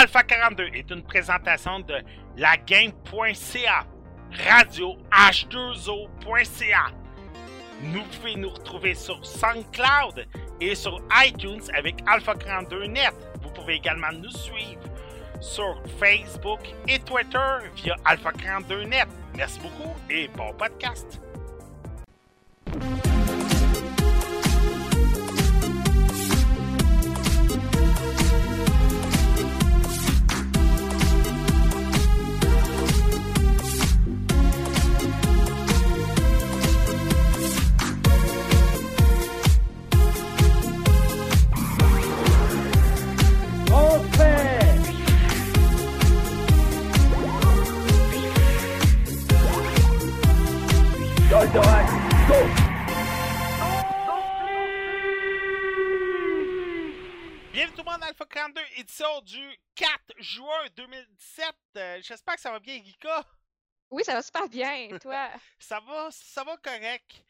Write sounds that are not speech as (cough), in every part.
Alpha 42 est une présentation de lagame.ca, radio h2o.ca. Nous pouvez nous retrouver sur SoundCloud et sur iTunes avec Alpha 42 Net. Vous pouvez également nous suivre sur Facebook et Twitter via Alpha 42 Net. Merci beaucoup et bon podcast. Édition du 4 juin 2017. Euh, J'espère que ça va bien, Gika. Oui, ça va super bien. Toi? (laughs) Ça va, ça va correct.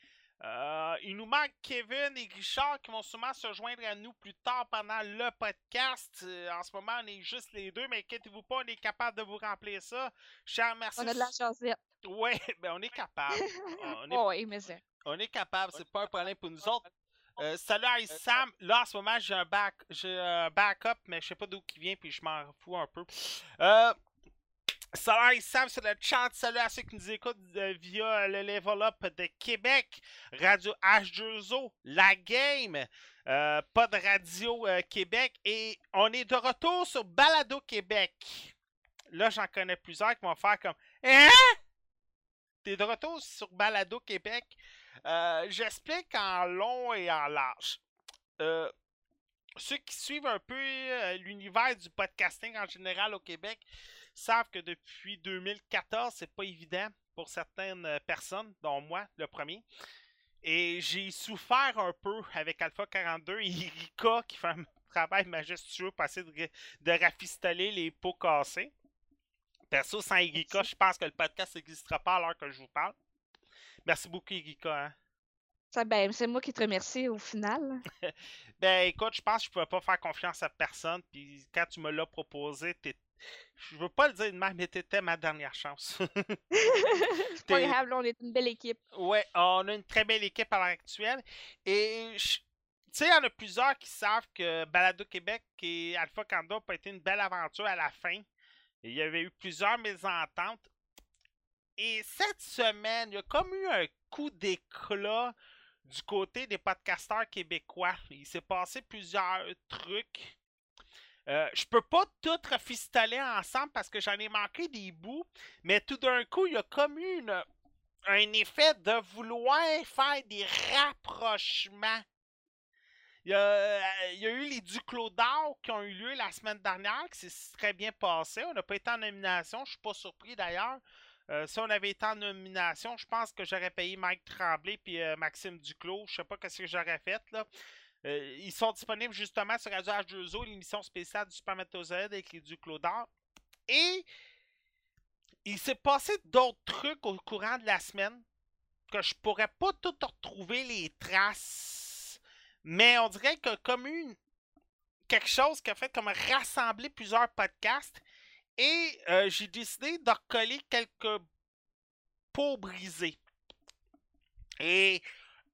Euh, il nous manque Kevin et Richard qui vont sûrement se joindre à nous plus tard pendant le podcast. Euh, en ce moment, on est juste les deux, mais inquiétez-vous pas, on est capable de vous remplir ça. Je remercie. On a de la chance. Ouais, ben on est capable. (laughs) On est, Oh, oui, mais c'est. on est capable, c'est pas un problème pour nous autres. Euh, salut à Sam. Là, en ce moment, j'ai un, back, j'ai un backup, mais je sais pas d'où il vient, puis je m'en fous un peu. Euh, salut Sam sur le chat. Salut à ceux qui nous écoutent euh, via le Level Up de Québec, Radio H2O, La Game, euh, pas de Radio euh, Québec. Et on est de retour sur Balado Québec. Là, j'en connais plusieurs qui vont faire comme Hein? T'es de retour sur Balado Québec? Euh, J'explique en long et en large. Euh, ceux qui suivent un peu euh, l'univers du podcasting en général au Québec savent que depuis 2014, c'est pas évident pour certaines personnes, dont moi, le premier. Et j'ai souffert un peu avec Alpha 42 et Erika qui fait un (laughs) travail majestueux pour essayer de, de rafistoler les pots cassés. Perso, sans Erika, je pense que le podcast n'existera pas à l'heure que je vous parle. Merci beaucoup, Erika. hein. Ça, ben, c'est moi qui te remercie au final. (laughs) Ben écoute, je pense que je pouvais pas faire confiance à personne. Puis quand tu me l'as proposé, t'es. Je veux pas le dire de même, mais t'étais ma dernière chance. (laughs) c'est pas grave, là, on est une belle équipe. ouais, on a une très belle équipe à l'heure actuelle. Et je- tu sais, il y en a plusieurs qui savent que Balado Québec et Alpha Kanda ont été une belle aventure à la fin. Il y avait eu plusieurs mésententes. Et cette semaine, il y a comme eu un coup d'éclat du côté des podcasteurs québécois. Il s'est passé plusieurs trucs. Euh, je peux pas tout refistoler ensemble parce que j'en ai manqué des bouts, mais tout d'un coup, il y a comme eu un effet de vouloir faire des rapprochements. Il y, a, a eu les Duclos d'or qui ont eu lieu la semaine dernière, qui s'est très bien passé. On n'a pas été en nomination, je suis pas surpris d'ailleurs. Euh, si on avait été en nomination, je pense que j'aurais payé Mike Tremblay et Maxime Duclos. Je sais pas ce que j'aurais fait là. Euh, ils sont disponibles justement sur Radio H2O, l'émission spéciale du Spermatozoïde avec les Duclos d'or. Et il s'est passé d'autres trucs au courant de la semaine que je pourrais pas tout retrouver les traces. Mais on dirait que comme une quelque chose qui a fait comme rassembler plusieurs podcasts. Et euh, j'ai décidé de recoller quelques pots brisés. Et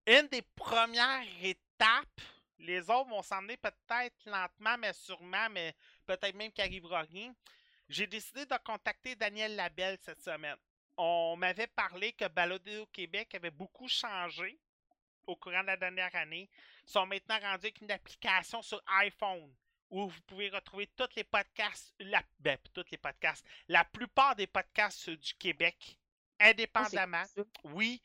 une des premières étapes, les autres vont s'emmener peut-être lentement, mais sûrement, mais peut-être même qu'il n'arrivera rien. J'ai décidé de contacter Daniel Labelle cette semaine. On m'avait parlé que Balado Québec avait beaucoup changé au courant de la dernière année. Ils sont maintenant rendus avec une application sur iPhone où vous pouvez retrouver tous les podcasts, la, ben, tous les podcasts, la plupart des podcasts du Québec, Ah, indépendamment. Oui.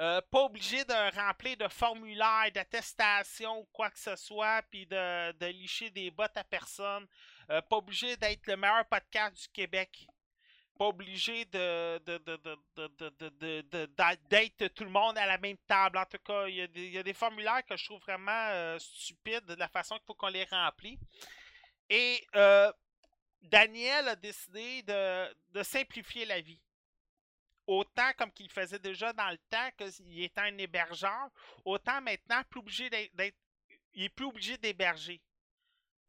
Euh, pas obligé de remplir de formulaires, d'attestation ou quoi que ce soit, puis de, de licher des bottes à personne. Euh, pas obligé d'être le meilleur podcast du Québec. Pas obligé de, d'être tout le monde à la même table. En tout cas, il y a des, formulaires que je trouve vraiment euh, stupides de la façon qu'il faut qu'on les remplit. Et euh, Daniel a décidé de, de simplifier la vie autant comme qu'il faisait déjà dans le temps qu'il était un hébergeur, autant maintenant plus obligé d'être, il est plus obligé d'héberger.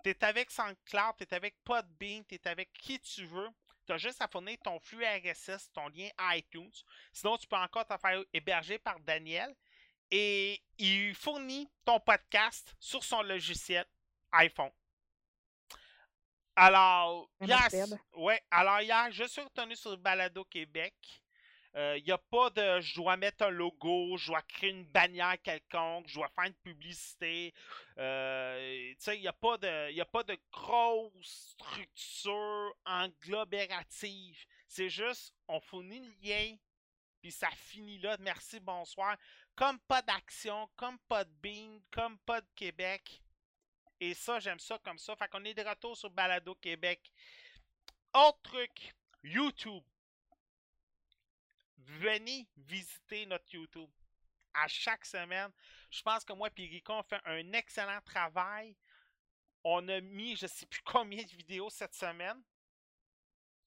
T'es avec SoundCloud, t'es avec Podbean, t'es avec qui tu veux. T'as juste à fournir ton flux RSS, ton lien iTunes. Sinon, tu peux encore te faire héberger par Daniel. Et il fournit ton podcast sur son logiciel iPhone. Alors, hier, ouais, alors hier, je suis retourné sur Balado Québec. Il n'y a pas de je dois mettre un logo, je dois créer une bannière quelconque, je dois faire une publicité. Euh, il n'y a, pas de- a pas de grosse structure englobérative. C'est juste, on fournit le lien, puis ça finit là. Merci, bonsoir. Comme pas d'action, comme pas de bean, comme pas de Québec. Et ça, j'aime ça comme ça. Fait qu'on est de retour sur Balado Québec. Autre truc, YouTube. Venez visiter notre YouTube. À chaque semaine. Je pense que moi et Rico, on fait un excellent travail. On a mis, je sais plus combien de vidéos cette semaine.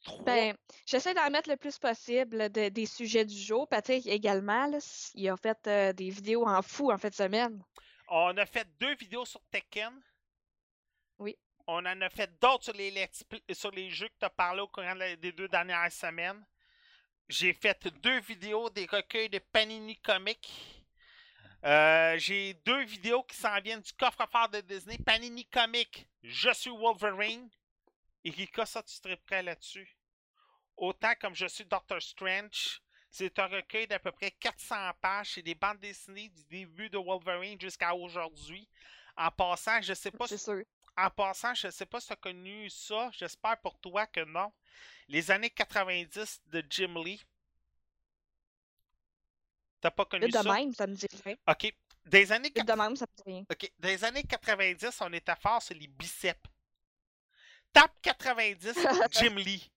Trois. Ben, j'essaie d'en mettre le plus possible de- des sujets du jour. Patrick également, là, il a fait euh, des vidéos en fou en de semaine. On a fait deux vidéos sur Tekken. Oui. On en a fait d'autres sur les, sur les jeux que tu as parlé au courant des deux dernières semaines. J'ai fait deux vidéos des recueils de Panini Comics. Euh, J'ai deux vidéos qui s'en viennent du coffre-fort de Disney. Panini Comics, Je suis Wolverine. Erika, ça, tu prêt là-dessus? Autant comme Je suis Doctor Strange. C'est un recueil d'à peu près 400 pages. C'est des bandes dessinées du début de Wolverine jusqu'à aujourd'hui. En passant, je sais pas si sûr. En passant, je sais pas si tu as connu ça. J'espère pour toi que non. Les années 90 de Jim Lee. T'as pas connu Vite de ça? même, ça me dit rien. Ok. Des années, de même, ça me dit rien. ok. Des années 90, on était fort sur les biceps. Tape 90, (laughs) Jim Lee.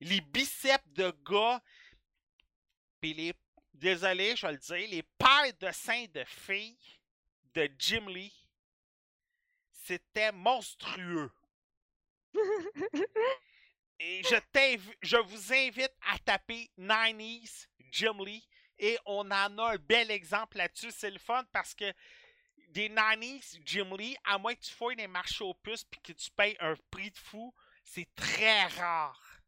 Les biceps de gars. Puis les. Désolé, je vais le dire. Les paires de seins de filles de Jim Lee. C'était monstrueux. (laughs) Et je, vous invite à taper 90s Jim Lee. Et on en a un bel exemple là-dessus. C'est le fun parce que des 90s Jim Lee, à moins que tu fouilles les marchés aux puces puis que tu payes un prix de fou, c'est très rare.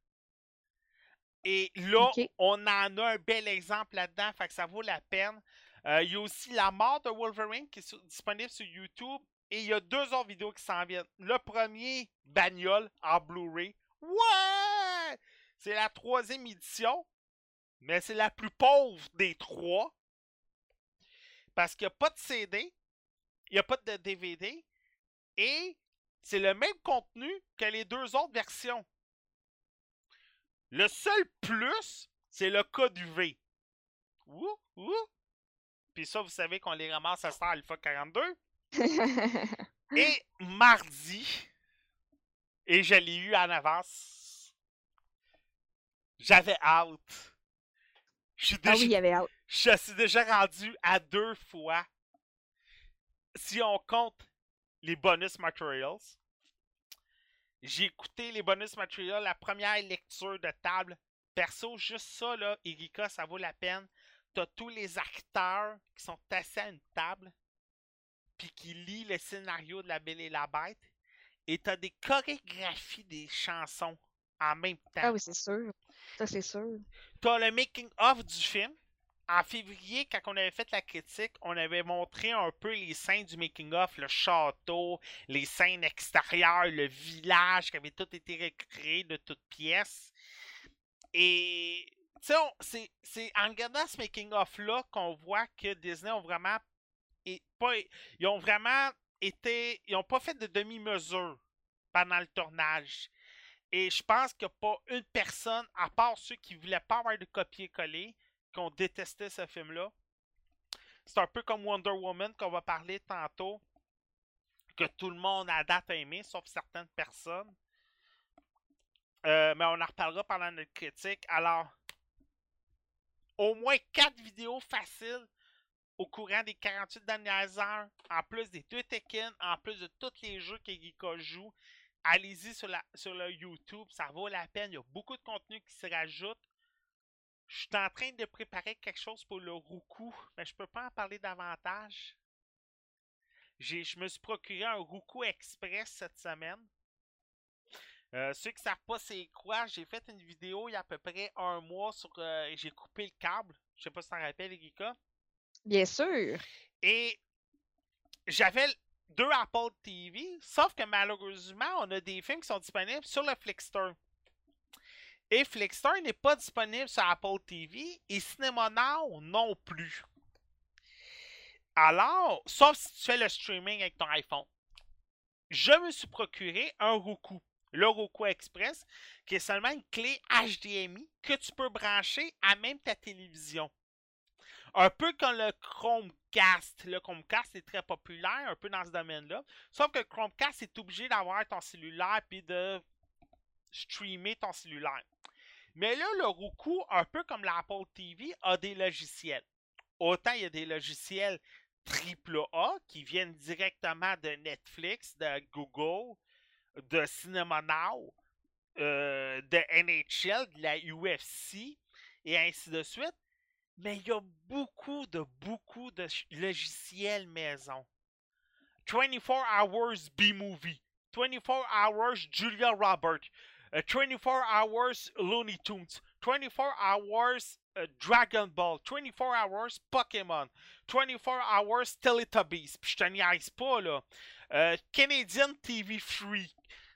Et là, on en a un bel exemple là-dedans, fait que ça vaut la peine. Euh, Il y a aussi La mort de Wolverine qui est disponible sur YouTube. Et il y a deux autres vidéos qui s'en viennent. Le premier, Bagnole en Blu-ray. Ouais! C'est la troisième édition, mais c'est la plus pauvre des trois. Parce qu'il n'y a pas de CD, il n'y a pas de DVD, et c'est le même contenu que les deux autres versions. Le seul plus, c'est le code UV. Ouh, ouh. Puis ça, vous savez qu'on les ramasse à Star Alpha 42. (laughs) Et mardi, et je l'ai eu en avance, j'avais hâte. Je suis ah déjà, oui, il y avait hâte. je suis déjà rendu à deux fois. Si on compte les bonus materials, j'ai écouté les bonus materials, la première lecture de table. Perso, juste ça, là, Erika, ça vaut la peine. T'as tous les acteurs qui sont assis à une table, puis qui lisent le scénario de La Belle et la Bête, et t'as des chorégraphies des chansons en même temps. Ah oui, c'est sûr. Ça, c'est sûr. T'as le making-of du film. En février, quand on avait fait la critique, on avait montré un peu les scènes du making-of, le château, les scènes extérieures, le village qui avait tout été recréé de toutes pièces. Et tu sais, c'est en regardant ce making-of-là qu'on voit que Disney ont vraiment et ils ont vraiment été. Ils ont pas fait de demi-mesure pendant le tournage. Et je pense qu'il n'y a pas une personne, à part ceux qui voulaient pas avoir de copier-coller, qui ont détesté ce film-là. C'est un peu comme Wonder Woman qu'on va parler tantôt, que tout le monde à date a aimé, sauf certaines personnes. Euh, mais on en reparlera pendant notre critique. Alors, au moins 4 vidéos faciles au courant des 48 dernières heures, en plus des deux Tekken, en plus de tous les jeux que Geeka joue. Allez-y sur, sur le YouTube, ça vaut la peine. Il y a beaucoup de contenu qui se rajoute. Je suis en train de préparer quelque chose pour le Roku, mais je peux pas en parler davantage. je me suis procuré un Roku Express cette semaine. Euh, ceux qui ne savent pas c'est quoi, j'ai fait une vidéo il y a à peu près un mois sur. Euh, j'ai coupé le câble. Je sais pas si t'en rappelles, Erika. Bien sûr. Et j'avais deux Apple TV, sauf que malheureusement, on a des films qui sont disponibles sur le Flixster. Et Flixster n'est pas disponible sur Apple TV et Cinema Now non plus. Alors, sauf si tu fais le streaming avec ton iPhone. Je me suis procuré un Roku le Roku Express, qui est seulement une clé HDMI que tu peux brancher à même ta télévision. Un peu comme le Chromecast. Le Chromecast est très populaire, un peu dans ce domaine-là. Sauf que Chromecast est obligé d'avoir ton cellulaire et de streamer ton cellulaire. Mais là, le Roku, un peu comme l'Apple TV, a des logiciels. Autant il y a des logiciels AAA qui viennent directement de Netflix, de Google, de Cinema Now, euh, de NHL, de la UFC et ainsi de suite. Mais il y a beaucoup de beaucoup de logiciels maison. 24 Hours B-Movie, 24 Hours Julia Robert, 24 uh, Hours Looney Tunes, 24 Hours uh, Dragon Ball, 24 Hours Pokémon, 24 Hours Teletubbies. Puis je te niaise pas, là. Euh, Canadian TV Free.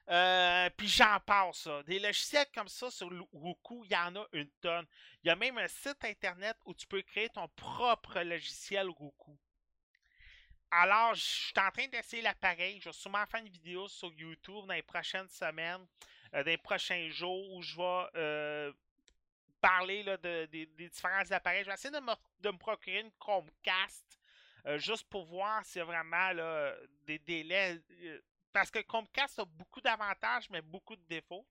Euh, puis j'en passe. Des logiciels comme ça sur Roku, il y en a une tonne. Il y a même un site internet où tu peux créer ton propre logiciel Roku. Alors, je suis en train d'essayer l'appareil. Je vais sûrement faire une vidéo sur YouTube dans les prochaines semaines, euh, dans les prochains jours où je vais euh, parler de, des différents appareils. Je vais essayer de me, procurer une Chromecast juste pour voir s'il y a vraiment des délais. Parce que Chromecast a beaucoup d'avantages, mais beaucoup de défauts.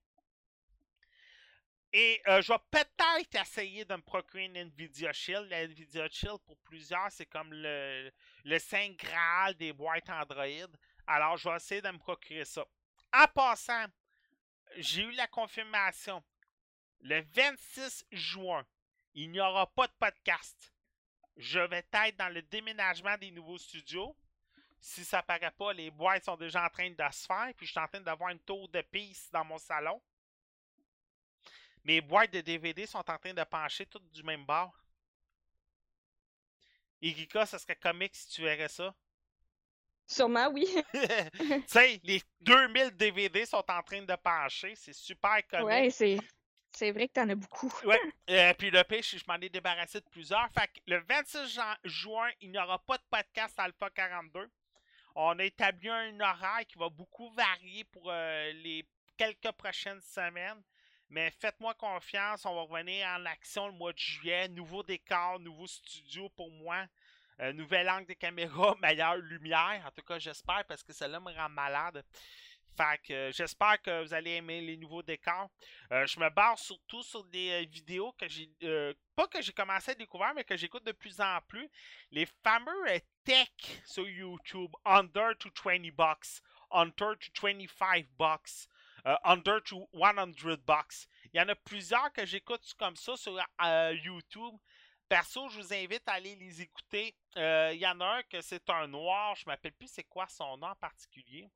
Et euh, je vais peut-être essayer de me procurer une Nvidia Shield. La Nvidia Shield, pour plusieurs, c'est comme le, le Saint Graal des boîtes Android. Alors, je vais essayer de me procurer ça. En passant, j'ai eu la confirmation. Le 26 juin, il n'y aura pas de podcast je vais être dans le déménagement des nouveaux studios. Si ça paraît pas, les boîtes sont déjà en train de se faire, puis je suis en train d'avoir une tour de piste dans mon salon. Mes boîtes de DVD sont en train de pencher toutes du même bord. Erika, ça serait comique si tu verrais ça. Sûrement, oui. (laughs) tu (laughs) sais, les 2000 DVD sont en train de pencher. C'est super comique. Ouais, c'est. C'est vrai que t'en as beaucoup. oui. Euh, puis le pêche, je m'en ai débarrassé de plusieurs. Fait que le 26 juin, il n'y aura pas de podcast Alpha 42. On a établi un horaire qui va beaucoup varier pour euh, les quelques prochaines semaines. Mais faites-moi confiance, on va revenir en action le mois de juillet. Nouveau décor, nouveau studio pour moi. Euh, nouvel angle de caméra, (laughs) meilleure lumière. En tout cas, j'espère parce que celle-là me rend malade. Fait que euh, j'espère que vous allez aimer les nouveaux décors. Euh, je me base surtout sur des euh, vidéos que j'ai. pas que j'ai commencé à découvrir, mais que j'écoute de plus en plus. Les fameux tech sur YouTube. Under to 20 bucks. Under to 25 bucks. under to 100 bucks. Il y en a plusieurs que j'écoute comme ça sur YouTube. Perso, je vous invite à aller les écouter. Il y en a un que c'est un noir. Je m'appelle plus c'est quoi son nom en particulier.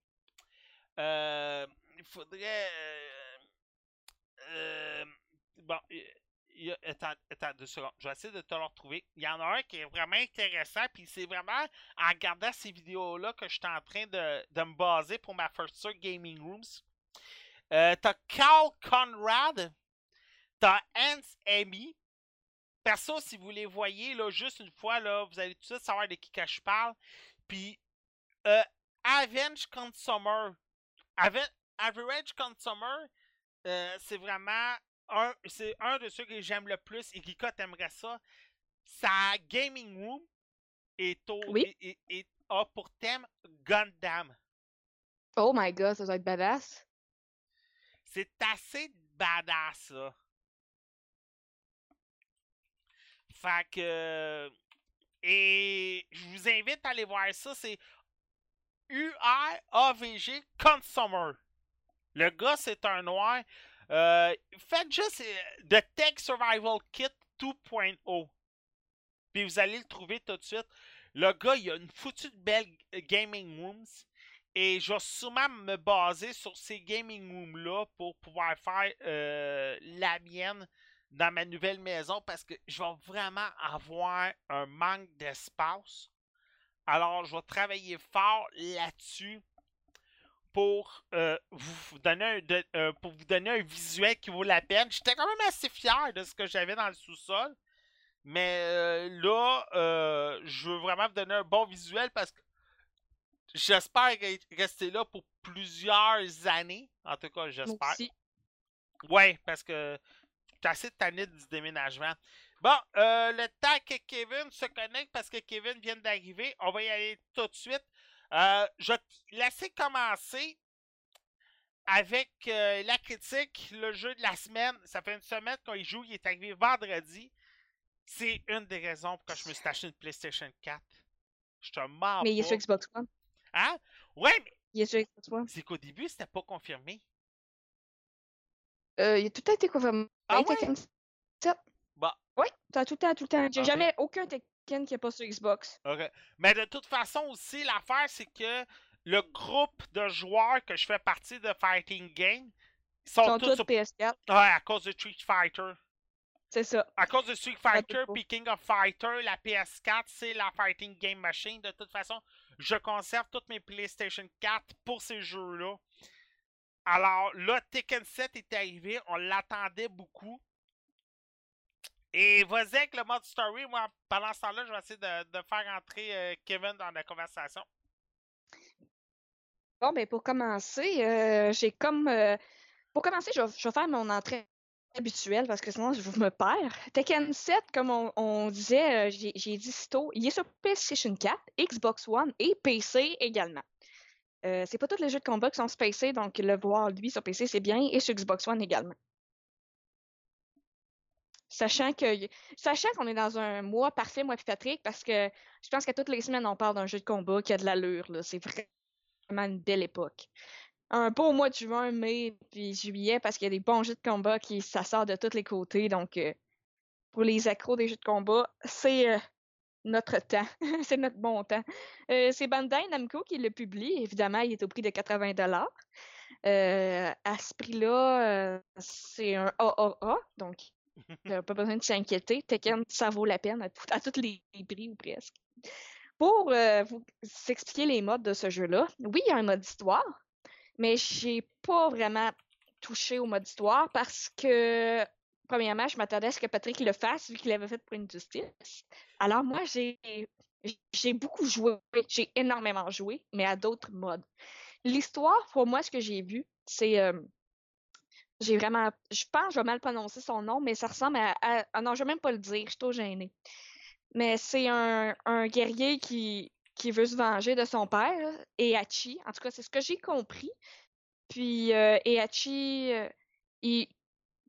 Euh, il faudrait. Euh, euh, bon, attends, deux secondes. Je vais essayer de te le retrouver. Il y en a un qui est vraiment intéressant. Puis c'est vraiment en regardant ces vidéos-là que je suis en train de, de, me baser pour ma First Gaming Rooms. t'as Carl Conrad. T'as Hans Amy. Perso, si vous les voyez, là, juste une fois, là, vous allez tout de suite savoir de qui que je parle. Puis, Avenge Consumer. Average Consumer, euh, c'est vraiment un, c'est un de ceux que j'aime le plus et qui t'aimerait ça. Sa gaming room est, au, a pour thème Gundam. Oh my god, ça doit être badass. C'est assez badass, ça. Fait que. Et je vous invite à aller voir ça. C'est URAVG Consumer. Le gars, c'est un noir. Euh, faites juste The euh, Tech Survival Kit 2.0. Puis vous allez le trouver tout de suite. Le gars, il a une foutue de belle gaming rooms. Et je vais sûrement me baser sur ces gaming rooms-là pour pouvoir faire euh, la mienne dans ma nouvelle maison parce que je vais vraiment avoir un manque d'espace. Alors, je vais travailler fort là-dessus pour, euh, vous donner un, euh, pour vous donner un visuel qui vaut la peine. J'étais quand même assez fier de ce que j'avais dans le sous-sol. Mais là, je veux vraiment vous donner un bon visuel parce que J'espère rester là pour plusieurs années. En tout cas, j'espère. Ouais, parce que t'as assez tanné du déménagement. Bon, euh, le temps que Kevin se connecte parce que Kevin vient d'arriver, on va y aller tout de suite. Euh, je vais laisser commencer avec euh, la critique, le jeu de la semaine. Ça fait une semaine qu'on y joue, il est arrivé vendredi. C'est une des raisons pour que je me suis acheté une PlayStation 4. Je te mens Mais il est sur Xbox One. Hein? Ouais, mais. Il est sur Xbox One. C'est qu'au début, c'était pas confirmé. Euh, il a tout temps été confirmé. Ah ouais? Oui, t'as tout le temps, tout le temps. J'ai jamais aucun Tekken qui est pas sur Xbox. OK. Mais de toute façon aussi, l'affaire, c'est que le groupe de joueurs que je fais partie de Fighting Game sont, sont tous, sur... PS4. Ouais, à cause de Street Fighter. C'est ça. À cause de Street Fighter puis King of Fighter, la PS4, c'est la Fighting Game Machine. De toute façon, je conserve toutes mes PlayStation 4 pour ces jeux-là. Alors là, Tekken 7 est arrivé, on l'attendait beaucoup. Et vas-y avec le mode story. Moi, pendant ce temps-là, je vais essayer de, faire entrer euh, Kevin dans la conversation. Bon, ben pour commencer, euh, j'ai comme. Euh, pour commencer, je vais, faire mon entrée habituelle parce que sinon je me perds. Tekken 7, comme on, disait, j'ai dit tôt, il est sur PlayStation 4, Xbox One et PC également. c'est pas tous les jeux de combat qui sont sur PC, donc le voir lui sur PC c'est bien et sur Xbox One également. Sachant que qu'on est dans un mois parfait, moi et Patrick, parce que je pense qu'à toutes les semaines, on parle d'un jeu de combat qui a de l'allure. C'est vraiment une belle époque. Un beau mois de juin, mai, puis juillet, parce qu'il y a des bons jeux de combat qui ça de tous les côtés. Donc, euh, pour les accros des jeux de combat, c'est euh, notre temps. (laughs) c'est notre bon temps. Euh, c'est Bandai Namco qui le publie. Évidemment, il est au prix de 80 À ce prix-là, c'est un AAA, donc a pas besoin de s'inquiéter. Tekken, ça vaut la peine à, tous les, prix ou presque. Pour vous expliquer les modes de ce jeu-là, oui, il y a un mode histoire, mais j'ai pas vraiment touché au mode histoire parce que, premièrement, je m'attendais à ce que Patrick le fasse vu qu'il l'avait fait pour une justice. Alors, moi, j'ai, j'ai beaucoup joué, j'ai énormément joué, mais à d'autres modes. L'histoire, pour moi, ce que j'ai vu, c'est. Euh, j'ai vraiment. Je pense que je vais mal prononcer son nom, mais ça ressemble à. ah non, je vais même pas le dire, je suis trop gênée. Mais c'est un, un guerrier qui, qui veut se venger de son père, Ehachi. En tout cas, c'est ce que j'ai compris. Puis euh, Ehachi, euh, il,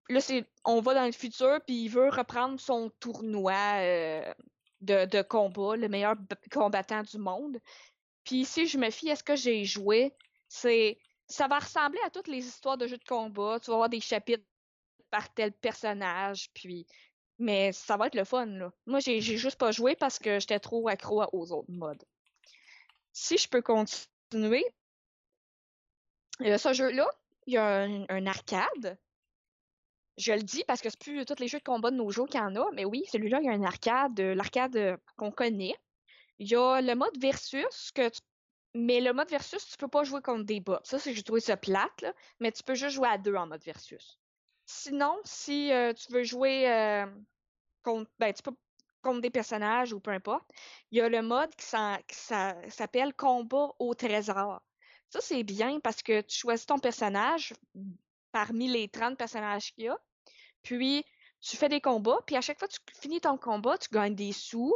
là, on va dans le futur, puis il veut reprendre son tournoi euh, de, de, combat, le meilleur combattant du monde. Puis si je me fie à ce que j'ai joué, c'est ça va ressembler à toutes les histoires de jeux de combat. Tu vas avoir des chapitres par tel personnage, puis mais ça va être le fun, là. Moi, j'ai, juste pas joué parce que j'étais trop accro aux autres modes si je peux continuer, euh, ce jeu-là, il y a un, arcade. Je le dis parce que c'est plus tous les jeux de combat de nos jours qu'il y en a, mais oui, celui-là, il y a un arcade, euh, l'arcade euh, qu'on connaît. Il y a le mode versus, que mais le mode versus, tu peux pas jouer contre des bots. Ça, c'est j'ai trouvé ça plate, mais tu peux juste jouer à deux en mode versus. Sinon, si tu veux jouer contre. Ben, tu peux contre des personnages ou peu importe, il y a le mode qui, s'appelle combat au trésor. Ça, c'est bien parce que tu choisis ton personnage parmi les 30 personnages qu'il y a, puis tu fais des combats, puis à chaque fois que tu finis ton combat, tu gagnes des sous,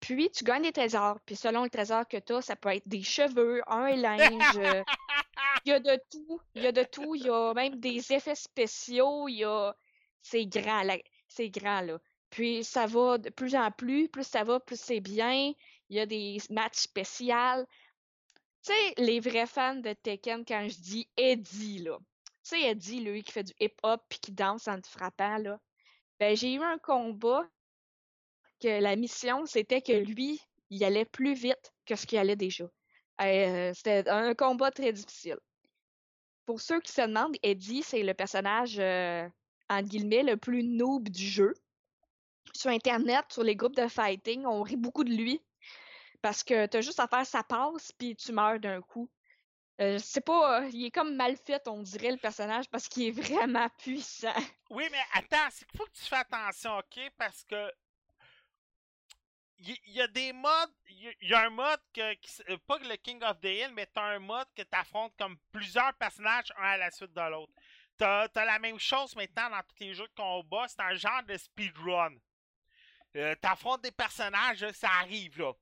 puis tu gagnes des trésors. Puis selon le trésor que tu as, ça peut être des cheveux, un linge. Il y a de tout. Il y a de tout. Il y a même des effets spéciaux. Y. C'est grand, là. C'est grand, là. Puis ça va de plus en plus, plus ça va, plus c'est bien. Il y a des matchs spéciaux. Tu sais, les vrais fans de Tekken, quand je dis Eddie, là. Tu sais, Eddie, lui, qui fait du hip-hop puis qui danse en te frappant, là. Ben, j'ai eu un combat que la mission, c'était que lui, il allait plus vite que ce qu'il allait déjà. Euh, c'était un combat très difficile. Pour ceux qui se demandent, Eddie, c'est le personnage, euh, entre guillemets, le plus noob du jeu. Sur Internet, sur les groupes de fighting, on rit beaucoup de lui. Parce que t'as juste à faire sa passe, puis tu meurs d'un coup. Euh, c'est pas. il est comme mal fait, on dirait, le personnage, parce qu'il est (laughs) vraiment puissant. Oui, mais attends, c'est qu'il faut que tu fasses attention, ok? Parce que. Il y, a des modes. Il y, a un mode que. Qui, pas le King of the Hill, mais t'as un mode que t'affrontes comme plusieurs personnages, un à la suite de l'autre. T'as as la même chose maintenant dans tous les jeux de combat, c'est un genre de speedrun. Euh, T'affrontes des personnages, ça arrive là.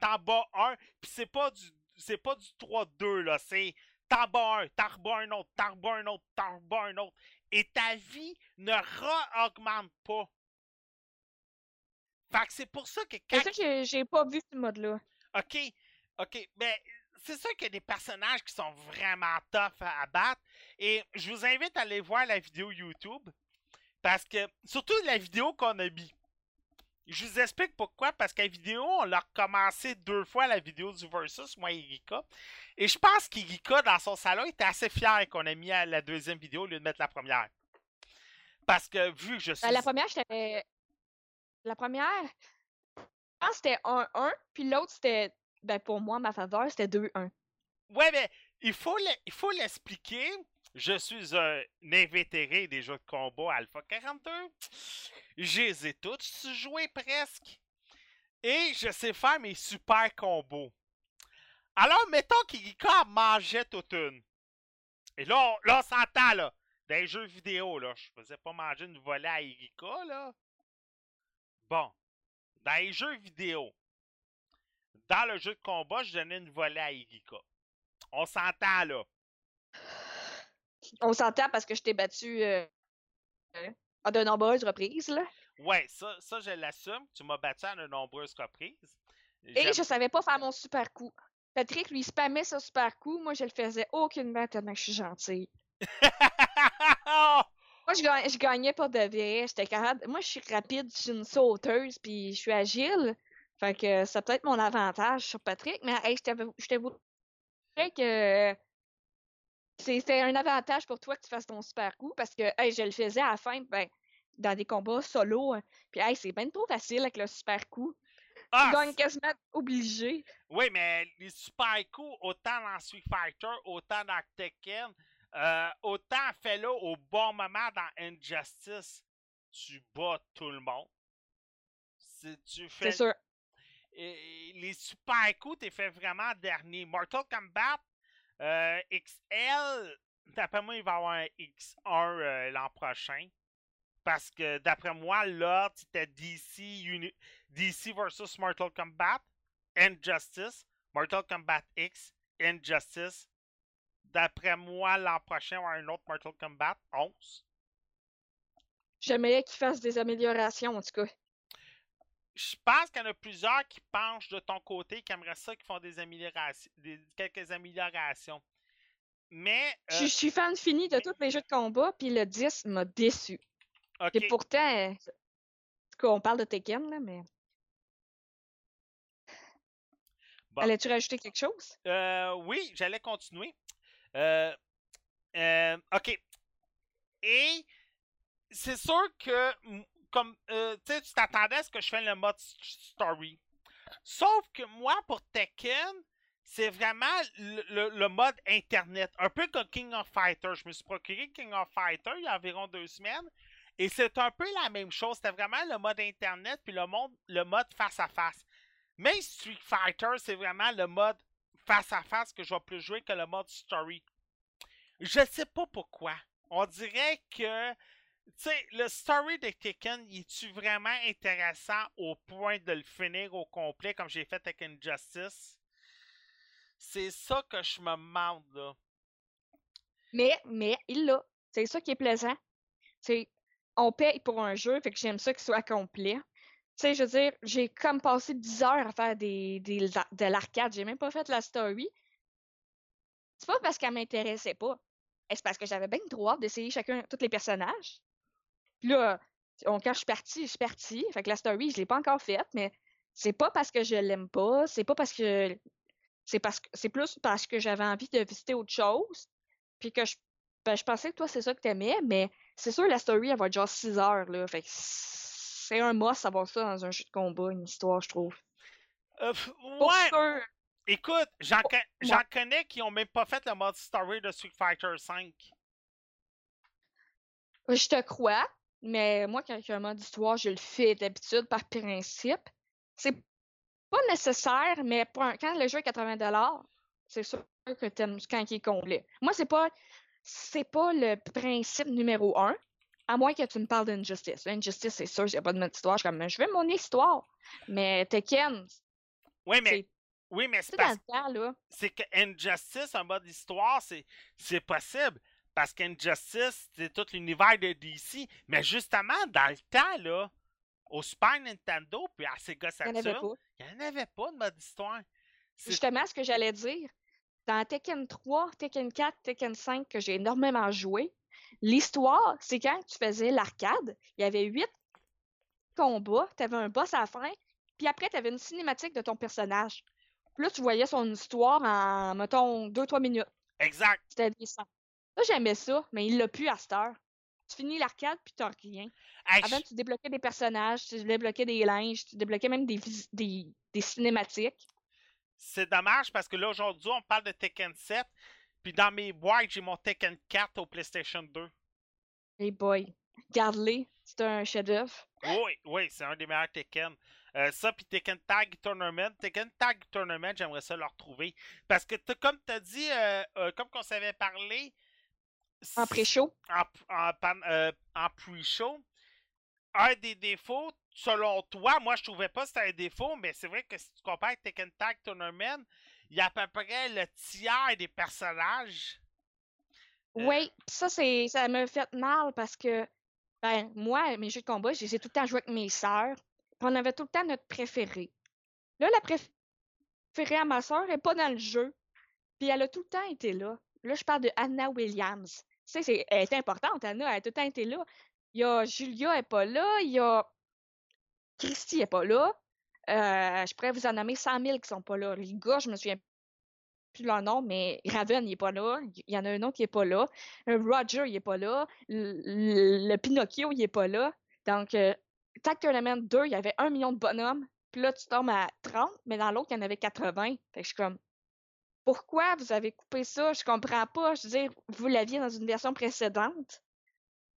T'en bats un, pis c'est pas du c'est pas du 3-2, là. C'est t'en bats un, t'en rebats un autre, t'en rebats un autre, t'en rebats un autre. Et ta vie ne re-augmente pas. Fait que c'est pour ça que quand. C'est ça que j'ai pas vu ce mode-là. Ok, ok. Ben, c'est sûr qu'il y a des personnages qui sont vraiment tough à, battre. Et je vous invite à aller voir la vidéo YouTube. Parce que, surtout la vidéo qu'on a mis. Je vous explique pourquoi, parce qu'à la vidéo, on l'a recommencé deux fois la vidéo du Versus, moi et Irika. Et je pense qu'Irika, dans son salon, était assez fier qu'on ait mis la deuxième vidéo au lieu de mettre la première. Parce que vu que je ben, suis. la première, j'étais. La première, je pense c'était 1-1, puis l'autre, c'était. Ben, pour moi, ma faveur, c'était 2-1. Ouais, mais il faut l'expliquer. Je suis un invétéré des jeux de combat Alpha 42. Je les ai tous joués presque. Et je sais faire mes super combos. Alors, mettons qu'Irika mangeait toute une. Et là, on, là, on s'entend, là. Dans les jeux vidéo, là. Je faisais pas manger une volée à Irika, là. Bon. Dans les jeux vidéo. Dans le jeu de combat, je donnais une volée à Irika. On s'entend, là. On s'entend parce que je t'ai battu euh, à de nombreuses reprises, là. Ouais, ça, ça je l'assume. Tu m'as battu à de nombreuses reprises. Et je savais pas faire mon super coup. Patrick lui spammait ce super coup. Moi, je le faisais aucunement tellement que je suis gentille. (laughs) Moi, je, je, gagnais pas de vrai. J'étais capable. Moi, je suis rapide, je suis une sauteuse, puis je suis agile. Fait que ça peut être mon avantage sur Patrick. Mais hey, je t'avoue que c'était un avantage pour toi que tu fasses ton super coup parce que je le faisais à la fin, ben, dans des combats solo. Hein. Puis c'est bien trop facile avec le super coup. Ah, tu gagnes quasiment obligé. Oui, mais les super coups, autant dans Street Fighter, autant dans Tekken, euh, autant fais-le au bon moment dans Injustice, tu bats tout le monde. Si tu fais. C'est sûr. Et les super coups, t'es fait vraiment dernier. Mortal Kombat, euh, XL, d'après moi, il va y avoir un X1 euh, l'an prochain. Parce que d'après moi, là, c'était DC, DC versus Mortal Kombat, Injustice, Mortal Kombat X, Injustice. D'après moi, l'an prochain, y avoir un autre Mortal Kombat 11. J'aimerais qu'il fasse des améliorations, en tout cas je pense qu'il y en a plusieurs qui penchent de ton côté, qui aimeraient ça, qui font des améliorations, quelques améliorations. Mais. Je, euh suis fan fini de tous les jeux de combat, puis le 10 m'a déçu. Et pourtant, on parle de Tekken, là, mais. Allais-tu rajouter quelque chose? Euh, oui, j'allais continuer. Euh, euh ok. Et c'est sûr que comme euh, tu t'attendais à ce que je fasse le mode story. Sauf que moi, pour Tekken, c'est vraiment le, mode internet. Un peu comme King of Fighters. Je me suis procuré King of Fighters il y a environ deux semaines. Et c'est un peu la même chose. C'était vraiment le mode internet puis le, le mode face à face. Mais Street Fighter, c'est vraiment le mode face à face que je vais plus jouer que le mode story. Je sais pas pourquoi. On dirait que tu sais, le story de Tekken, est-tu vraiment intéressant au point de le finir au complet comme j'ai fait avec Injustice? C'est ça que je me demande, là. Mais, mais, il l'a. C'est ça qui est plaisant. C'est, on paye pour un jeu, fait que j'aime ça qu'il soit complet. Tu sais, je veux dire, j'ai comme passé 10 heures à faire des, des de l'arcade. J'ai même pas fait la story. C'est pas parce qu'elle m'intéressait pas. C'est parce que j'avais bien trop hâte d'essayer chacun, tous les personnages. Puis là, quand je suis partie, je suis partie. Fait que la story, je l'ai pas encore faite, mais C'est pas parce que je l'aime pas, c'est pas parce que c'est parce que c'est plus parce que j'avais envie de visiter autre chose. Puis que je, ben, je pensais que toi, c'est ça que t'aimais, mais c'est sûr, la story, elle va être genre 6 heures, là. Fait que c'est un must savoir ça dans un jeu de combat, une histoire, je trouve. Euh, ouais, sûr. écoute, j'en Oh, con- connais qui ont même pas fait le mode story de Street Fighter V. Je te crois, mais moi, quand il y a un mode d'histoire, je le fais d'habitude par principe. C'est pas nécessaire, mais pour un- quand le jeu est 80$, c'est sûr que t'aimes quand il est complet. Moi, c'est pas c'est pas le principe numéro un, à moins que tu me parles d'Injustice. Injustice, c'est sûr, il n'y a pas de mode d'histoire. Je suis comme, je veux mon histoire. Mais Tekken, Oui, mais, c'est oui, mais c'est parce le temps, là. c'est que Injustice, en mode histoire, c'est, possible. Parce qu'Injustice, c'est tout l'univers de DC. Mais justement, dans le temps, là, au Super Nintendo puis à Sega Saturn, il n'y en avait pas de mode histoire. C'est- Justement, ce que j'allais dire, dans Tekken 3, Tekken 4, Tekken 5, que j'ai énormément joué, l'histoire, c'est quand tu faisais l'arcade, il y avait huit combats, tu avais un boss à la fin, puis après, tu avais une cinématique de ton personnage. Puis là, tu voyais son histoire en, mettons, 2-3 minutes. Exact. C'était décent. Ça, j'aimais ça, mais il l'a plus à cette heure. Tu finis l'arcade, puis t'as rien. Hey, Avant, tu débloquais des personnages, tu débloquais des linges, tu débloquais même des, des, des cinématiques. c'est dommage parce que là, aujourd'hui, on parle de Tekken 7. Puis dans mes boîtes, j'ai mon Tekken 4 au PlayStation 2. Hey boy, garde-les, c'est un chef-d'œuvre. Oui, oui, c'est un des meilleurs Tekken. Euh, ça, puis Tekken Tag Tournament. Tekken Tag Tournament, j'aimerais ça le retrouver. Parce que, comme tu as dit, euh, euh, comme qu'on s'avait parlé. En pré-show. En, en, en pre-show, un des défauts, selon toi, moi je trouvais pas que c'était un défaut, mais c'est vrai que si tu compares avec Tekken Tag Tournament, il y a à peu près le tiers des personnages. Euh, Oui, ça, c'est, ça me fait mal parce que, ben, moi, mes jeux de combat, j'ai tout le temps joué avec mes sœurs. on avait tout le temps notre préféré. Là, la préférée à ma sœur est pas dans le jeu. Puis elle a tout le temps été là. Là, je parle de Anna Williams. C'est, elle est importante, Anna, elle a tout le temps été là. Il y a Julia, elle est pas là. Il y a Christy, elle est pas là. Euh, je pourrais vous en nommer 100 000 qui sont pas là. Les gars, je me souviens plus leur nom, mais Raven, il est pas là. Il y en a un autre qui est pas là. Un Roger, il est pas là. Le, Pinocchio, il est pas là. Donc, euh, Tag Tournament 2, il y avait un million de bonhommes. Puis là, tu tombes à 30, mais dans l'autre, il y en avait 80. Fait que je suis comme, pourquoi vous avez coupé ça? Je comprends pas. Je veux dire, vous l'aviez dans une version précédente.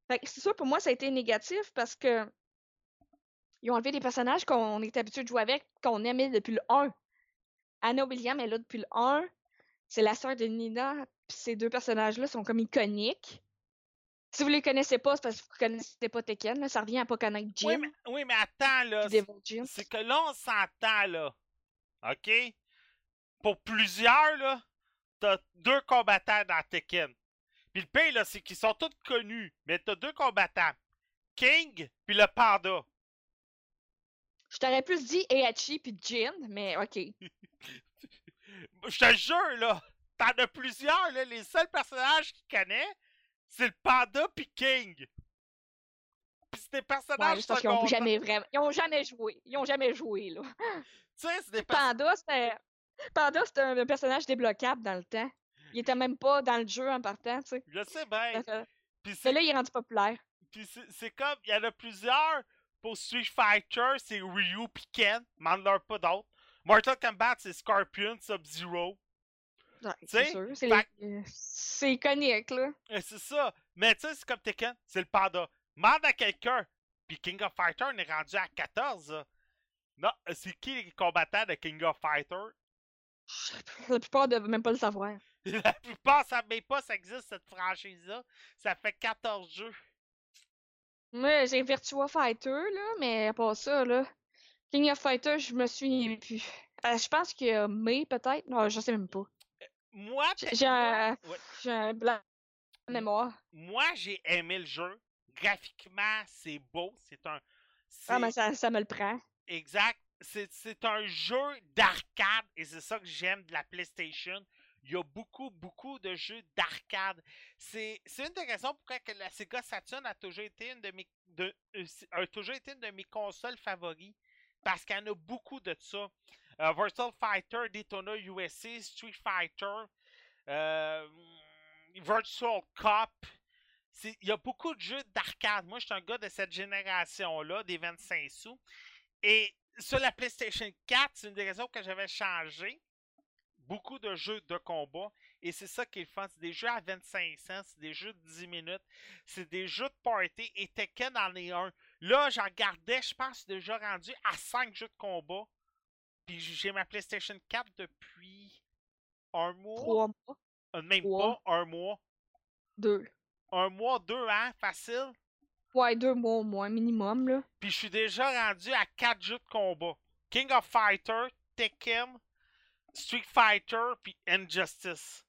Fait que c'est sûr, pour moi, ça a été négatif parce que ils ont enlevé des personnages qu'on est habitué de jouer avec, qu'on aimait depuis le 1. Anna Williams est là depuis le 1. C'est la sœur de Nina. Puis ces deux personnages-là sont comme iconiques. Si vous les connaissez pas, c'est parce que vous connaissez pas Tekken. là. Ça revient à pas connaître Jim Oui, mais, oui, mais attends, là. C'est que là, on s'entend, là. OK? Pour plusieurs, là, t'as deux combattants dans Tekken. Puis le pire, là, c'est qu'ils sont tous connus. Mais t'as deux combattants. King, puis le panda. Je t'aurais plus dit Heihachi puis Jin, mais ok. (laughs) Je te jure, là, t'en as plusieurs, là. Les seuls personnages qu'il connaît, c'est le panda puis King. Puis c'est des Ouais, personnages qu'ils ont secondaires. jamais vraiment. Ils ont jamais joué. Ils ont jamais joué, là. (laughs) Tu sais, c'est des personnages. Panda, c'était. Panda, c'était un, personnage débloquable dans le temps. Il était même pas dans le jeu en partant, tu sais. Je sais bien. Puis Mais là, il est rendu populaire. Puis c'est comme, il y en a plusieurs. Pour Street Fighter, c'est Ryu pis Ken. M'en pas d'autres. Mortal Kombat, c'est Scorpion, Sub-Zero. Ouais, c'est sûr. C'est les- euh, iconique, là. Et c'est ça. Mais tu sais, c'est comme Tekken, c'est le panda. Demande à quelqu'un. Puis King of Fighter, on est rendu à 14. là. Non, c'est qui les combattants de King of Fighter? (laughs) La plupart ne même pas le savoir. (laughs) La plupart savent même pas ça existe, cette franchise-là. Ça fait 14 jeux. Moi, j'ai Virtua Fighter, là, mais à part ça, là. King of Fighter, je me souviens plus. Euh, je pense qu'il y a May, peut-être? Non, je sais même pas. Moi, J'ai un, Ouais. j'ai un blanc de mémoire. moi j'ai aimé le jeu. Graphiquement, c'est beau. C'est un. Ah, mais ça, ça me le prend. Exact. C'est un jeu d'arcade et c'est ça que j'aime de la PlayStation. Il y a beaucoup, beaucoup de jeux d'arcade. C'est une des raisons pourquoi la Sega Saturn a toujours été une de mes, euh, a toujours été une de mes consoles favoris. parce qu'il y en a beaucoup de ça. Euh, Virtual Fighter, Daytona USA, Street Fighter, euh, Virtual Cop. Il y a beaucoup de jeux d'arcade. Moi, je suis un gars de cette génération-là, des 25 sous. Et sur la PlayStation 4, c'est une des raisons que j'avais changé. Beaucoup de jeux de combat. Et c'est ça qui est fun. C'est des jeux à 25 cents, c'est des jeux de 10 minutes, c'est des jeux de party. Et Tekken en est un. Là, j'en gardais, je pense, déjà rendu à 5 jeux de combat. Puis j'ai ma PlayStation 4 depuis un mois. Trois mois. Euh, même Trois. pas un mois. Deux. Un mois, deux, hein, facile? Ouais, deux mois au moins, minimum, là. Puis je suis déjà rendu à 4 jeux de combat. King of Fighter, Tekken, Street Fighter, puis Injustice.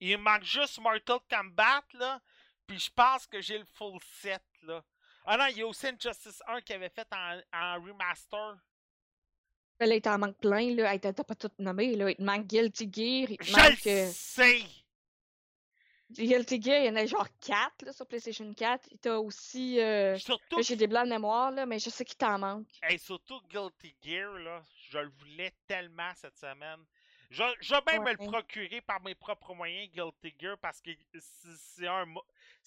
Il manque juste Mortal Kombat, là. Puis je pense que j'ai le full set, là. Ah non, il y a aussi Injustice 1 qui avait fait en, en remaster. Là, il t'en manque plein, là. Hey, t'as pas tout nommé, là. Il te manque Guilty Gear, il te Je manque... le euh, sais! Guilty Gear, il y en a genre 4, là, sur PlayStation 4. Et T'as aussi... Euh... Surtout, J'ai des blancs de mémoire, là, mais je sais qu'il t'en manque. hey, surtout Guilty Gear, là. Je le voulais tellement cette semaine. Je, je vais même me le procurer par mes propres moyens, Guilty Gear, parce que c'est un,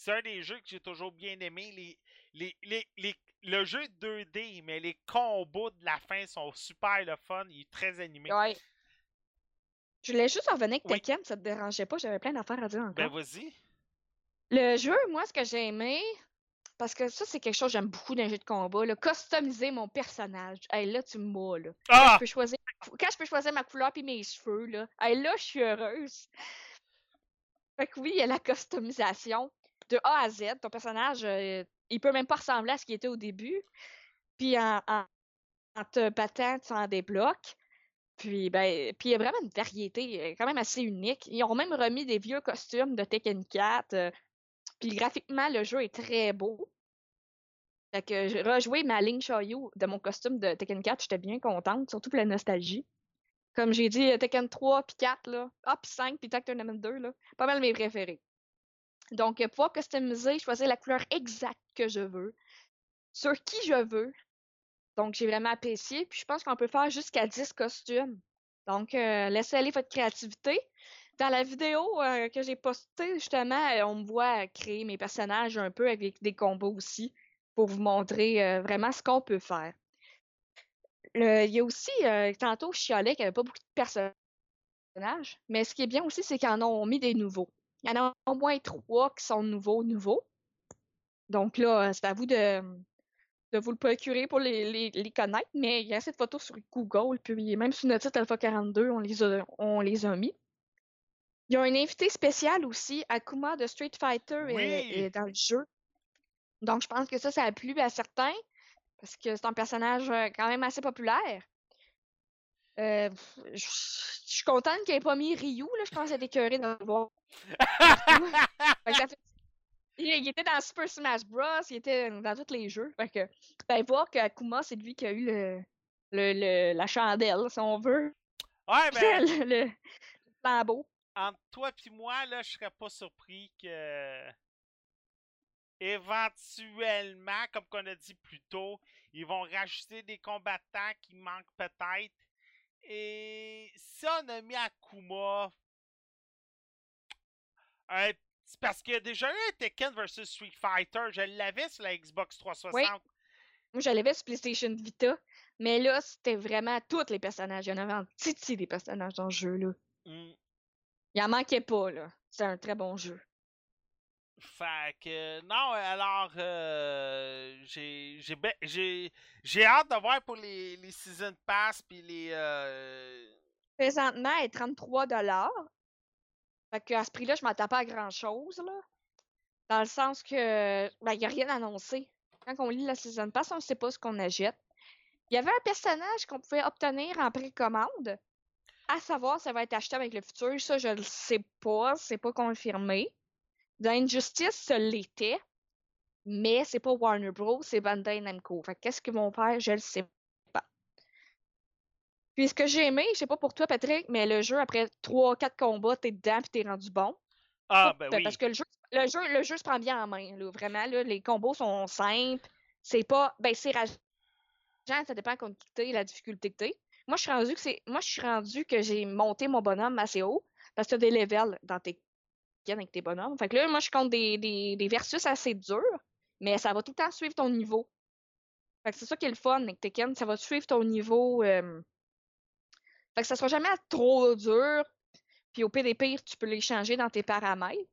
un des jeux que j'ai toujours bien aimé. Les, les, les, les- le jeu 2D, mais les combos de la fin sont super le fun. Il est très animé. Ouais. Je voulais juste en revenir avec Oui. Tekken, ça te dérangeait pas, j'avais plein d'affaires à dire encore. Ben vas-y. Le jeu, moi, ce que j'ai aimé, parce que ça, c'est quelque chose que j'aime beaucoup dans les jeux de combat, là, customiser mon personnage. Hey, là, tu me là. Quand Ah! je peux choisir ma Quand je peux choisir ma couleur puis mes cheveux, là, hey, là, je suis heureuse. Fait que oui, il y a la customisation de A à Z. Ton personnage, euh, il peut même pas ressembler à ce qu'il était au début. Puis en, en, en te battant, tu en débloques. Puis, ben, puis il y a vraiment une variété euh, quand même assez unique. Ils ont même remis des vieux costumes de Tekken 4. euh, puis graphiquement, le jeu est très beau. Fait que j'ai ma Link Shoyu de mon costume de Tekken 4, j'étais bien contente, surtout pour la nostalgie. Comme j'ai dit, euh, Tekken 3 puis 4, là. Ah, puis 5 puis Tag Tournament 2, là. Pas mal mes préférés. Donc, euh, pouvoir customiser, choisir la couleur exacte que je veux, sur qui je veux. Donc, j'ai vraiment apprécié. Puis, je pense qu'on peut faire jusqu'à 10 costumes. Donc, euh, laissez aller votre créativité. Dans la vidéo euh, que j'ai postée, justement, euh, on me voit créer mes personnages un peu avec des combos aussi pour vous montrer euh, vraiment ce qu'on peut faire. Il y a aussi, euh, tantôt, je chialais qu'il n'y avait pas beaucoup de personnages, mais ce qui est bien aussi, c'est qu'ils en ont mis des nouveaux. Il y en a au moins trois qui sont nouveaux, nouveaux. Donc là, euh, c'est à vous de, vous le procurer pour les, les- connaître, mais il y a assez de photos sur Google, puis même sur notre site Alpha 42, on les a, on les a mis. Il y a un invité spécial aussi, Akuma de Street Fighter Oui. est dans le jeu. Donc, je pense que ça, ça a plu à certains, parce que c'est un personnage euh, quand même assez populaire. Euh, je je suis contente qu'il n'ait pas mis Ryu, là, je pense qu'il était écœuré de le voir. (laughs) fait- Il, il était dans Super Smash Bros, il était dans tous les jeux. Fait que, ben, voir qu'Akuma, c'est lui qui a eu le, le, le- la chandelle, si on veut. Ouais, (laughs) ben, le, le flambeau. Entre toi et moi, là, je serais pas surpris que. Éventuellement, comme qu'on a dit plus tôt, ils vont rajouter des combattants qui manquent peut-être. Et si on a mis Akuma. euh, c'est parce qu'il y a déjà Tekken vs Street Fighter. Je l'avais sur la Xbox 360. Moi, je l'avais sur PlayStation Vita, mais là, c'était vraiment tous les personnages. Il y en avait en titi des personnages dans le jeu, là. Mm. Il en manquait pas, là. C'est un très bon jeu. Fait que non, alors euh, j'ai j'ai j'ai j'ai hâte de voir pour les, les season pass puis les euh, Présentement, elle est 33 Fait que à ce prix-là, je m'attends pas à grand-chose, là. Dans le sens que, ben, il n'y a rien annoncé. Quand on lit la Season Pass, on ne sait pas ce qu'on achète. Il y avait un personnage qu'on pouvait obtenir en précommande. À savoir, ça va être acheté avec le futur. Ça, je le sais pas. C'est pas confirmé. Dans Injustice, ça l'était. Mais c'est pas Warner Bros. C'est Bandai Namco. Fait que qu'est-ce qu'ils vont faire? Je le sais pas. Puis ce que j'ai aimé, je sais pas pour toi, Patrick, mais le jeu, après 3-4 combats, t'es dedans puis t'es rendu bon. ah Pas- ben oui Parce que le jeu, le jeu, le jeu se prend bien en main, là, vraiment. Là, les combos sont simples. C'est pas. Ben, c'est raj- ça dépend quand tu la difficulté que tu Moi, je suis rendu que c'est. Moi, je suis rendu que j'ai monté mon bonhomme assez haut parce que tu as des levels dans tes avec tes bonhommes. Fait que là, moi, je compte des, des, versus assez durs, mais ça va tout le temps suivre ton niveau. C'est ça qui est le fun avec Tekken, ça va suivre ton niveau. Euh... Fait que ça sera jamais trop dur. Puis au des pires, tu peux les changer dans tes paramètres.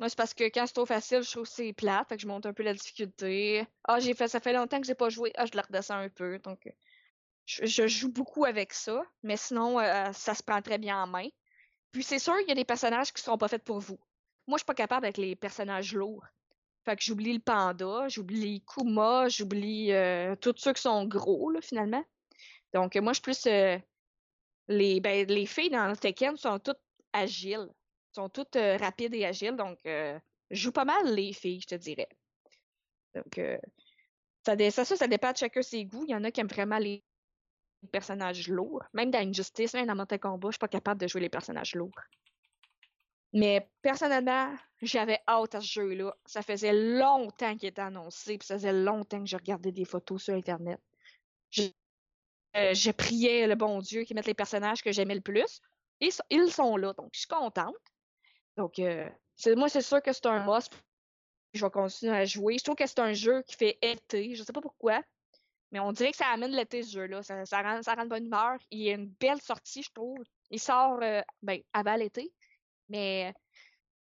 Moi, c'est parce que quand c'est trop facile, je trouve que c'est plate, fait que je monte un peu la difficulté. Ah, j'ai fait, ça fait longtemps que j'ai pas joué. Ah, je la redescends un peu. Donc, je, joue beaucoup avec ça, mais sinon, euh, ça se prend très bien en main. Puis c'est sûr, il y a des personnages qui sont pas faits pour vous. Moi, je suis pas capable avec les personnages lourds. Fait que j'oublie le panda, j'oublie Kuma, j'oublie euh, tous ceux qui sont gros, finalement. Donc, moi, je suis plus. Euh, les, ben, les filles dans Tekken sont toutes agiles sont toutes rapides et agiles, donc je joue pas mal les filles, je te dirais. Donc, euh, ça, ça, ça, dépend de chacun ses goûts. Il y en a qui aiment vraiment les personnages lourds. Même dans Injustice, même dans Mortal Kombat, je suis pas capable de jouer les personnages lourds. Mais personnellement, j'avais hâte à ce jeu-là. Ça faisait longtemps qu'il était annoncé, puis ça faisait longtemps que je regardais des photos sur Internet. Je, je priais le bon Dieu qui mette les personnages que j'aimais le plus. Et ils sont là, donc je suis contente. Donc, euh, moi, c'est sûr que c'est un must. Je vais continuer à jouer. Je trouve que c'est un jeu qui fait été. Je sais pas pourquoi. Mais on dirait que ça amène l'été, ce jeu-là. Ça, ça, rend, ça rend de bonne humeur. Il y a une belle sortie, je trouve. Il sort euh, ben, avant l'été. Mais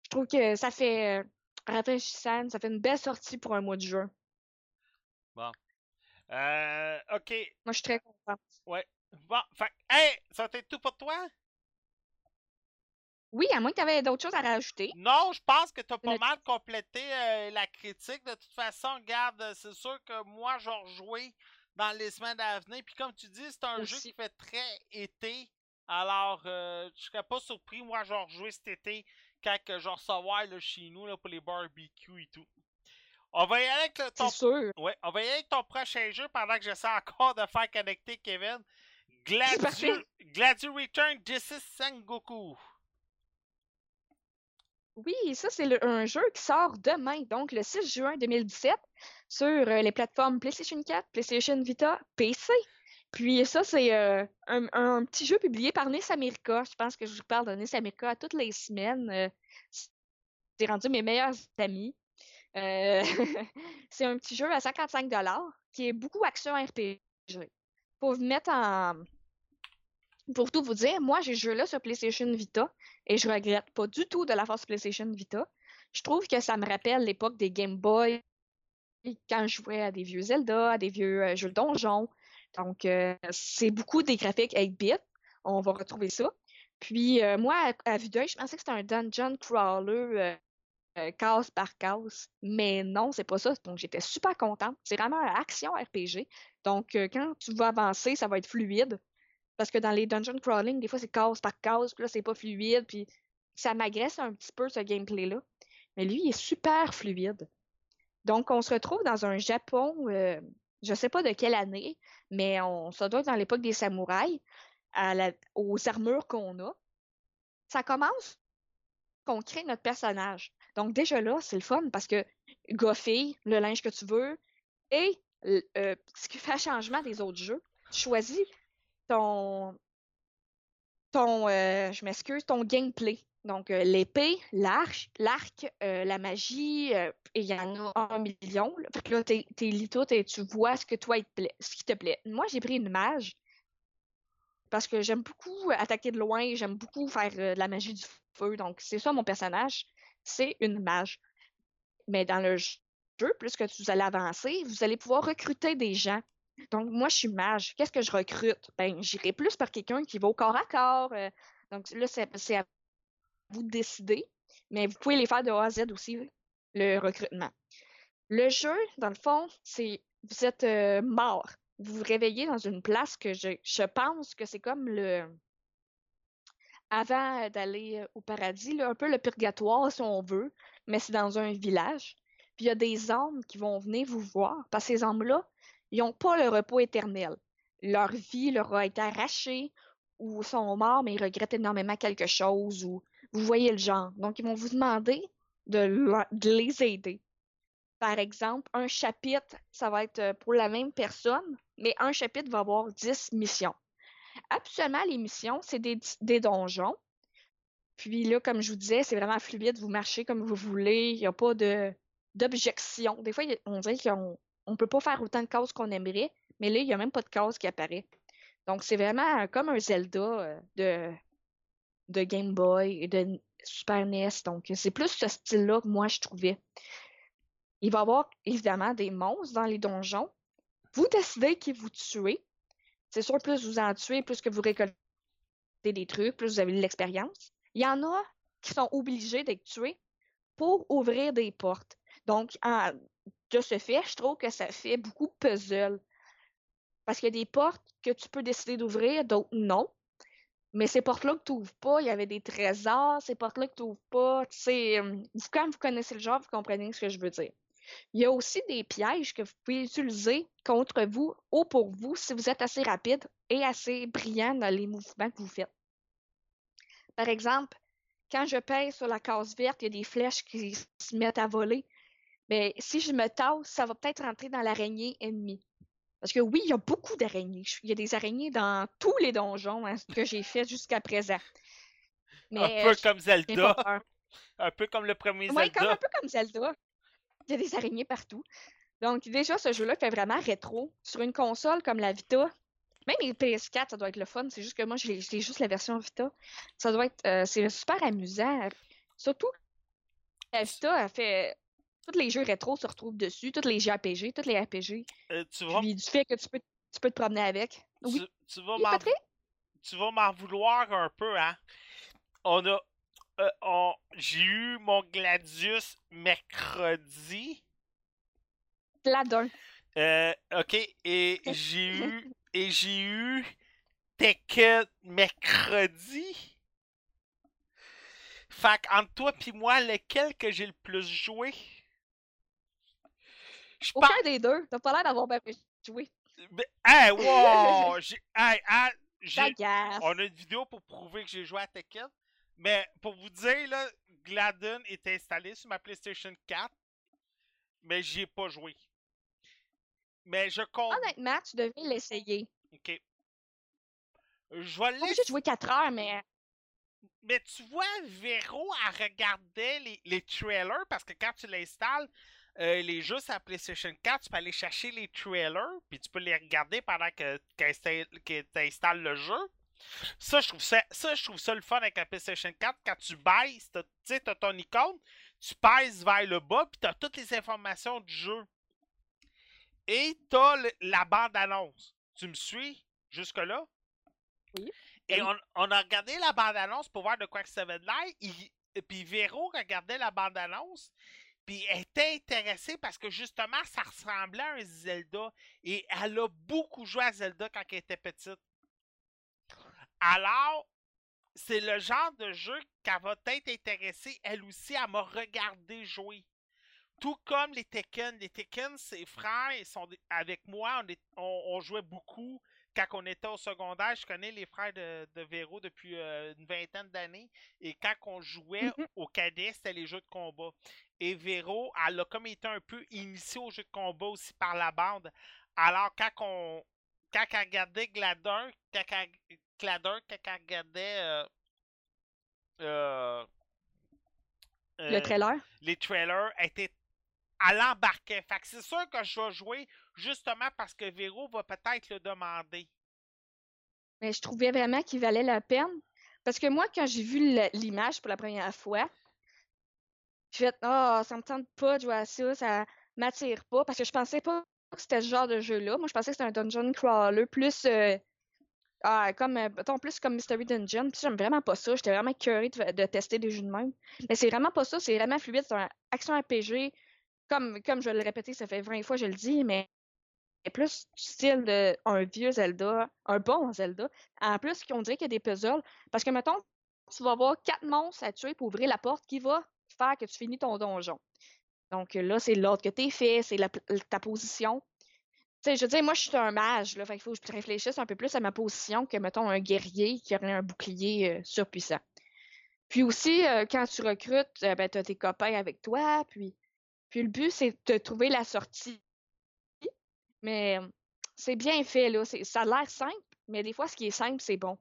je trouve que ça fait euh, rafraîchissant. Ça fait une belle sortie pour un mois de juin. Bon. Euh, OK. Moi, je suis très contente. Ouais. Bon, fait, hey, ça a été tout pour toi? Oui, à moins que tu avais d'autres choses à rajouter. Non, je pense que tu as pas mal complété euh, la critique. De toute façon, regarde, euh, c'est sûr que moi, je vais rejouer dans les semaines à venir. Puis comme tu dis, c'est un jeu qui fait très été. Alors, euh, je serais pas surpris, moi, je vais rejouer cet été quand je vais recevoir chez nous là, pour les barbecues et tout. On va y aller avec ton... sûr. Ouais, on va y aller avec ton prochain jeu pendant que j'essaie encore de faire connecter Kevin. Gladiu Return, This is Sengoku. Oui, ça, c'est un jeu qui sort demain, donc le 6 juin 2017, sur euh, les plateformes PlayStation 4, PlayStation Vita, PC. Puis ça, c'est euh, un, petit jeu publié par Nice America. Je pense que je vous parle de Nice America toutes les semaines. Euh, c'est rendu mes meilleurs amis. (laughs) c'est un petit jeu à 55 qui est beaucoup action RPG. Pour vous mettre en, pour tout vous dire, moi, j'ai joué là sur PlayStation Vita et je regrette pas du tout de la force PlayStation Vita. Je trouve que ça me rappelle l'époque des Game Boy quand je jouais à des vieux Zelda, à des vieux euh, jeux de donjon. Donc, euh, c'est beaucoup des graphiques 8-bit. On va retrouver ça. Puis, euh, moi, à, vue d'œil, je pensais que c'était un dungeon crawler case par case. Mais non, c'est pas ça. Donc, j'étais super contente. C'est vraiment un action RPG. Donc, quand tu vas avancer, ça va être fluide. Parce que dans les dungeon crawling, des fois, c'est case par case, puis là, c'est pas fluide, puis ça m'agresse un petit peu, ce gameplay-là. Mais lui, il est super fluide. Donc, on se retrouve dans un Japon, euh, je sais pas de quelle année, mais on, ça doit dans l'époque des samouraïs, aux armures qu'on a. Ça commence qu'on crée notre personnage. Donc, déjà là, c'est le fun parce que Goffy, le linge que tu veux, et euh, ce qui fait changement des autres jeux, tu choisis ton, ton euh, je m'excuse, ton gameplay. Donc, euh, l'épée, l'arc, l'arc, euh, la magie, il y en a un million. Là. Fait que là, t'es, lis tout et tu vois ce que toi, ce qui te plaît. Moi, j'ai pris une mage parce que j'aime beaucoup attaquer de loin, j'aime beaucoup faire de la magie du feu. Donc, c'est ça mon personnage, c'est une mage. Mais dans le jeu, plus que vous allez avancer, vous allez pouvoir recruter des gens donc, moi, je suis mage. Qu'est-ce que je recrute? Ben, j'irai plus par quelqu'un qui va au corps à corps. Euh, donc, là, c'est à vous de décider. Mais vous pouvez les faire de A à Z aussi, le recrutement. Le jeu, dans le fond, c'est vous êtes euh, mort. Vous vous réveillez dans une place que je, pense que c'est comme le. Avant d'aller euh, au paradis, un peu le purgatoire, si on veut, mais c'est dans un village. Puis il y a des âmes qui vont venir vous voir. Parce que ces âmes-là, ils n'ont pas le repos éternel. Leur vie leur a été arrachée ou sont morts, mais ils regrettent énormément quelque chose ou vous voyez le genre. Donc, ils vont vous demander de, les aider. Par exemple, un chapitre, ça va être euh, pour la même personne, mais un chapitre va avoir 10 missions. Habituellement, les missions, c'est des, des donjons. Puis là, comme je vous disais, c'est vraiment fluide, vous marchez comme vous voulez, il n'y a pas de d'objection. Des fois, on dirait qu'on ne peut pas faire autant de cases qu'on aimerait, mais là, il n'y a même pas de case qui apparaît. Donc, c'est vraiment comme un Zelda euh, de, de Game Boy et de Super NES. Donc, c'est plus ce style-là que moi, je trouvais. Il va y avoir évidemment des monstres dans les donjons. Vous décidez qui vous tuez. C'est sûr, plus vous en tuez, plus que vous récoltez des trucs, plus vous avez de l'expérience. Il y en a qui sont obligés d'être tués pour ouvrir des portes. Donc, de ce fait, je trouve que ça fait beaucoup puzzle. Parce qu'il y a des portes que tu peux décider d'ouvrir, d'autres non. Mais ces portes-là que tu n'ouvres pas, il y avait des trésors, ces portes-là que tu n'ouvres pas, tu sais, quand vous connaissez le genre, vous comprenez ce que je veux dire. Il y a aussi des pièges que vous pouvez utiliser contre vous ou pour vous si vous êtes assez rapide et assez brillant dans les mouvements que vous faites. Par exemple, quand je pèse sur la case verte, il y a des flèches qui se mettent à voler. Mais si je me tasse, ça va peut-être rentrer dans l'araignée ennemie. Parce que oui, il y a beaucoup d'araignées. Il y a des araignées dans tous les donjons hein, que j'ai fait jusqu'à présent. un peu comme Zelda. Un peu comme le premier Zelda. Oui, comme un peu comme Zelda. Il y a des araignées partout. Donc, déjà, ce jeu-là fait vraiment rétro. Sur une console comme la Vita, même les PS4, ça doit être le fun. C'est juste que moi, j'ai juste la version Vita. Ça doit être. Euh, c'est super amusant. Surtout, la Vita, elle fait. Tous les jeux rétro se retrouvent dessus, tous les JRPG, tous les RPG. Euh, tu Puis du fait que tu peux, tu peux te promener avec. Oui. Tu, vas m'en vouloir un peu, hein? On a euh, j'ai eu mon Gladius mercredi. Gladun. Euh, ok, et (laughs) j'ai eu et j'ai eu Tekken mercredi. Fait entre toi et moi, lequel que j'ai le plus joué? Aucun des deux. T'as pas l'air d'avoir bien joué. Ben, hey, (laughs) wow! j'ai, hey, on a une vidéo pour prouver que j'ai joué à Tekken. Mais pour vous dire, là, Gladden est installé sur ma PlayStation 4, mais j'y ai pas joué. Mais je compte. Honnêtement, tu devais l'essayer. Ok. Je vais l'essayer. J'ai joué 4 heures, mais. Mais tu vois, Véro, elle regardait les, les trailers parce que quand tu l'installes, euh, les jeux sur la PlayStation 4, tu peux aller chercher les trailers, puis tu peux les regarder pendant que, tu installes le jeu. Ça, je trouve ça, ça, je trouve ça le fun avec la PlayStation 4. Quand tu baisses, tu sais, t'as ton icône, tu pèses vers le bas, puis t'as toutes les informations du jeu. Et t'as la bande-annonce. Tu me suis jusque-là? Oui. Et on, on, a regardé la bande-annonce pour voir de quoi que ça avait de l'air. Puis Véro regardait la bande-annonce. Puis elle était intéressée parce que justement, ça ressemblait à un Zelda. Et elle a beaucoup joué à Zelda quand elle était petite. Alors, c'est le genre de jeu qu'elle va être intéressée, elle aussi, à me regarder jouer. Tout comme les Tekken. Les Tekken, ses frères, ils sont avec moi, on, jouait beaucoup quand on était au secondaire. Je connais les frères de, de Véro depuis euh, une vingtaine d'années. Et quand on jouait mm-hmm. au cadet, c'était les jeux de combat. Et Véro, elle a comme été un peu initiée aux jeux de combat aussi par la bande. Alors, quand on, quand elle regardait Gladun, quand elle, quand elle regardait euh, euh, le trailer, les trailers étaient à l'embarquer. Fait que c'est sûr que je vais jouer justement parce que Véro va peut-être le demander. Mais je trouvais vraiment qu'il valait la peine. Parce que moi, quand j'ai vu l'image pour la première fois, je fait Ah, oh, ça me tente pas de jouer à ça, ça m'attire pas. Parce que je pensais pas que c'était ce genre de jeu-là. Moi, je pensais que c'était un dungeon crawler plus euh, ah, comme, euh, plus comme Mystery Dungeon. Puis j'aime vraiment pas ça. J'étais vraiment curieux de, tester des jeux de même. Mais c'est vraiment pas ça. C'est vraiment fluide. C'est un action RPG. Comme, comme je le répété, ça fait 20 fois que je le dis, mais plus style de un vieux Zelda, un bon Zelda. En plus, on dirait qu'il y a des puzzles. Parce que, mettons, tu vas avoir quatre monstres à tuer pour ouvrir la porte qui va faire que tu finis ton donjon. Donc là, c'est l'ordre que tu fait, c'est ta position je veux dire, moi, je suis un mage, là. il faut que je réfléchisse un peu plus à ma position que, mettons, un guerrier qui aurait un bouclier euh, surpuissant. Puis aussi, euh, quand tu recrutes, euh, ben, tu as tes copains avec toi. Puis, puis le but, c'est de trouver la sortie. Mais c'est bien fait, là. Ça a l'air simple, mais des fois, ce qui est simple, c'est bon.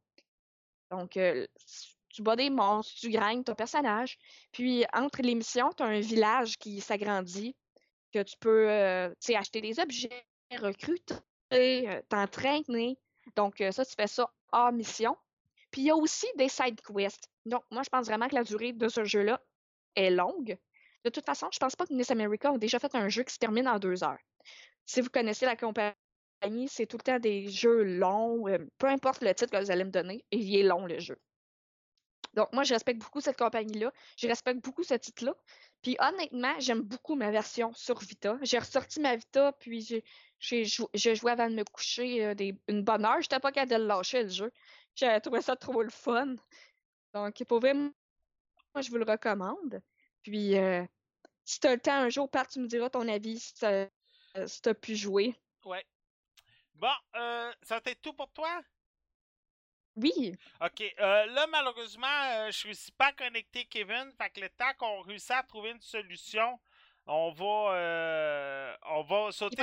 Donc, tu bats des monstres, tu gagnes ton personnage. Puis, entre les missions, tu as un village qui s'agrandit, que tu peux acheter des objets, recruter, t'entraîner. Donc, ça, tu fais ça hors mission. Puis, il y a aussi des side quests. Donc, moi, je pense vraiment que la durée de ce jeu-là est longue. De toute façon, je pense pas que Miss America a déjà fait un jeu qui se termine en deux heures. Si vous connaissez la compagnie, c'est tout le temps des jeux longs. Euh, peu importe le titre que vous allez me donner, il est long le jeu. Donc, moi, je respecte beaucoup cette compagnie-là. Je respecte beaucoup ce titre-là. Puis, honnêtement, j'aime beaucoup ma version sur Vita. J'ai ressorti ma Vita, puis j'ai joué avant de me coucher euh, une bonne heure. J'étais pas capable de lâcher, le jeu. J'ai trouvé ça trop le fun. Donc, pour vrai, moi, je vous le recommande. Puis, euh, si tu as le temps un jour, Pat, tu me diras ton avis si tu as, pu jouer. Ouais. Bon, euh, ça a été tout pour toi? Oui. OK. Euh, là, malheureusement, euh, je ne suis pas connecté, Kevin. Fait que le temps qu'on réussit à trouver une solution, on va, euh, on va sauter.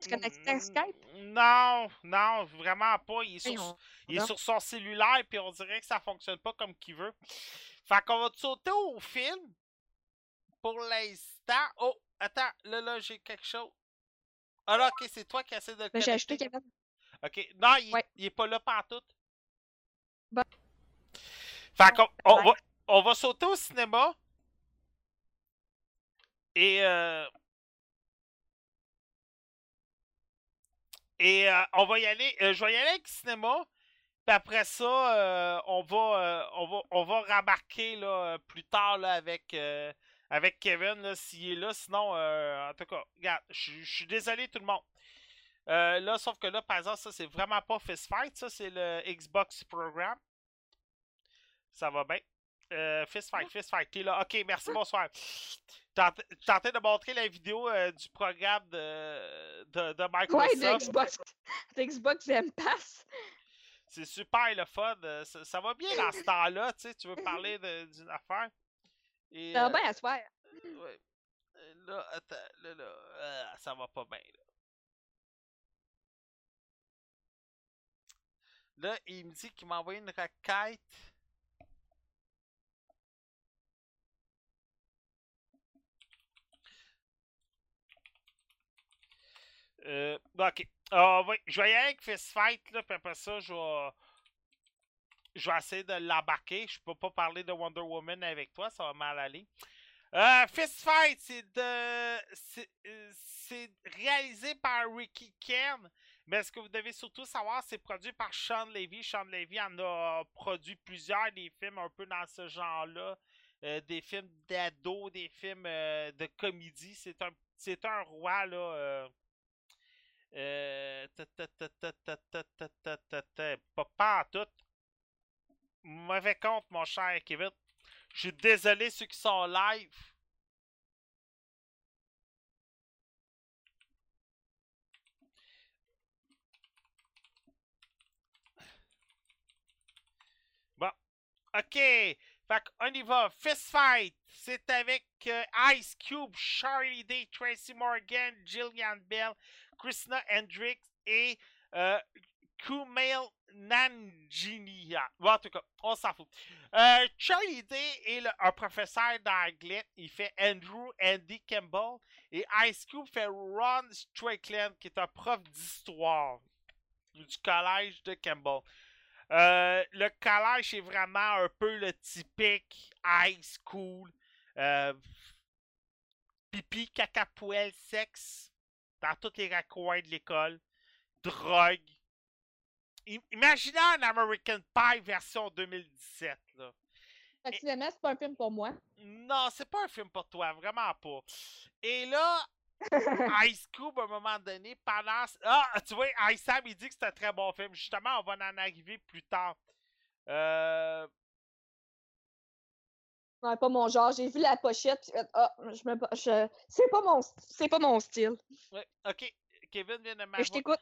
Tu connecté à Skype? Non, non, vraiment pas. Il est, sur, il est sur son cellulaire, puis on dirait que ça fonctionne pas comme qu'il veut. Fait qu'on va te sauter au film. Pour l'instant. Oh, attends, là, là, j'ai quelque chose. Ah là, ok, c'est toi qui essaies de le ben, J'ai acheté Kevin. Ok, non, il, il est pas là partout. Bon. Fait qu'on on, va, on va sauter au cinéma. Et euh, Et euh, on va y aller. Euh, je vais y aller avec le cinéma. Puis après ça, on va on va on va rembarquer là, plus tard là, avec avec Kevin s'il est là. Sinon, en tout cas, regarde, je suis désolé tout le monde. là, sauf que là, par exemple, ça, c'est vraiment pas Fist Fight, ça, c'est le Xbox Program. Ça va bien. Euh, fist Fight, Fist Fight, t'es là. Ok, merci, bonsoir. T'es en train de montrer la vidéo euh, du programme de, de, de Microsoft. Ouais, de Xbox, de Xbox Game Pass. C'est super le fun. Euh, ça, va bien dans ce temps-là, tu sais, tu veux parler d'une affaire? Et, ça va bien à se faire. Ouais. Là, attends, là, là, ça va pas bien, là. Là, il me dit qu'il m'a envoyé une requête. Euh, ok. Ah, je vais y aller avec Fist Fight, là, puis après ça, je vais. Je vais essayer de l'embarquer. Je peux pas parler de Wonder Woman avec toi, ça va mal aller. Euh, Fist Fight, c'est de. C'est réalisé par Ricky Ken. Mais ce que vous devez surtout savoir, c'est produit par Sean Levy. Sean Levy en a produit plusieurs des films un peu dans ce genre-là. Euh, des films d'ado, des films euh, de comédie. C'est un, c'est un roi, là. Euh, euh, pas tout. Mauvais compte, mon cher Kevin. Je suis désolé ceux qui sont live. Bon. OK. Fait on y va. Fist Fight. C'est avec euh, Ice Cube, Charlie Day, Tracy Morgan, Jillian Bell, Christina Hendricks et euh, Kumail Nanjinia. Bon, en tout cas, on s'en fout. Euh, Charlie Day est un professeur d'anglais. Il fait Andrew Andy Campbell. Et Ice Cube fait Ron Strickland, qui est un prof d'histoire du collège de Campbell. Euh, le collège est vraiment un peu le typique high school. Euh, pipi, caca, poêle, sexe dans tous les raccoins de l'école, drogue. Imaginez un American Pie version 2017, là. Finalement, c'est pas un film pour moi. Non, c'est pas un film pour toi, vraiment pas. Et là, (laughs) Ice Cube, à un moment donné, pendant. Ah, tu vois, Ice Sam, il dit que c'est un très bon film. Justement, on va en arriver plus tard. Euh, non, pas mon genre. J'ai vu la pochette. Ah, je me, je, c'est pas mon, c'est pas mon style. Ouais, ok. Kevin vient de m'envoyer. Je t'écoute.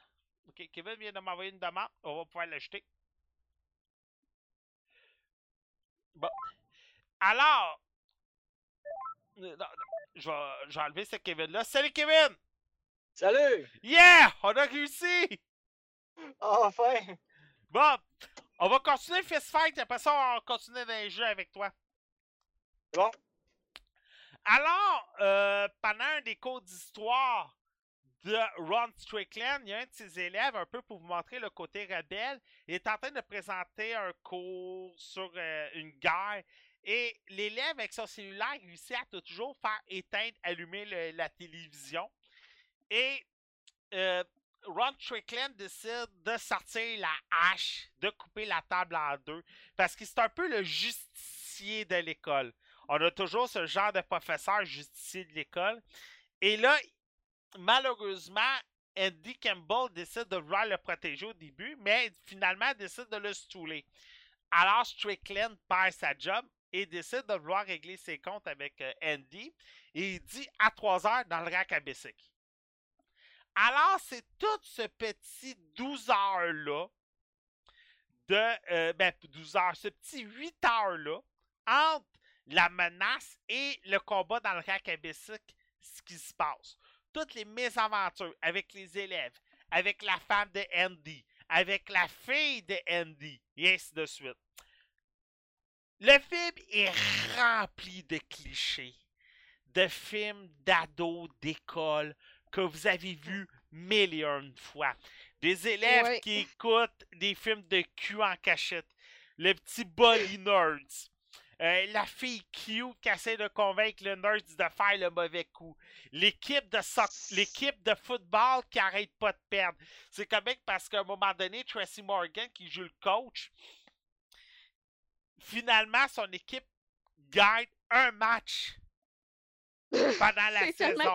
Ok, Kevin vient de m'envoyer une demande. On va pouvoir l'acheter. Bon. Alors. Euh, non, je, vais, je vais enlever ce Kevin-là. Salut Kevin! Salut! Yeah! On a réussi! Enfin! Bon, on va continuer Fist Fight, et après ça, on va continuer dans les jeux avec toi. Bon. Alors, euh, pendant un des cours d'histoire de Ron Strickland, il y a un de ses élèves, un peu pour vous montrer le côté rebelle, il est en train de présenter un cours sur euh, une guerre. Et l'élève, avec son cellulaire, réussit à toujours faire éteindre, allumer la télévision. Et euh, Ron Strickland décide de sortir la hache, de couper la table en deux, parce que c'est un peu le justicier de l'école. On a toujours ce genre de professeur justicier de l'école. Et là, malheureusement, Andy Campbell décide de vouloir le protéger au début, mais finalement décide de le stouler. Alors Strickland perd sa job et décide de vouloir régler ses comptes avec euh, Andy. Et il dit à 3 heures dans le rack à Bessic. Alors, c'est tout ce petit 12 heures-là, de, euh, ben, 12 heures, ce petit 8 heures-là, entre la menace et le combat dans le rack à ce qui se passe. Toutes les mésaventures avec les élèves, avec la femme de Andy, avec la fille de Andy, et ainsi de suite. Le film est rempli de clichés, de films d'ados, d'école, que vous avez vus mille et une fois. Des élèves Ouais. qui écoutent des films de cul en cachette. Le petit Bully Nerds. Euh, la fille cute qui essaie de convaincre le nerd de faire le mauvais coup. L'équipe de soc- l'équipe de football qui arrête pas de perdre. C'est comique parce qu'à un moment donné, Tracy Morgan, qui joue le coach, finalement, son équipe gagne un match (laughs) pendant la saison.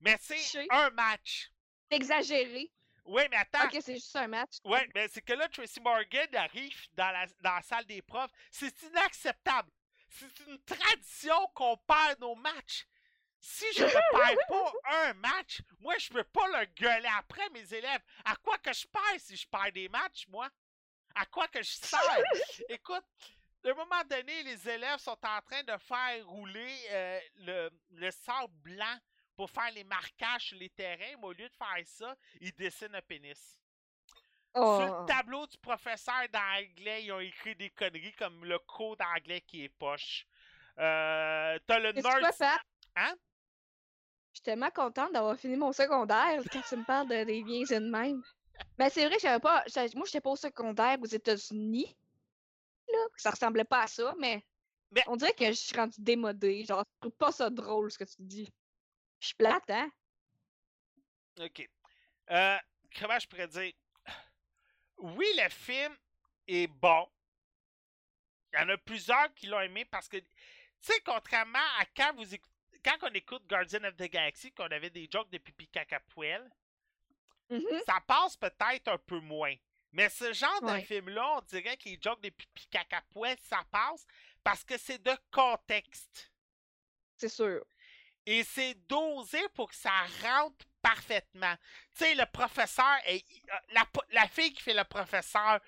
Mais c'est un match. exagéré. Oui, mais attends. Ok, c'est juste un match. Ouais, mais c'est que là, Tracy Morgan arrive dans la, dans la salle des profs. C'est inacceptable. C'est une tradition qu'on perd nos matchs. Si je ne (laughs) perds pas un match, moi, je peux pas le gueuler après mes élèves. À quoi que je perds si je perds des matchs, moi? À quoi que je sers? (laughs) Écoute, à un moment donné, les élèves sont en train de faire rouler euh, le, le sable blanc pour faire les marquages sur les terrains. Mais au lieu de faire ça, ils dessinent un pénis. Sur Oh. le tableau du professeur d'anglais, ils ont écrit des conneries comme le code anglais qui est poche. Euh, T'as le vas faire? Hein? Je suis tellement contente d'avoir fini mon secondaire quand tu me parles de, des viens de même. Mais c'est vrai que j'avais pas. Moi, j'étais pas au secondaire aux États-Unis. Là, ça ressemblait pas à ça, mais, Mais- on dirait que je suis rendue démodée. Genre, je trouve pas ça drôle ce que tu dis. Je suis plate, hein? Ok. Euh, comment je pourrais dire? Oui, le film est bon. Il y en a plusieurs qui l'ont aimé parce que, tu sais, contrairement à quand vous écoutez, quand on écoute Guardian of the Galaxy, qu'on avait des jokes de pipi caca poêle, Mhm. ça passe peut-être un peu moins. Mais ce genre de film-là, on dirait que les jokes de pipi caca poêle, ça passe parce que c'est de contexte. C'est sûr. Et c'est dosé pour que ça rentre parfaitement. Tu sais, le professeur, est- euh, la, la fille qui fait le professeur,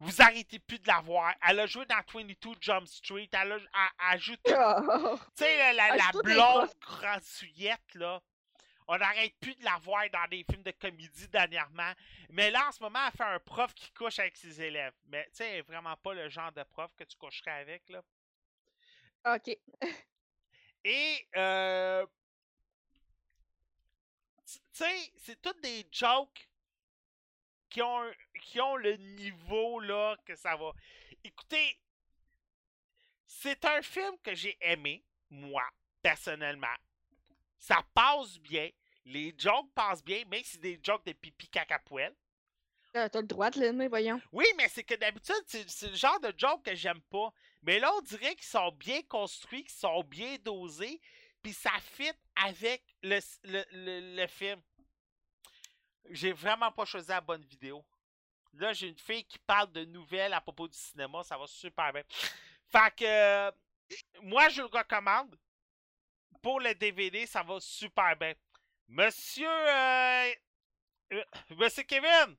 vous arrêtez plus de la voir. Elle a joué dans 22 Jump Street. Elle a, elle- elle joue tout- Oh. Tu sais, la, la, les blonde grassouillette, là. On n'arrête plus de la voir dans des films de comédie dernièrement. Mais là, en ce moment, elle fait un prof qui couche avec ses élèves. Mais tu sais, elle est vraiment pas le genre de prof que tu coucherais avec, là. Ok. (laughs) Et, euh, tu sais, c'est toutes des jokes qui ont, qui ont le niveau, là, que ça va. Écoutez, c'est un film que j'ai aimé, moi, personnellement. Ça passe bien. Les jokes passent bien, mais c'est des jokes de pipi caca poêle. T'as le droit de l'aimer, voyons. Oui, mais c'est que d'habitude, c'est c'est le genre de joke que j'aime pas. Mais là, on dirait qu'ils sont bien construits, qu'ils sont bien dosés, puis ça fit avec le, le- le film. J'ai vraiment pas choisi la bonne vidéo. Là, j'ai une fille qui parle de nouvelles à propos du cinéma, ça va super bien. Fait que, euh, moi, je le recommande. Pour le DVD, ça va super bien. Monsieur, euh, euh, Monsieur Kevin,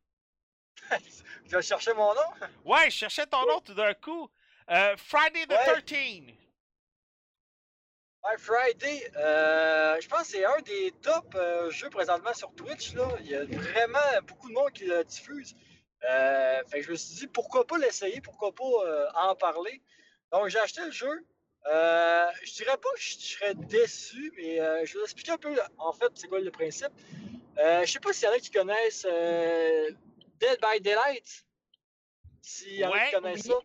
(laughs) Tu vas chercher mon nom? Ouais, je cherchais ton nom tout d'un coup. Euh, Friday the Ouais. 13 Ouais, Friday. Euh, je pense que c'est un des top euh, jeux présentement sur Twitch. Là. Il y a vraiment beaucoup de monde qui le diffuse. Euh, fait que je me suis dit, pourquoi pas l'essayer, pourquoi pas en parler. Donc, j'ai acheté le jeu. Je dirais pas que je serais déçu, mais je vais vous expliquer un peu, en fait, c'est quoi le principe. Je sais pas s'il y en a qui connaissent Dead by Daylight. S'il y en a Ouais, qui connaissent oui. ça.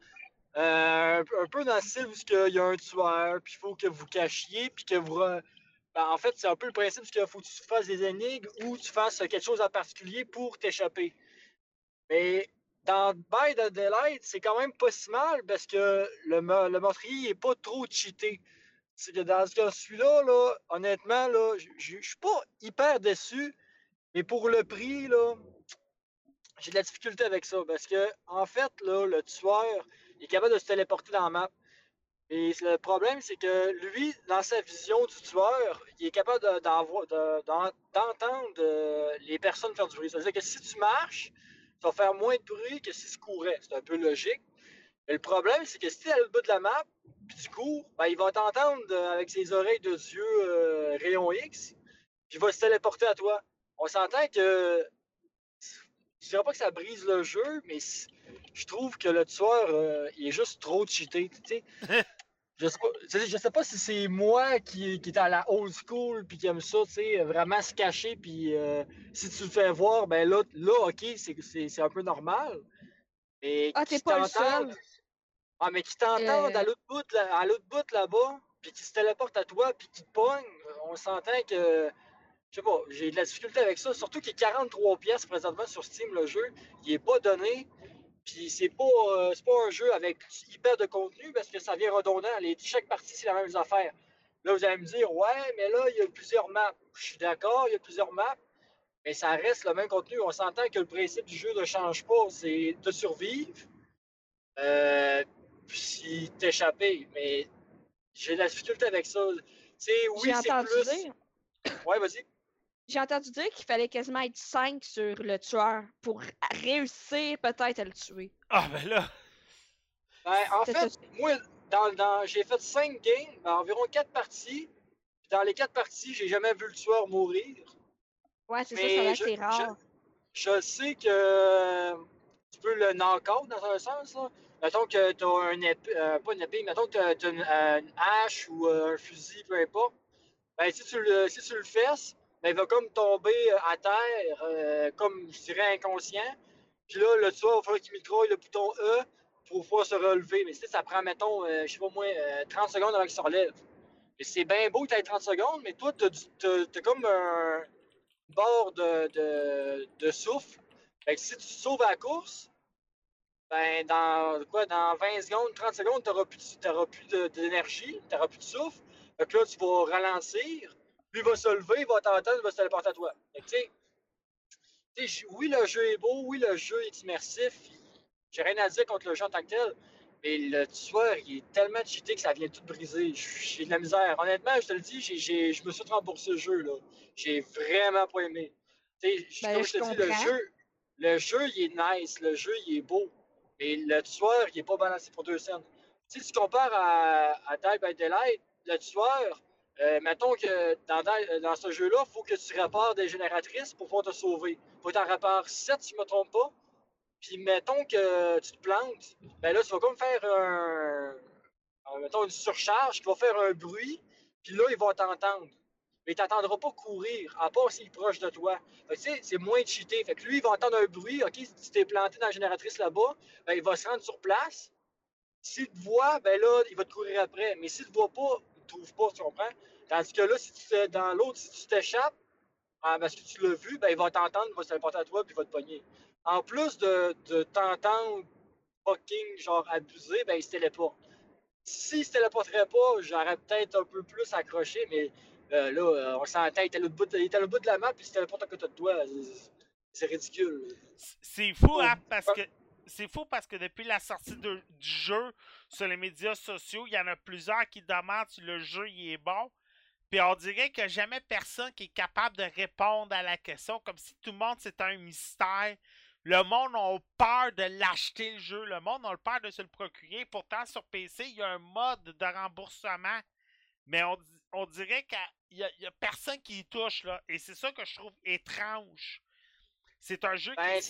Euh, un peu- dans le style où il y a un tueur, puis il faut que vous cachiez, puis que vous. Ben, en fait, c'est un peu le principe qu'il faut que tu fasses des énigmes ou tu fasses quelque chose en particulier pour t'échapper. Mais dans By the Daylight, c'est quand même pas si mal parce que le, le meurtrier est pas trop cheaté. C'est que dans ce cas celui-là, là, honnêtement, là, je suis pas hyper déçu, mais pour le prix, j'ai de la difficulté avec ça parce que, en fait, là, le tueur il est capable de se téléporter dans la map. Et le problème, c'est que lui, dans sa vision du tueur, il est capable d'entendre euh, les personnes faire du bruit. C'est-à-dire que si tu marches, tu vas faire moins de bruit que si tu courais. C'est un peu logique. Mais le problème, c'est que si tu es à l'autre bout de la map, puis tu cours, ben, il va t'entendre euh, avec ses oreilles de Dieu euh, rayon X, puis il va se téléporter à toi. On s'entend que. Je dirais pas que ça brise le jeu, mais je trouve que le tueur, euh, il est juste trop cheaté. tu sais. (laughs) je, sais pas, sais, je sais pas si c'est moi qui, qui est à la old school puis qui aime ça, tu sais, vraiment se cacher. Puis euh, si tu le fais voir, ben là, là ok, c'est- c'est c'est un peu normal. Mais Ah, qui t'es pas le seul. ah, mais qui t'entendent Euh. à l'autre bout, là- à l'autre bout là-bas, puis qui se téléportent à toi, puis qui te pognent, on s'entend que. Je sais pas, j'ai de la difficulté avec ça. Surtout qu'il est 43 pièces présentement sur Steam, le jeu. Il est pas donné. Puis c'est pas, euh, c'est pas un jeu avec hyper de contenu parce que ça vient redondant. Les, chaque partie, c'est la même affaire. Là, vous allez me dire, ouais, mais là, il y a plusieurs maps. Je suis d'accord, il y a plusieurs maps. Mais ça reste le même contenu. On s'entend que le principe du jeu ne change pas. C'est de survivre. Euh, puis t'échapper. Mais j'ai de la difficulté avec ça. Tu sais, oui, c'est plus. dire. Ouais, vas-y. J'ai entendu dire qu'il fallait quasiment être 5 sur le tueur pour réussir peut-être à le tuer. Ah, ben là. Ben, en fait, ça. moi, dans, dans- j'ai fait 5 games, ben, environ 4 parties. Puis Dans les 4 parties, j'ai jamais vu le tueur mourir. Ouais, c'est ça, ça va je- c'est rare. Je sais que tu peux le knock-out dans un sens. Là. Mettons que tu as un épée, euh, pas une épée, mettons que tu as une, euh, une hache ou euh, un fusil, peu importe. Ben, si tu le, si tu le fesses, ben, il va comme tomber euh, à terre, euh, comme je dirais inconscient. Puis là, le tueur, il va falloir qu'il mitraille le bouton E pour pouvoir se relever. Mais tu sais, ça prend, mettons, euh, je sais pas moi, euh, 30 secondes avant qu'il se relève. C'est bien beau aies 30 secondes, mais toi, tu as, comme un bord de, de, de souffle. Fait que si tu sauves à la course, ben dans quoi, dans 20 secondes, 30 secondes, tu n'auras plus, t'auras plus d'énergie, tu n'auras plus de souffle. Fait que là, tu vas ralentir. Lui il va se lever, il va t'entendre, il va se téléporter à toi. Fait que, oui, le jeu est beau, oui, le jeu est immersif. J'ai rien à dire contre le jeu en tant que tel. Mais le tueur, il est tellement cheaté que ça vient tout briser. J'ai de la misère. Honnêtement, je te le dis, j'ai- je me suis remboursé le jeu. là. J'ai vraiment pas aimé. Tu sais, j- Ben, comme je te dis, le jeu, le jeu, il est nice. Le jeu, il est beau. Mais le tueur, il est pas balancé pour deux scènes. Tu sais, si tu compares à, à Die by Daylight, le tueur, euh, mettons que dans, dans ce jeu-là, il faut que tu répares des génératrices pour pouvoir te sauver. faut que tu en répares 7, si je ne me trompe pas. Puis mettons que tu te plantes, ben là, tu vas comme faire un, un- mettons une surcharge qui va faire un bruit, puis là, il va t'entendre. Mais il t'entendra pas courir, à part s'il est proche de toi. Tu sais, c'est moins cheaté. Fait que lui, il va entendre un bruit, OK, si tu t'es planté dans la génératrice là-bas, ben, il va se rendre sur place. S'il te voit, ben là, il va te courir après. Mais s'il te voit pas, te trouve pas, tu comprends? Tandis que là, si tu t'es dans l'autre, si tu t'échappes, ah, parce que tu l'as vu, ben, il va t'entendre, il va se téléporter à toi, puis il va te pogner. En plus de, de t'entendre fucking genre abusé, ben il se téléporte. S'il se téléporterait pas, j'aurais peut-être un peu plus accroché, mais euh, là, euh, on s'entend, il est à l'autre bout, bout de la map, puis il se téléporte à côté de toi. C'est- ridicule. C'est fou, hein, parce que. C'est fou parce que depuis la sortie du jeu sur les médias sociaux, il y en a plusieurs qui demandent si le jeu il est bon. Puis on dirait qu'il n'y a jamais personne qui est capable de répondre à la question, comme si tout le monde c'était un mystère. Le monde a peur de l'acheter le jeu, le monde a peur de se le procurer. Pourtant, sur PC, il y a un mode de remboursement. Mais on dirait qu'il y, a personne qui y touche, là. Et c'est ça que je trouve étrange. C'est un jeu que... Ben,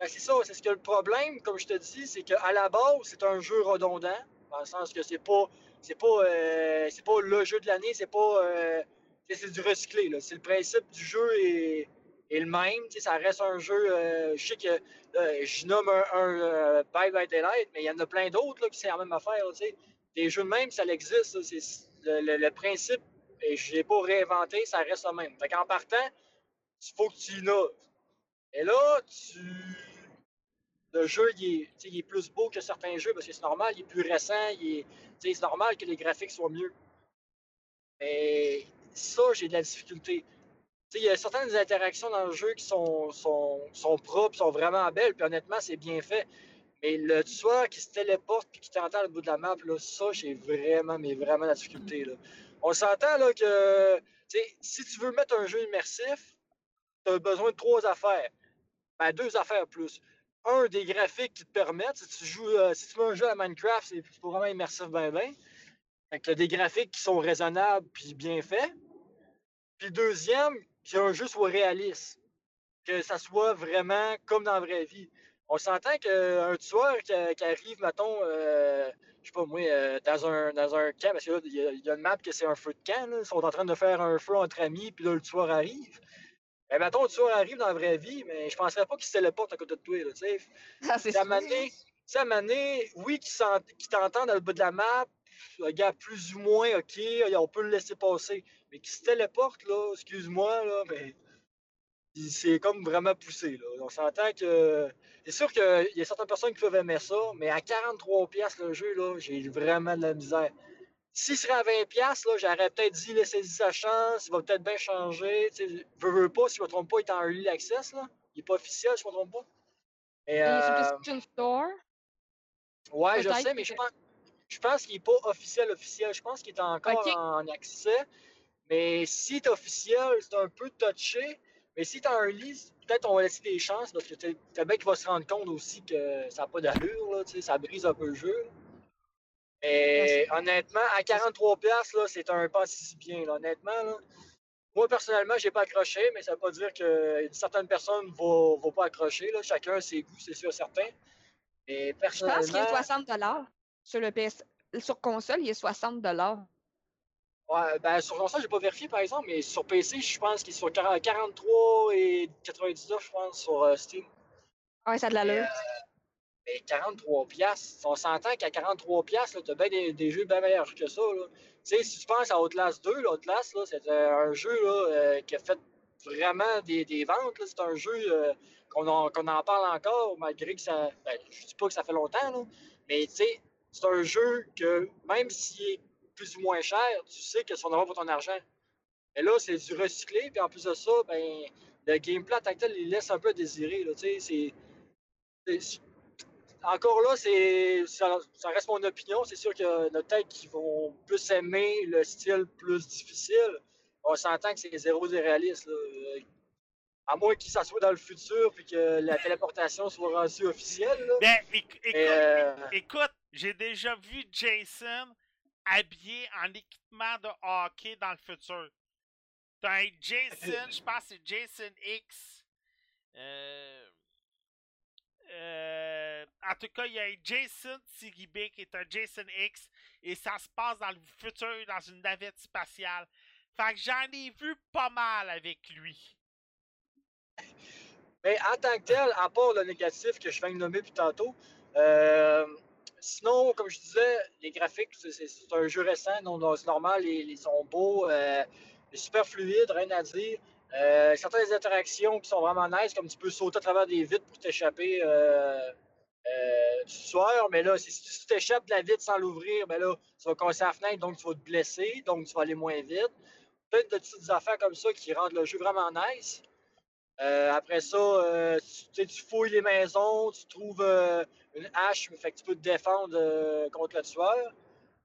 c'est ça, c'est ce que le problème, comme je te dis, c'est qu'à la base, c'est un jeu redondant, dans le sens que c'est pas c'est pas, euh, c'est pas le jeu de l'année, c'est pas. Euh, c'est du recyclé. C'est le principe du jeu est, le même. Ça reste un jeu. Euh, je sais que je nomme un, un Bye Bye mais il y en a plein d'autres qui c'est la même affaire. Des jeux de même, ça existe. Le, le, principe, et je l'ai pas réinventé, ça reste le même. Fait en partant, il faut que tu innoves. Et là, tu le jeu, il est, plus beau que certains jeux parce que c'est normal, il est plus récent, c'est normal que les graphiques soient mieux. Mais ça, j'ai de la difficulté. Il y a certaines interactions dans le jeu qui sont, sont, propres, sont vraiment belles, puis honnêtement, c'est bien fait. Mais le tueur qui se téléporte et qui t'entend au bout de la map, là, ça, j'ai vraiment, mais vraiment de la difficulté. On s'entend que si tu veux mettre un jeu immersif, tu as besoin de trois affaires. Ben, deux affaires plus un, des graphiques qui te permettent, si tu joues, euh, si tu mets un jeu à Minecraft, c'est pas vraiment immersif ben ben. Fait que des graphiques qui sont raisonnables puis bien faits. Puis deuxième, que un jeu soit réaliste. Que ça soit vraiment comme dans la vraie vie. On s'entend qu'un tueur qui, arrive, mettons, euh, je sais pas moi, euh, dans, un, dans camp, parce qu'il y, y, a une map que c'est un feu de camp, ils sont en train de faire un feu entre amis, puis là, le tueur arrive. Ben, mettons, tueur arrive dans la vraie vie, mais je penserais pas qu'il se téléporte à côté de toi, tu sais. Ah, c'est ça. Ça mané, oui, qu'il t'entend dans le bout de la map, le gars plus ou moins, ok, on peut le laisser passer. Mais qu'il se téléporte, là, excuse-moi, là, mais c'est comme vraiment poussé, là. On s'entend que. C'est sûr qu'il y a certaines personnes qui peuvent aimer ça, mais à 43$ le jeu, là, j'ai vraiment de la misère. S'il serait à 20$, là, j'aurais peut-être dit laisser sa chance, il va peut-être bien changer. Je veux, veux pas, si je ne me trompe pas, il est en early access. Là. Il n'est pas officiel, si je ne me trompe pas. Et, euh... Store? Ouais, je sais, mais je pense, je pense qu'il n'est pas officiel, officiel. Je pense qu'il est encore en accès. Mais si est officiel, c'est un peu touché. Mais si tu es en early, peut-être on va laisser des chances parce que tu bien qu'il va se rendre compte aussi que ça n'a pas d'allure. Ça brise un peu le jeu. Et honnêtement, à 43$, là, c'est un pas si bien. honnêtement, là. moi personnellement, j'ai pas accroché, mais ça veut pas dire que certaines personnes ne vont, pas accrocher. Là. Chacun a ses goûts, c'est sûr certain. Et personnellement. Je pense qu'il est 60 sur le PS. Sur console, il est 60 Ouais, ben sur console, j'ai pas vérifié par exemple, mais sur PC, je pense qu'il est sur 43 et 99, je pense, sur euh, Steam. Ouais, ça a de l'allure. Euh, mais 43 pièces, on s'entend qu'à 43 pièces, tu as bien des, jeux bien meilleurs que ça. Là. Tu si tu penses à Outlast 2, Outlast, c'est un jeu là, euh, qui a fait vraiment des, des ventes. C'est un jeu euh, qu'on en, en, parle encore, malgré que ça. Ben, je dis pas que ça fait longtemps, là, mais tu c'est un jeu que même s'il est plus ou moins cher, tu sais que son avoir pour ton argent. Et là, c'est du recyclé, puis en plus de ça, ben, le gameplay tactile, il laisse un peu à désirer. Là, c'est, encore là, c'est ça, reste mon opinion. C'est sûr qu'il y a têtes qui vont plus aimer le style plus difficile. On s'entend que c'est zéro irréaliste. À moins que ça soit dans le futur puis que la téléportation soit rendue officielle. Ben, euh, écoute, j'ai déjà vu Jason habillé en équipement de hockey dans le futur. T'as un Jason, (laughs) je pense que c'est Jason X. Euh, euh, en tout cas, il y a un Jason Sigibé qui est un Jason X et ça se passe dans le futur dans une navette spatiale. Fait que j'en ai vu pas mal avec lui. Mais en tant que tel, à part le négatif que je viens de nommer plus tantôt, euh, sinon, comme je disais, les graphiques, c'est un jeu récent, donc c'est normal, ils, sont beaux, super fluides, rien à dire. Euh, certaines interactions qui sont vraiment nice, comme tu peux sauter à travers des vitres pour t'échapper euh, euh, du tueur, mais là, si tu t'échappes de la vitre sans l'ouvrir, ben là, tu vas casser la fenêtre, donc tu vas te blesser, donc tu vas aller moins vite. Plein de petites affaires comme ça qui rendent le jeu vraiment nice. après ça, tu, tu, fouilles les maisons, tu trouves une hache, fait que tu peux te défendre contre le tueur.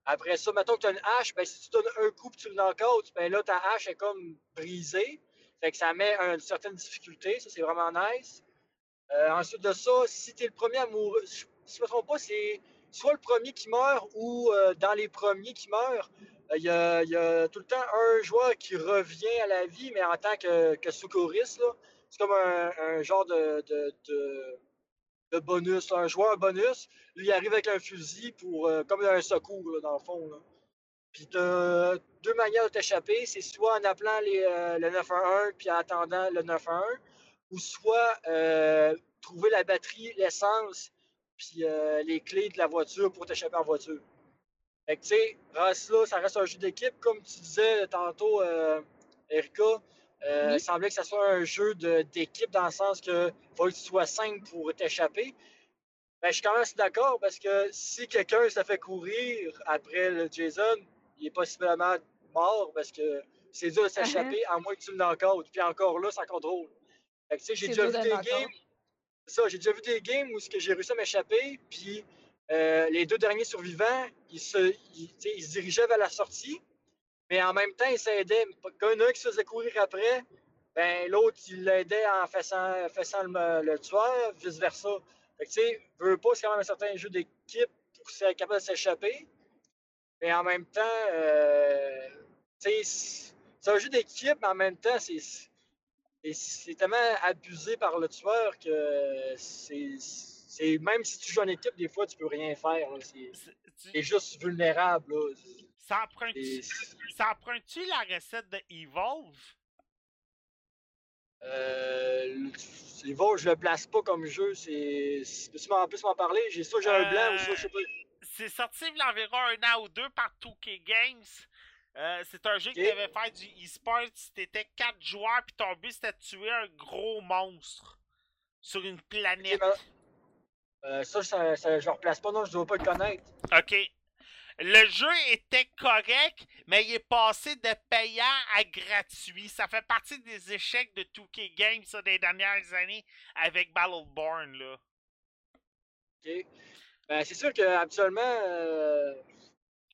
Après ça, mettons que tu as une hache, ben, si tu donnes un coup et tu le knock out, ben là, ta hache est comme brisée. Fait que ça met une certaine difficulté. Ça, c'est vraiment nice. Euh, ensuite de ça, si tu es le premier à mourir, si je ne me trompe pas, c'est soit le premier qui meurt ou euh, dans les premiers qui meurent, il y, a, il y a tout le temps un joueur qui revient à la vie, mais en tant que, que secouriste. C'est comme un, genre de, bonus, un joueur bonus. Lui, il arrive avec un fusil pour euh, comme un secours, dans le fond. Là. Puis deux manières de t'échapper. C'est soit en appelant les, euh, le 911 puis en attendant le 911, ou soit euh, trouver la batterie, l'essence, puis euh, les clés de la voiture pour t'échapper en voiture. Fait que, tu sais, reste là, ça reste un jeu d'équipe. Comme tu disais tantôt, Erika, Oui. il semblait que ça soit un jeu d'équipe dans le sens que faut que tu sois 5 pour t'échapper. Ben, je suis quand même assez d'accord parce que si quelqu'un se fait courir après le Jason, il est possiblement mort parce que c'est dur de s'échapper à moins que tu le knock-out. Puis encore là, encore drôle. Fait que, tu sais, j'ai déjà vu de des games. Ça, j'ai déjà vu des games où j'ai réussi à m'échapper, puis euh, les deux derniers survivants, ils se, ils, se dirigeaient vers la sortie, mais en même temps, ils s'aidaient. Quand un qui se faisait courir après, ben l'autre, il l'aidait en faisant, faisant le, le tueur, vice-versa. Fait que, tu sais, veux pas, c'est quand même un certain jeu d'équipe pour être capable de s'échapper, mais en même temps, euh, c'est- un jeu d'équipe, mais en même temps, c'est tellement abusé par le tueur que c'est. Même si tu joues en équipe, des fois, tu peux rien faire. là. C'est juste vulnérable. là. Ça emprunte-tu la recette de Evolve? Euh, bon, je le place pas comme jeu. Peux-tu m'en plus m'en parler? J'ai ça, j'ai un blanc ou ça, je sais pas. C'est sorti il y a environ un an ou deux par 2K Games. Euh, c'est un jeu qui devait faire du e-sport. T'étais quatre joueurs, puis ton but c'était de tuer un gros monstre sur une planète. Ok, Euh, ça, ça, ça, je le replace pas, non, je dois pas le connaître. Ok. Le jeu était correct, mais il est passé de payant à gratuit. Ça fait partie des échecs de 2K Games ça, des dernières années avec Battleborn. Là. OK. Ben, c'est sûr qu'habituellement, euh, tu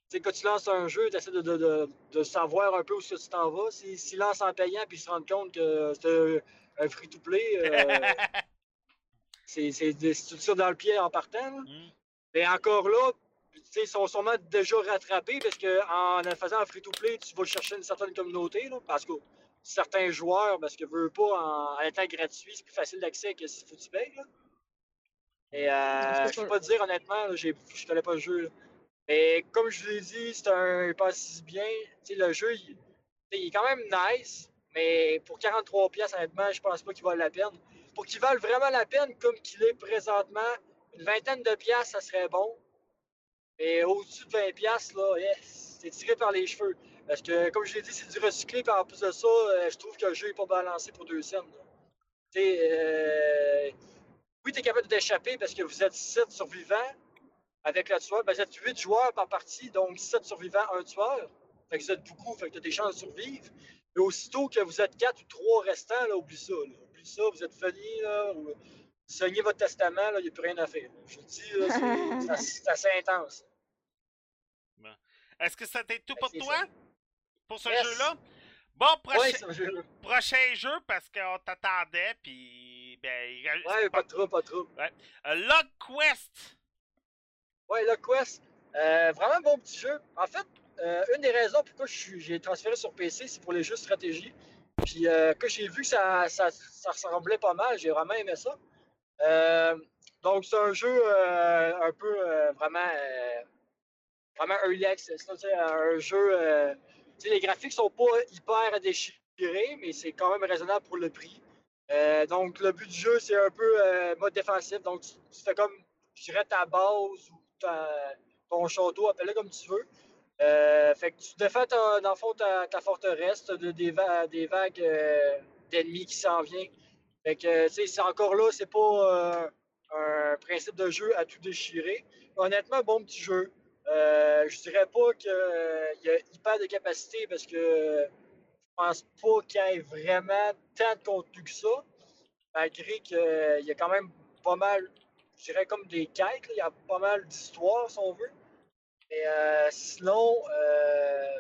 sais, quand tu lances un jeu, tu essaies de, de, de, de savoir un peu où tu t'en vas. S'ils si, lancent en payant puis ils se rendent compte que c'est un, free-to-play, euh, (laughs) c'est c'est tout ça dans le pied en partant. là. Hmm. Mais encore là, tu sais, ils sont sûrement déjà rattrapés parce qu'en en faisant un free-to-play, tu vas chercher une certaine communauté. Là, parce que certains joueurs, parce que veux pas, en, en étant gratuit, c'est plus facile d'accès que si faut que tu payes. Là. Et euh, je peux pas te dire honnêtement, là, j'ai- je connais pas le jeu. là. Mais comme je l'ai dit, c'est un pas si bien. Le jeu, il, est quand même nice, mais pour 43$, piastres, honnêtement, je pense pas qu'il vaille la peine. Pour qu'il vaille vraiment la peine, comme qu'il est présentement, une vingtaine de piastres, ça serait bon. Mais au-dessus de 20$, piastres, là, c'est tiré par les cheveux. Parce que, comme je l'ai dit, c'est du recyclé, puis en plus de ça, euh, je trouve que le jeu n'est pas balancé pour deux scènes. euh, oui, tu es capable de t'échapper parce que vous êtes 7 survivants avec le tueur. Ben, vous êtes 8 joueurs par partie, donc 7 survivants, un tueur. Fait que vous êtes beaucoup, fait que tu as des chances de survivre. Mais aussitôt que vous êtes 4 ou 3 restants, là, oublie ça. Là. Oublie ça, vous êtes fini, là, ou signez votre testament, il n'y a plus rien à faire. Je vous le dis, là, c'est- (laughs) assez intense. Est-ce que c'était tout pour toi? ça. Pour ce Yes. jeu-là? Bon, prochain, Ouais, jeu. prochain jeu parce qu'on t'attendait, puis. Ben, il reste Ouais, pas de trouble, pas de trouble. Euh, Log Quest! Ouais, le Quest, euh, vraiment bon petit jeu. En fait, euh, une des raisons pourquoi j'ai transféré sur PC, c'est pour les jeux de stratégie. Puis euh, quand j'ai vu que ça, ça, ressemblait pas mal, j'ai vraiment aimé ça. Euh, donc c'est un jeu euh, un peu vraiment vraiment early access. un jeu. les graphiques sont pas hyper déchirés, mais c'est quand même raisonnable pour le prix. Donc le but du jeu, c'est un peu mode défensif. Donc tu, tu fais comme je dirais ta base ton château, appelle-le comme tu veux. Euh, fait que tu défends ta- dans le fond ta, forteresse, de- des, va- des vagues euh, d'ennemis qui s'en viennent. Fait que c'est encore là, c'est pas euh, un principe de jeu à tout déchirer. Honnêtement, bon petit jeu. Je dirais pas qu'il y a hyper de capacité parce que je pense pas qu'il y ait vraiment tant de contenu que ça. Malgré qu'il y a quand même pas mal, je dirais comme des quêtes, là, il y a pas mal d'histoires si on veut. Mais euh, sinon, euh,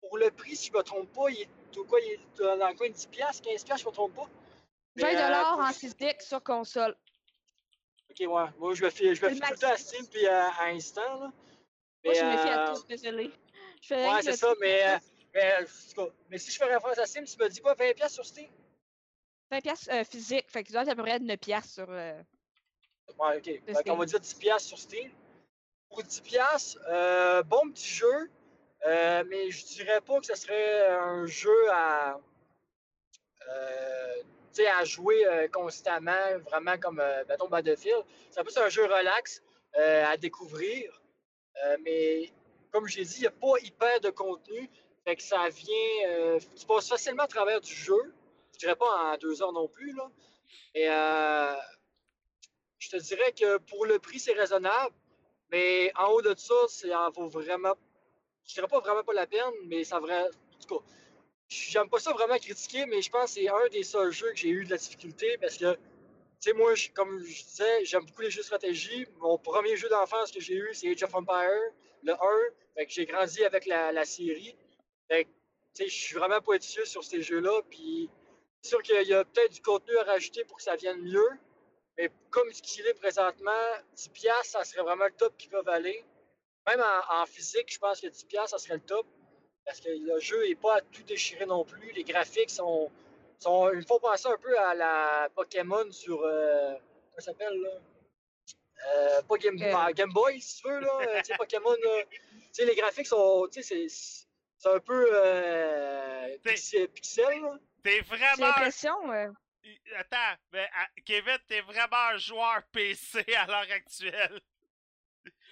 pour le prix, si je me trompe pas, il est, au quoi, il est dans le coin de 10$, 15$, si je me trompe pas. 20 Mais, euh, pour- en physique sur console. Ok, ouais. Moi, je me fie, je me fie tout le temps à Steam puis à, à Instant. Là. Moi, je me fie à euh, tout, désolé. Je Ouais, c'est ça, mais si je fais référence à Steam, tu me dis quoi, 20$ sur Steam? 20 piastres euh, physique, fait que tu dois être à peu près 9 piastres sur... euh, Ouais, ok. Fait qu'on va dire 10$ sur Steam. Pour 10$, euh, bon petit jeu, euh, mais je dirais pas que ce serait un jeu à, euh, tu sais, à jouer constamment, vraiment comme, mettons, Battlefield. C'est plus un jeu relax à découvrir. Mais comme j'ai dit, il n'y a pas hyper de contenu. Fait que ça vient. tu passes facilement à travers du jeu. Je dirais pas en deux heures non plus, là. Mais euh, je te dirais que pour le prix, c'est raisonnable. Mais en haut de ça, en vaut vraiment. Je dirais pas vraiment pas la peine, mais ça vrai. En tout cas, j'aime pas ça vraiment critiquer, mais je pense que c'est un des seuls jeux que j'ai eu de la difficulté parce que, tu sais, moi, comme je disais, j'aime beaucoup les jeux de stratégie. Mon premier jeu d'enfance que j'ai eu, c'est Age of Empire, le 1. Fait que j'ai grandi avec la, série. Fait que, tu sais, je suis vraiment pointilleux sur ces jeux-là. Puis, c'est sûr qu'il y a peut-être du contenu à rajouter pour que ça vienne mieux. Mais comme ce qu'il est présentement, 10$, ça serait vraiment le top qu'ils peuvent aller. Même en, en physique, je pense que 10$, ça serait le top. Parce que le jeu n'est pas à tout déchirer non plus. Les graphiques sont. sont ils me font penser un peu à la Pokémon sur. Euh, comment ça s'appelle là? Euh, Pas Game, Euh. ah, Game Boy, si tu veux, là. Tu sais, Pokémon. là, tu sais, les graphiques sont. Tu sais, c'est. C'est un peu. Euh, pixel, là. T'es J'ai vraiment. l'impression... euh, Attends, mais ah, Kevin, t'es vraiment un joueur PC à l'heure actuelle.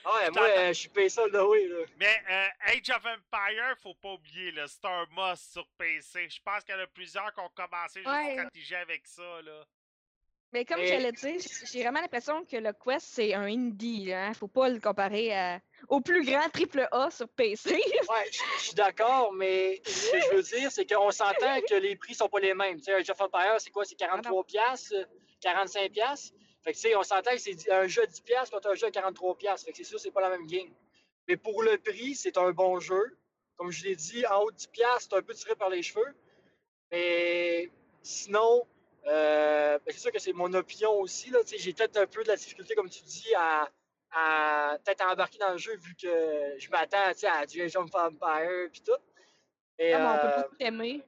Ah ouais, Je moi, euh, je suis payé all the way, là. Mais euh, Age of Empire, faut pas oublier, là, c'est un must sur PC. Je pense qu'il y en a plusieurs qui ont commencé juste Ouais. stratégie avec ça, là. Mais comme j'allais dire, j'ai vraiment l'impression que le Quest, c'est un indie. Hein? Faut pas le comparer à- au plus grand triple A sur PC. (laughs) Ouais, je suis d'accord, mais ce que je veux dire, c'est qu'on s'entend que les prix sont pas les mêmes. Tu sais, un of Empire, c'est quoi? C'est 43 piastres, 45 piastres? Fait que, tu sais, on s'entend que c'est un jeu à 10 piastres contre un jeu à 43 piastres. Fait que c'est sûr, c'est pas la même game. Mais pour le prix, c'est un bon jeu. Comme je l'ai dit, en haut de 10 piastres, c'est un peu tiré par les cheveux. Mais sinon, euh, ben, c'est sûr que c'est mon opinion aussi. J'ai peut-être un peu de la difficulté, comme tu dis, à, à peut-être embarquer dans le jeu vu que je m'attends à du Age of Empire puis tout. Et, Ah, on peut euh, tout aimer.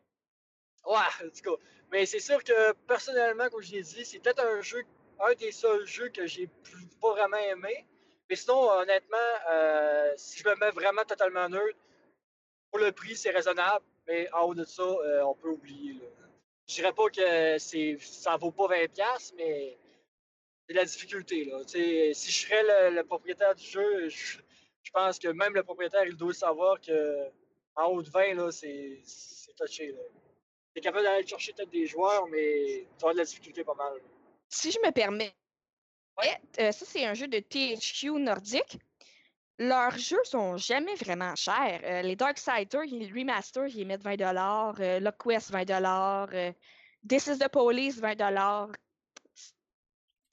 Ouais, tout cas. Mais c'est sûr que personnellement, comme je l'ai dit, c'est peut-être un jeu, un des seuls jeux que j'ai pas vraiment aimé. Mais sinon, honnêtement, euh, si je me mets vraiment totalement neutre, pour le prix, c'est raisonnable. Mais en haut de ça, on peut oublier. Là. Je dirais pas que c'est, ça vaut pas 20$, mais c'est la difficulté. Là. Tu si je serais le, le propriétaire du jeu, je, je pense que même le propriétaire, il doit savoir que en haut de 20, là, c'est, c'est touché. Là. T'es capable d'aller chercher peut-être des joueurs, mais tu avoir de la difficulté pas mal. Si je me permets, Ouais. euh, ça c'est un jeu de THQ nordique. Leurs jeux sont jamais vraiment chers. Euh, les Darksiders, ils- le remaster, ils mettent 20$. Euh, Lockquest, 20$. Euh, This is the Police, 20$.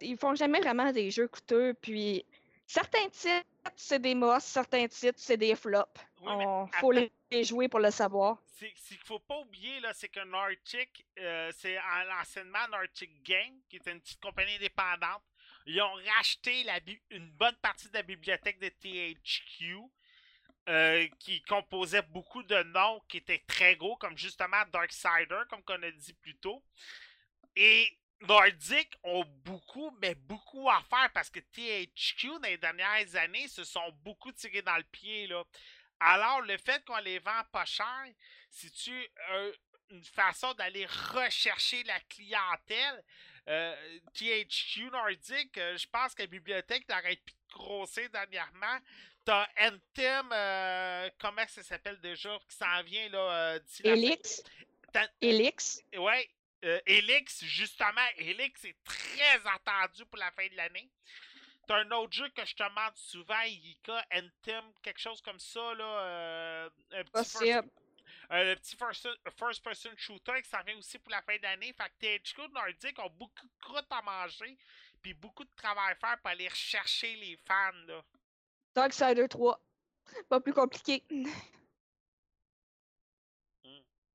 Ils font jamais vraiment des jeux coûteux. Puis certains titres, c'est des mosses, certains titres, c'est des flops. Oui, On faut les les jouer pour le savoir. Ce qu'il faut pas oublier, là, c'est que Nordic, euh, c'est en- l'anciennement Nordic Game, qui était une petite compagnie indépendante. Ils ont racheté une bonne partie de la bibliothèque de THQ, euh, qui composait beaucoup de noms qui étaient très gros, comme justement Darksider, comme qu'on a dit plus tôt. Et Nordic ont beaucoup, mais beaucoup à faire parce que THQ, dans les dernières années, se sont beaucoup tirés dans le pied. Là. Alors, le fait qu'on les vend pas cher, c'est-tu euh, une façon d'aller rechercher la clientèle? Euh, THQ Nordic, euh, je pense que la bibliothèque n'arrête plus de grossir dernièrement. T'as Anthem, euh, comment ça s'appelle déjà, qui s'en vient là, Elix, Elix, Ouais, Helix, justement, Helix est très attendu pour la fin de l'année. T'as un autre jeu que je te demande souvent, Yika, Anthem, quelque chose comme ça, là. un petit le petit first, first person shooter qui s'en vient aussi pour la fin d'année. Fait que THQ Nordic ont beaucoup de croûtes à manger, puis beaucoup de travail à faire pour aller rechercher les fans, là. Darksider 3. Pas plus compliqué.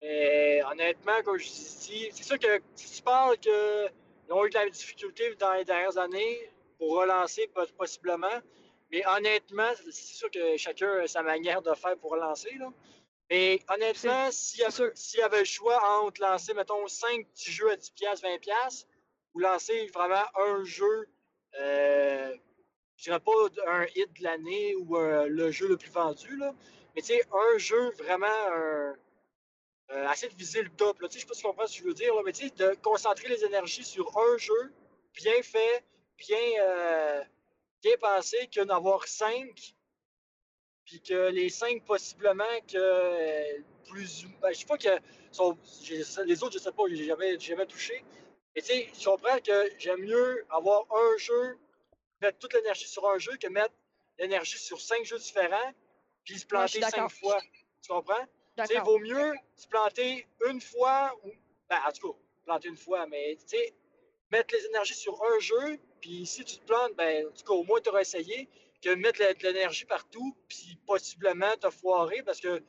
Mais honnêtement, comme je dis, c'est sûr que si tu parles qu'ils ont eu de la difficulté dans les dernières années pour relancer po- possiblement, Mais honnêtement, c'est sûr que chacun a sa manière de faire pour lancer. Là. Mais honnêtement, s'il y, avait- s'il y avait le choix entre lancer, mettons, 5 petits jeux à 10$, 20$, ou lancer vraiment un jeu, euh, je dirais pas un hit de l'année ou euh, le jeu le plus vendu, là, mais tu sais, un jeu vraiment euh, euh, assez de viser le top. Là. Je sais pas si tu comprends ce que je veux dire, là, mais tu sais, de concentrer les énergies sur un jeu bien fait, bien, bien pensé, que d'en avoir cinq, puis que les cinq, possiblement, que euh, plus. Ben, je sais pas que. sont- les autres, je sais pas, j'ai jamais, jamais touché. Mais tu sais, je comprends que j'aime mieux avoir un jeu, mettre toute l'énergie sur un jeu, que mettre l'énergie sur cinq jeux différents, puis se Ouais, planter cinq fois. Tu comprends? Tu vaut mieux se planter une fois, ou. Ben, en tout cas, planter une fois, mais tu sais, mettre les énergies sur un jeu, puis si tu te plantes, ben, en tout cas, au moins, tu auras essayé, que mettre de l'énergie partout, puis possiblement te foirer, parce que tu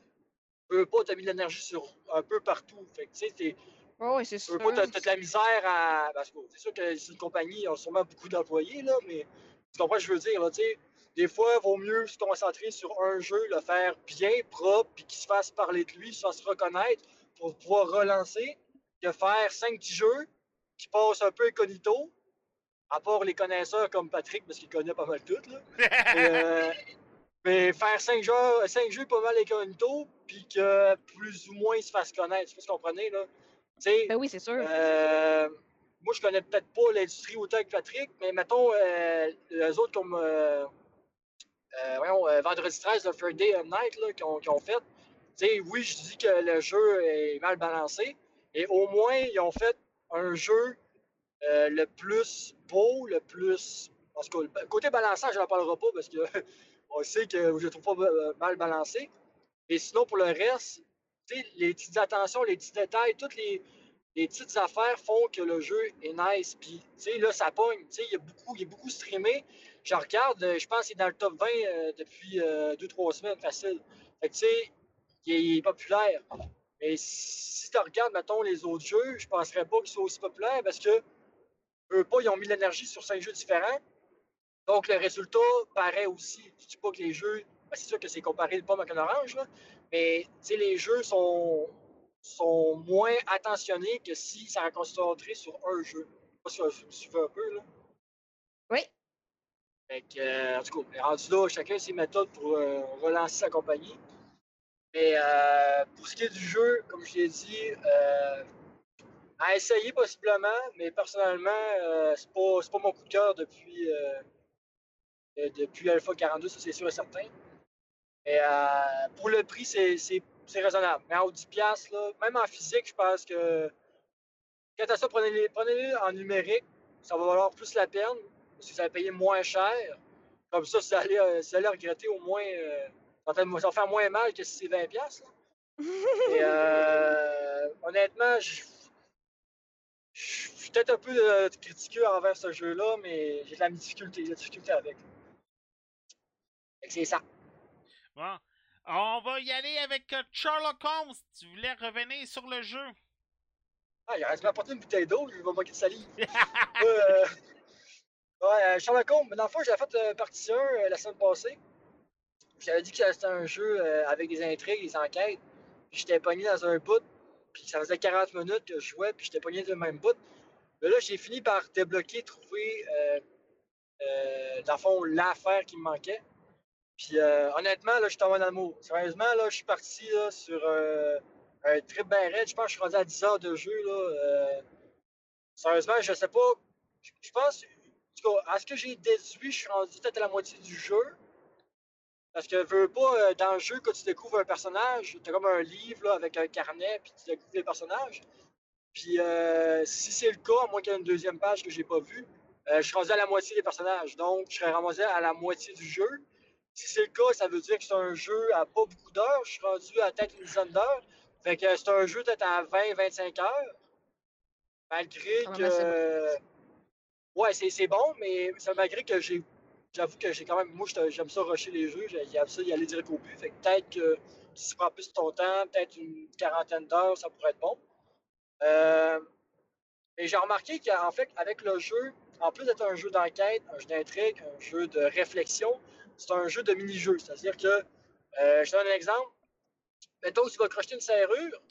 veux pas, tu as mis de l'énergie sur un peu partout. Fait que, tu sais, t'es- Ouais, ouais, c'est sûr. pas, t'as t'as de la misère à. Parce que c'est sûr que c'est une compagnie, ils ont sûrement beaucoup d'employés, là, mais tu comprends ce que je veux dire, là, tu sais. Des fois, il vaut mieux se concentrer sur un jeu, le faire bien, propre, puis qu'il se fasse parler de lui, qu'il se fasse reconnaître pour pouvoir relancer, que faire cinq petits jeux qui passent un peu incognito, à part les connaisseurs comme Patrick, parce qu'il connaît pas mal tout, là. Euh, mais faire cinq jeux, cinq jeux pas mal incognito, puis que plus ou moins ils se fassent connaître. Sais pas si vous comprenez, là. Ben oui, c'est sûr. euh, moi, je connais peut-être pas l'industrie autant que Patrick, mais mettons, euh, les autres comme voyons, Vendredi 13, le Third Day and Night, qu'ils ont, fait. Oui, je dis que le jeu est mal balancé, et au moins, ils ont fait un jeu euh, le plus beau, le plus. En tout cas, le côté balançage, je n'en parlerai pas parce que (laughs) on sait que je le trouve pas euh, mal balancé. Et sinon, pour le reste, les petites attentions, les petits détails, toutes les, petites affaires font que le jeu est nice. Puis, là, ça pogne. Il y a beaucoup, beaucoup streamé. Je regarde, euh, je pense qu'il est dans le top 20 euh, depuis 2-3 semaines, facile. Fait que, tu sais, il est, il est populaire. Mais si tu regardes, mettons, les autres jeux, je penserais pas qu'ils soient aussi populaires parce que, eux pas, ils ont mis de l'énergie sur 5 jeux différents. Donc, le résultat paraît aussi. Je dis pas que les jeux, ben, c'est sûr que c'est comparé le pomme avec un orange, là, mais les jeux sont, sont moins attentionnés que si ça a concentré sur un jeu. Je sais pas si vous suivez un peu, là. Oui. Fait que, euh, en tout cas, rendu là, chacun ses méthodes pour euh, relancer sa compagnie. Mais euh, pour ce qui est du jeu, comme je l'ai dit, euh, à essayer possiblement, mais personnellement, euh, c'est pas, pas mon coup de cœur depuis, euh, euh, depuis Alpha 42, ça c'est sûr et certain. Mais euh, pour le prix, c'est, raisonnable. Mais en 10$, là, même en physique, je pense que quand à ça, prenez-les, prenez-les en numérique, ça va valoir plus la peine, parce que vous allez payer moins cher. Comme ça, vous allez, euh, vous allez regretter au moins, euh, ça, va, ça va faire moins mal que si c'est 20$. Là. (laughs) Et honnêtement, je je suis peut-être un peu euh, critiqueux envers ce jeu-là, mais j'ai de la difficulté, de la difficulté avec. C'est ça. Bon. On va y aller avec euh, Sherlock Holmes. Tu voulais revenir sur le jeu? Ah, il reste m'apporter une bouteille d'eau, je vais manquer de salive. (laughs) euh, ouais, euh, Sherlock Holmes, dans le fond, j'avais fait euh, partie 1 euh, la semaine passée. J'avais dit que c'était un jeu avec des intrigues, des enquêtes. J'étais pogné dans un bout, puis ça faisait 40 minutes que je jouais, puis j'étais pogné dans le même bout. Mais là, j'ai fini par débloquer, trouver, euh, euh, dans le fond, l'affaire qui me manquait. Puis euh, honnêtement, là, je suis tombé en amour. Sérieusement, là, je suis parti là, sur euh, un trip bien raide. Je pense que je suis rendu à 10 heures de jeu. Là, sérieusement, je sais pas. Je pense, en tout cas, à ce que j'ai déduit, je suis rendu peut-être à la moitié du jeu. Parce que veux pas, euh, dans le jeu, quand tu découvres un personnage, tu as comme un livre là, avec un carnet, puis tu découvres les personnages. Puis euh, si c'est le cas, à moins qu'il y ait une deuxième page que j'ai pas vue, euh, je suis rendu à la moitié des personnages. Donc, je serais ramassé à la moitié du jeu. Si c'est le cas, ça veut dire que c'est un jeu à pas beaucoup d'heures. Je suis rendu à peut-être une dizaine d'heures. Fait que c'est un jeu peut-être à 20-25 heures. Malgré que. Ouais, c'est c'est bon, mais malgré que j'ai. J'avoue que j'ai quand même. Moi, j'aime ça rusher les jeux. j'ai- J'aime ça y aller direct au but. Fait que peut-être que si tu prends plus ton temps, peut-être une quarantaine d'heures, ça pourrait être bon. Euh, et j'ai remarqué qu'en fait, avec le jeu, en plus d'être un jeu d'enquête, un jeu d'intrigue, un jeu de réflexion, c'est un jeu de mini-jeu. C'est-à-dire que, euh, je donne un exemple. Mettons que tu vas crocheter une serrure,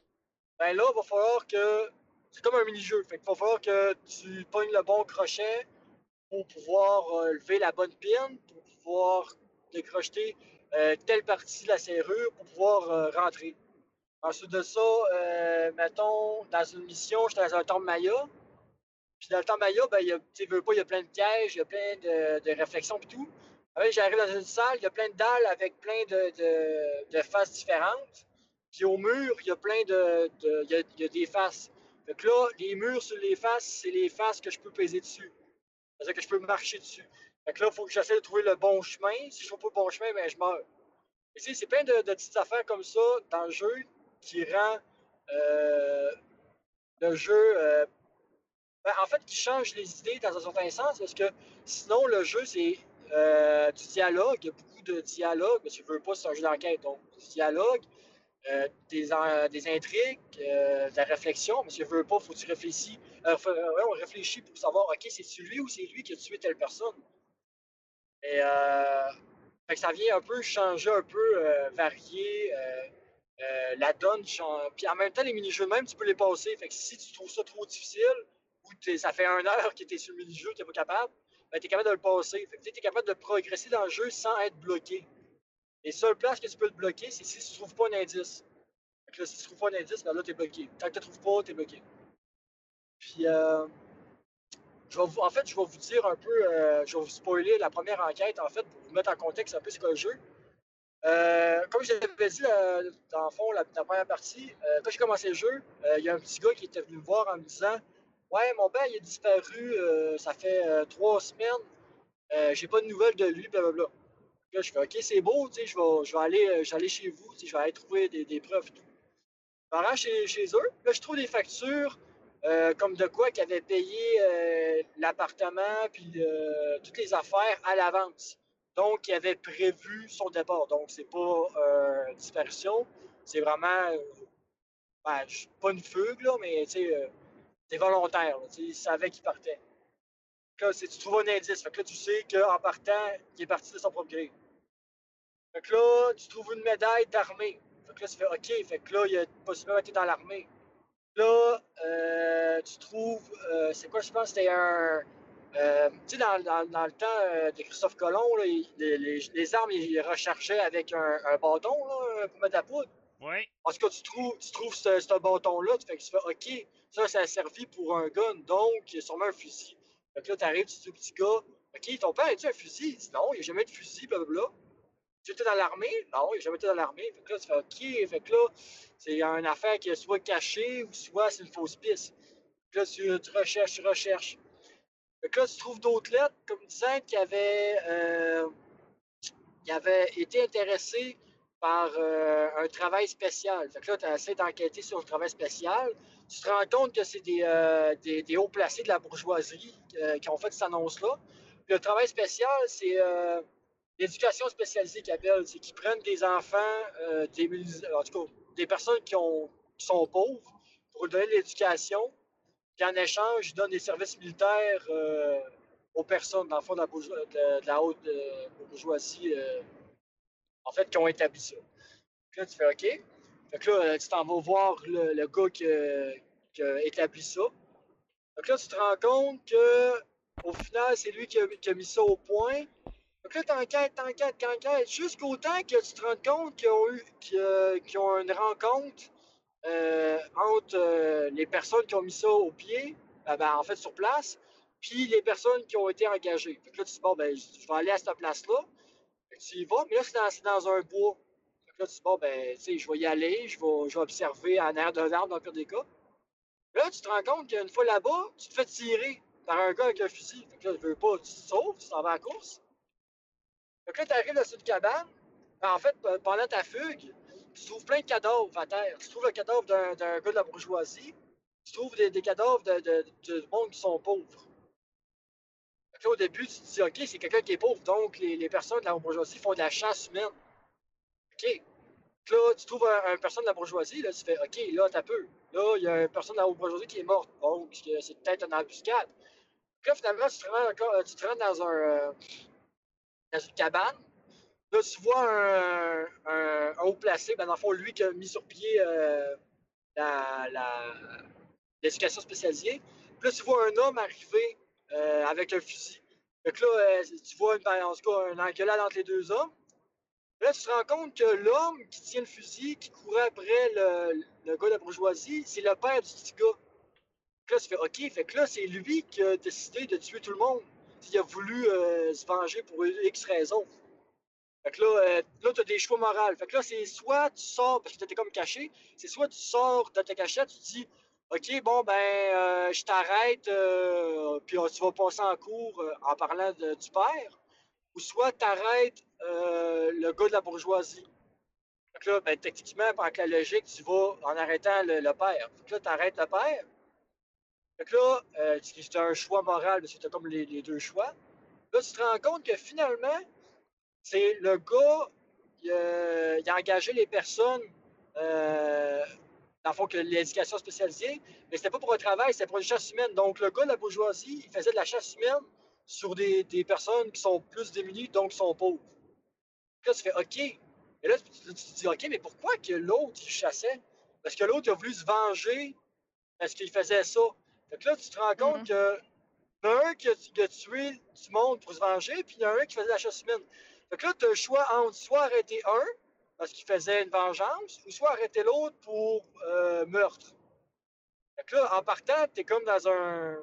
ben là, il va falloir que. C'est comme un mini-jeu. Fait qu'il va falloir que tu pognes le bon crochet pour pouvoir euh, lever la bonne pine, pour pouvoir décrocheter euh, telle partie de la serrure pour pouvoir euh, rentrer. Ensuite de ça, mettons, dans une mission, j'étais dans un temple Maya. Puis dans le temple Maya, ben, tu veux pas, il y a plein de pièges, il y a plein de, réflexions et tout. J'arrive dans une salle, il y a plein de dalles avec plein de, de, faces différentes. Puis au mur, il y a plein de. il, y y a des faces. Que là, les murs sur les faces, c'est les faces que je peux peser dessus. C'est-à-dire que je peux marcher dessus. Fait que là, il faut que j'essaie de trouver le bon chemin. Si je trouve pas le bon chemin, ben je meurs. Tu sais, c'est plein de, de petites affaires comme ça dans le jeu qui rend euh, le jeu. euh, ben, en fait, qui change les idées dans un certain sens, parce que sinon, le jeu, c'est euh, du dialogue. Il y a beaucoup de dialogue, mais tu veux pas, c'est un jeu d'enquête. Donc, du dialogue, euh, des, des intrigues, euh, de la réflexion, mais si tu veux pas, faut que tu réfléchis. Euh, faut- on réfléchit pour savoir, OK, c'est-tu lui ou c'est lui qui a tué telle personne? Et fait que ça vient un peu changer, un peu varier la donne. Puis en même temps, les mini-jeux même, tu peux les passer. Fait que si tu trouves ça trop difficile, ou ça fait une heure que tu es sur le mini-jeu, tu n'es pas capable, ben, tu es capable de le passer. Fait que tu es capable de progresser dans le jeu sans être bloqué. Les seules places que tu peux te bloquer, c'est si tu trouves pas un indice. Que là, si tu trouves pas un indice, ben là, tu es bloqué. Tant que tu trouves pas, tu es bloqué. Puis, euh, en fait, je vais vous dire un peu, euh, je vais vous spoiler la première enquête, en fait, pour vous mettre en contexte un peu ce qu'est le jeu. Euh, comme je l'avais dit, euh, dans le fond, la, première partie, quand j'ai commencé le jeu, il y a un petit gars qui était venu me voir en me disant Ouais, mon père, il est disparu, ça fait trois semaines, j'ai pas de nouvelles de lui, blablabla. Là, je fais OK, c'est beau, tu sais, je vais, je vais aller, euh, vais aller chez vous, je vais aller trouver des, des preuves tout. Je rends chez, chez eux, là, je trouve des factures euh, comme de quoi qu'ils avaient payé euh, l'appartement puis toutes les affaires à l'avance. Donc, ils avaient prévu son départ. Donc, c'est pas une disparition, c'est vraiment ben, pas une fugue, là, mais c'est volontaire. là, ils savaient qu'il partait. Tu trouves un indice. Que là, tu sais qu'en partant, il est parti de son propre gré. Fait que là, tu trouves une médaille d'armée. Fait que là, tu fais OK. Fait que là, il a possiblement été dans l'armée. Là, euh, tu trouves, euh, c'est quoi, je pense, c'était un. euh, tu sais, dans, dans- dans le temps euh, de Christophe Colomb, là, il- les, les- les armes, ils les rechargeaient avec un, un bâton là, pour mettre la poudre. Oui. En tout cas, tu trouves, tu trouves ce, ce bâton-là, tu fais que tu fais OK, ça, ça a servi pour un gun, donc il y a sûrement un fusil. Fait que là, tu arrives, tu dis au petit gars, OK, ton père a-tu un fusil? Il dit non, il n'a jamais eu de fusil, blablabla. Tu étais dans l'armée? Non, il n'a jamais été dans l'armée. Fait que là, tu fais OK, fait que là, c'est une affaire qui est soit cachée ou soit c'est une fausse piste. Là, tu, tu recherches, tu recherches. Fait que là, tu trouves d'autres lettres comme disant qu'il avait, euh, avait été intéressé par euh, un travail spécial. Fait que là, tu essaies d'enquêter sur le travail spécial. Tu te rends compte que c'est des, euh, des, des hauts placés de la bourgeoisie euh, qui ont fait cette annonce-là. Le travail spécial, c'est l'éducation spécialisée qu'ils appellent. C'est qu'ils prennent des enfants, euh, des, en tout cas, des personnes qui, ont, sont pauvres pour donner de l'éducation. Puis en échange, ils donnent des services militaires euh, aux personnes, dans le fond, de la, haute euh, bourgeoisie, en fait, qui ont établi ça. Là, tu fais OK. Que là, tu t'en vas voir le, gars qui, a- établi ça. Donc là, tu te rends compte que au final, c'est lui qui a mis ça au point. Donc là, t'enquêtes, t'enquêtes, t'enquêtes, jusqu'au temps que tu te rends compte qu'ils ont, eu, qu'ils, euh, ont une rencontre euh, entre euh, les personnes qui ont mis ça au pied, ben, en fait sur place, puis les personnes qui ont été engagées. Fait que là, tu te dis, bon, ben, je vais aller à cette place-là. Tu y vas, mais là, c'est dans, un bois. Fait que là, tu te dis, bon, ben, tu sais, je vais y aller, je vais, observer en arrière d'un arbre dans le pire des cas. Là, tu te rends compte qu'une fois là-bas, tu te fais tirer par un gars avec un fusil. Fait que là, tu veux pas, tu te sauves, tu t'en vas à la course. Que là, tu arrives dans une cabane. En fait, pe- pendant ta fugue, tu trouves plein de cadavres à terre. Tu trouves le cadavre d'un gars de la bourgeoisie. Tu trouves des, cadavres de, de, de monde qui sont pauvres. Que là, au début, tu te dis, OK, c'est quelqu'un qui est pauvre, donc les, personnes de la bourgeoisie font de la chasse humaine. OK. Que là, tu trouves un, personne de la bourgeoisie, là, tu fais, OK, là, t'as peu. Là, il y a une personne de la bourgeoisie qui est morte. Donc, c'est peut-être une embuscade. Que là, finalement, tu te rends, tu te rends dans, un, euh, dans une cabane. Là, tu vois un, un- haut placé, ben, dans le fond, lui qui a mis sur pied euh, l'éducation spécialisée. Puis là, tu vois un homme arriver euh, avec un fusil. Que là, euh, tu vois une, en tout cas, une engueulade entre les deux hommes. Là, tu te rends compte que l'homme qui tient le fusil, qui courait après le, le gars de la bourgeoisie, c'est le père du petit gars. Là, tu fais OK, fait que là, c'est lui qui a décidé de tuer tout le monde. Il a voulu euh, se venger pour X raisons. Fait que là, euh, là tu as des choix moraux. Fait que là, c'est soit tu sors, parce que tu comme caché, c'est soit tu sors de ta cachette, tu dis OK, bon, ben, euh, je t'arrête, puis tu vas passer en cours en parlant du père, ou soit tu arrêtes le gars de la bourgeoisie. Fait que là, ben, techniquement, par la logique, tu vas en arrêtant le, le père. Fait que là, tu arrêtes le père. Fait que là, euh, c'est un choix moral, parce que comme les, deux choix. Là, tu te rends compte que finalement, c'est le gars, il, a- il a engagé les personnes, euh, dans le fond, que l'éducation spécialisée, mais c'était pas pour un travail, c'était pour une chasse humaine. Donc, le gars de la bourgeoisie, il faisait de la chasse humaine sur des, personnes qui sont plus démunies, donc qui sont pauvres. Là, tu fais OK. Et là, tu, tu te dis OK, mais pourquoi que l'autre, il chassait? Parce que l'autre, il a voulu se venger parce qu'il faisait ça. Fait que là, tu te rends compte Mhm. que il y en a un qui a, qui a tué du monde pour se venger, puis il y en a un qui faisait la chasse humaine. Fait que là, tu as le choix entre soit arrêter un, parce qu'il faisait une vengeance, ou soit arrêter l'autre pour euh, meurtre. Fait que là, en partant, tu es comme dans un.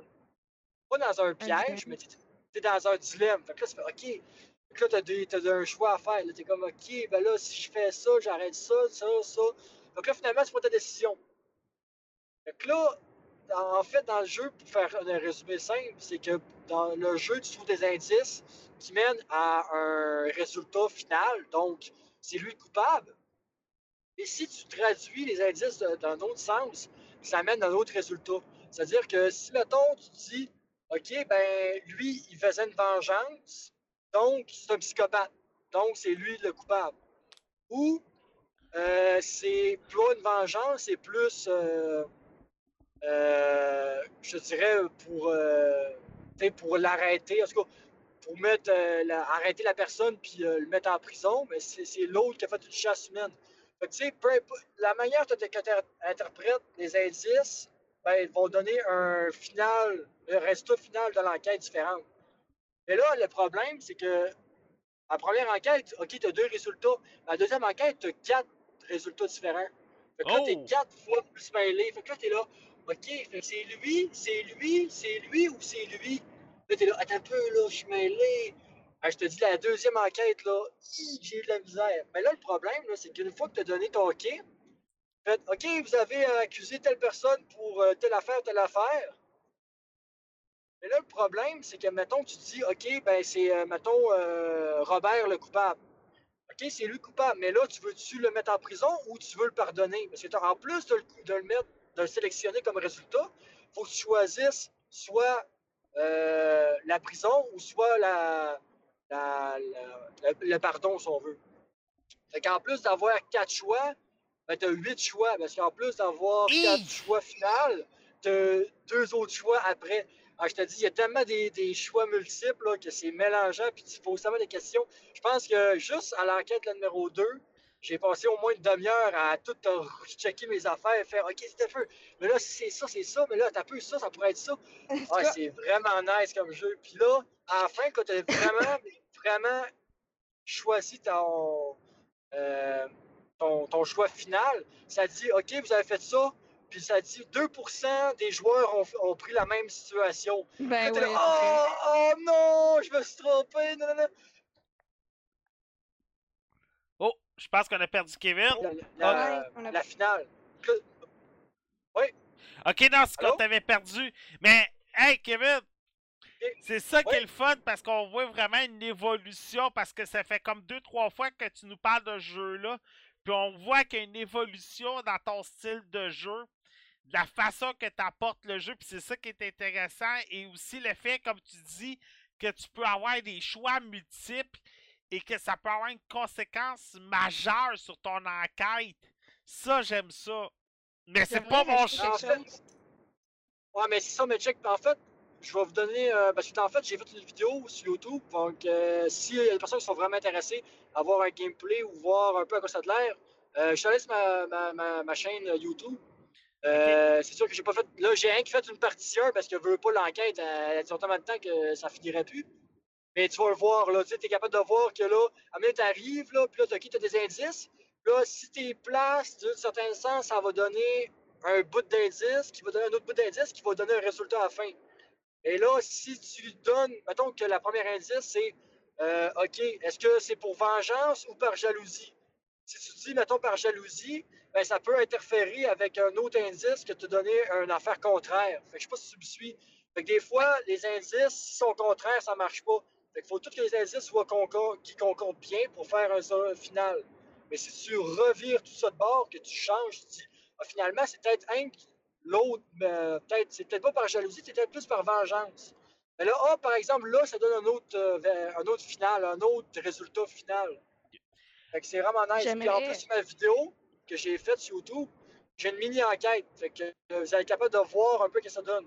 Pas dans un piège, dilemme. mais tu es dans un dilemme. Fait que là, tu fais OK. Fait que là, tu as, un choix à faire. Tu es comme OK, ben là, si je fais ça, j'arrête ça, ça, ça. Fait que là, finalement, c'est pas ta décision. Fait que là, en fait, dans le jeu, pour faire un résumé simple, c'est que dans le jeu, tu trouves des indices qui mènent à un résultat final. Donc, c'est lui le coupable. Et si tu traduis les indices d'un autre sens, ça mène à un autre résultat. C'est-à-dire que si, mettons, tu dis, OK, ben, lui, il faisait une vengeance, donc c'est un psychopathe. Donc, c'est lui le coupable. Ou, euh, c'est pas une vengeance, c'est plus, euh, je dirais, pour, euh, pour l'arrêter, en tout cas, pour mettre, euh, la- arrêter la personne puis euh, le mettre en prison, mais c'est l'autre qui a fait une chasse humaine. Fait que, tu sais, peu importe- la manière que tu interprètes les indices, ben, ils vont donner un final, un résultat final de l'enquête différent. Mais là, le problème, c'est que la première enquête, OK, tu as deux résultats. La deuxième enquête, tu as quatre résultats différents. Fait que là, tu Oh! quatre fois plus mêlé. Fait que là, tu es là, OK, que c'est lui, c'est lui, c'est lui ou c'est lui? Là, tu es là, attends un peu, là, je suis mêlé. Ah, je te dis, la deuxième enquête, là, j'ai eu de la misère. Mais là, le problème, c'est qu'une fois que tu as donné ton OK, fait, OK, vous avez euh, accusé telle personne pour euh, telle affaire, telle affaire. Mais là, le problème, c'est que, mettons, tu te dis, OK, ben, c'est, euh, mettons, euh, Robert le coupable. OK, c'est lui le coupable. Mais là, tu veux-tu le mettre en prison ou tu veux le pardonner? Parce que en plus de le, de le mettre, de le sélectionner comme résultat, il faut que tu choisisses soit euh, la prison ou soit la, la- la- le, pardon, si on veut. Fait qu'en plus d'avoir quatre choix, ben, tu as huit choix. Parce qu'en plus d'avoir quatre choix final, tu as deux autres choix après. Ah, je te dis, il y a tellement des, des choix multiples là, que c'est mélangeant, puis tu poses tellement des questions. Je pense que juste à l'enquête numéro 2, j'ai passé au moins une demi-heure à tout euh, checker mes affaires, faire OK, c'était feu. Mais là, si c'est ça, c'est ça, mais là, t'as peu ça, ça pourrait être ça. Ah, c'est vraiment nice comme jeu. Puis là, à la fin, quand tu as vraiment, (laughs) vraiment choisi ton, euh, ton, ton choix final, ça dit OK, vous avez fait ça, puis ça dit 2% des joueurs ont, ont pris la même situation. Ben t'es là, oh, oh non, je me suis trompé. Non, non, non. Oh, je pense qu'on a perdu Kevin. La, la- Ouais, on a- la finale. Que- Ok, non, c'est qu'on t'avait perdu. Mais, hey, Kevin, c'est ça qui est le fun parce qu'on voit vraiment une évolution parce que ça fait comme deux, trois fois que tu nous parles de ce jeu-là. Puis on voit qu'il y a une évolution dans ton style de jeu, de la façon que tu apportes le jeu. Puis c'est ça qui est intéressant. Et aussi le fait, comme tu dis, que tu peux avoir des choix multiples et que ça peut avoir une conséquence majeure sur ton enquête. Ça, j'aime ça. Mais c'est pas mon choix. En fait, ouais, mais c'est ça, mais check. En fait, je vais vous donner. euh, parce que en fait, j'ai fait une vidéo sur YouTube. Donc, euh, s'il y a des personnes qui sont vraiment intéressées à voir un gameplay ou voir un peu à quoi ça a de l'air, euh, je te laisse ma, ma, ma, ma chaîne YouTube. Euh, C'est sûr que j'ai pas fait. Là, j'ai rien qui fait une partie 1 parce que je veux pas l'enquête. Elle a tellement de temps que ça finirait plus. Mais tu vas le voir, là. Tu es capable de voir que là, à tu arrives, là, puis là, tu as des indices. Là, si tu es place, d'un certain sens, ça va donner un bout d'indice, qui va donner un autre bout d'indice, qui va donner un résultat à la fin. Et là, si tu donnes, mettons que la première indice, c'est euh, OK, est-ce que c'est pour vengeance ou par jalousie? Si tu dis, mettons, par jalousie, ben, ça peut interférer avec un autre indice que te donné une affaire contraire. Fait que je sais pas si tu me suis. Fait que des fois, les indices, s'ils sont contraires, ça marche pas. Fait qu'il faut tous que les indices soient concor- qui concordent bien pour faire un, un final. Mais si tu revires tout ça de bord, que tu changes, tu dis, ah, finalement, c'est peut-être un qui- l'autre, mais peut-être, c'est peut-être pas par jalousie, c'est peut-être plus par vengeance. Mais là, ah, par exemple, là, ça donne un autre, euh, un autre final, un autre résultat final. Fait que c'est vraiment nice. Puis en plus, sur ma vidéo que j'ai faite sur YouTube, j'ai une mini-enquête. Fait que euh, vous allez être capable de voir un peu ce que ça donne.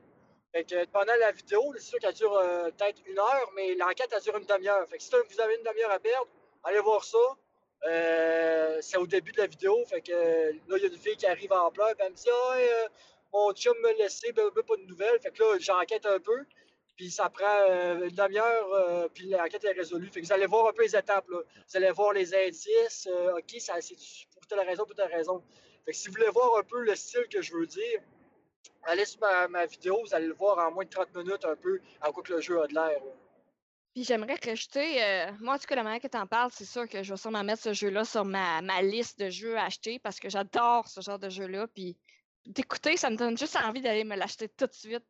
Fait que pendant la vidéo, c'est sûr qu'elle dure euh, peut-être une heure, mais l'enquête, elle dure une demi-heure. Fait que si vous avez une demi-heure à perdre, allez voir ça. Euh, c'est au début de la vidéo. Fait que euh, là, il y a une fille qui arrive en pleurs, puis elle me dit Ah, euh, mon chum me laissé, ben, ben, pas de nouvelles. Fait que là, j'enquête un peu. Puis ça prend euh, une demi-heure, euh, puis l'enquête est résolue. Fait que vous allez voir un peu les étapes. Là. Vous allez voir les indices. euh, OK, c'est pour telle raison, pour telle raison. Fait que si vous voulez voir un peu le style que je veux dire, allez sur ma, ma vidéo, vous allez le voir en moins de 30 minutes un peu à quoi que le jeu a de l'air. Puis j'aimerais rajouter, euh, moi en tout cas, la manière que tu en parles, c'est sûr que je vais sûrement mettre ce jeu-là sur ma, ma liste de jeux à acheter parce que j'adore ce genre de jeu-là. Puis d'écouter, ça me donne juste envie d'aller me l'acheter tout de suite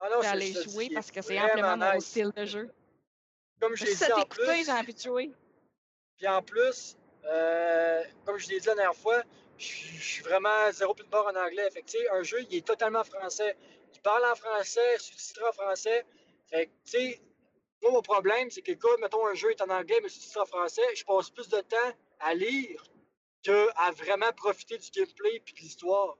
Ah non, et je- aller je te jouer parce que c'est amplement mon nice. style de jeu. Comme Si dit ça en plus, j'ai envie de jouer. Puis en plus, euh, comme je l'ai dit la dernière fois, je suis vraiment zéro plus de bord en anglais. Fait que, un jeu, il est totalement français. Il parle en français, sous-titré en français. Fait que, moi, mon problème, c'est que quand, mettons, un jeu est en anglais, mais sous-titré en français, je passe plus de temps à lire qu'à vraiment profiter du gameplay puis de l'histoire.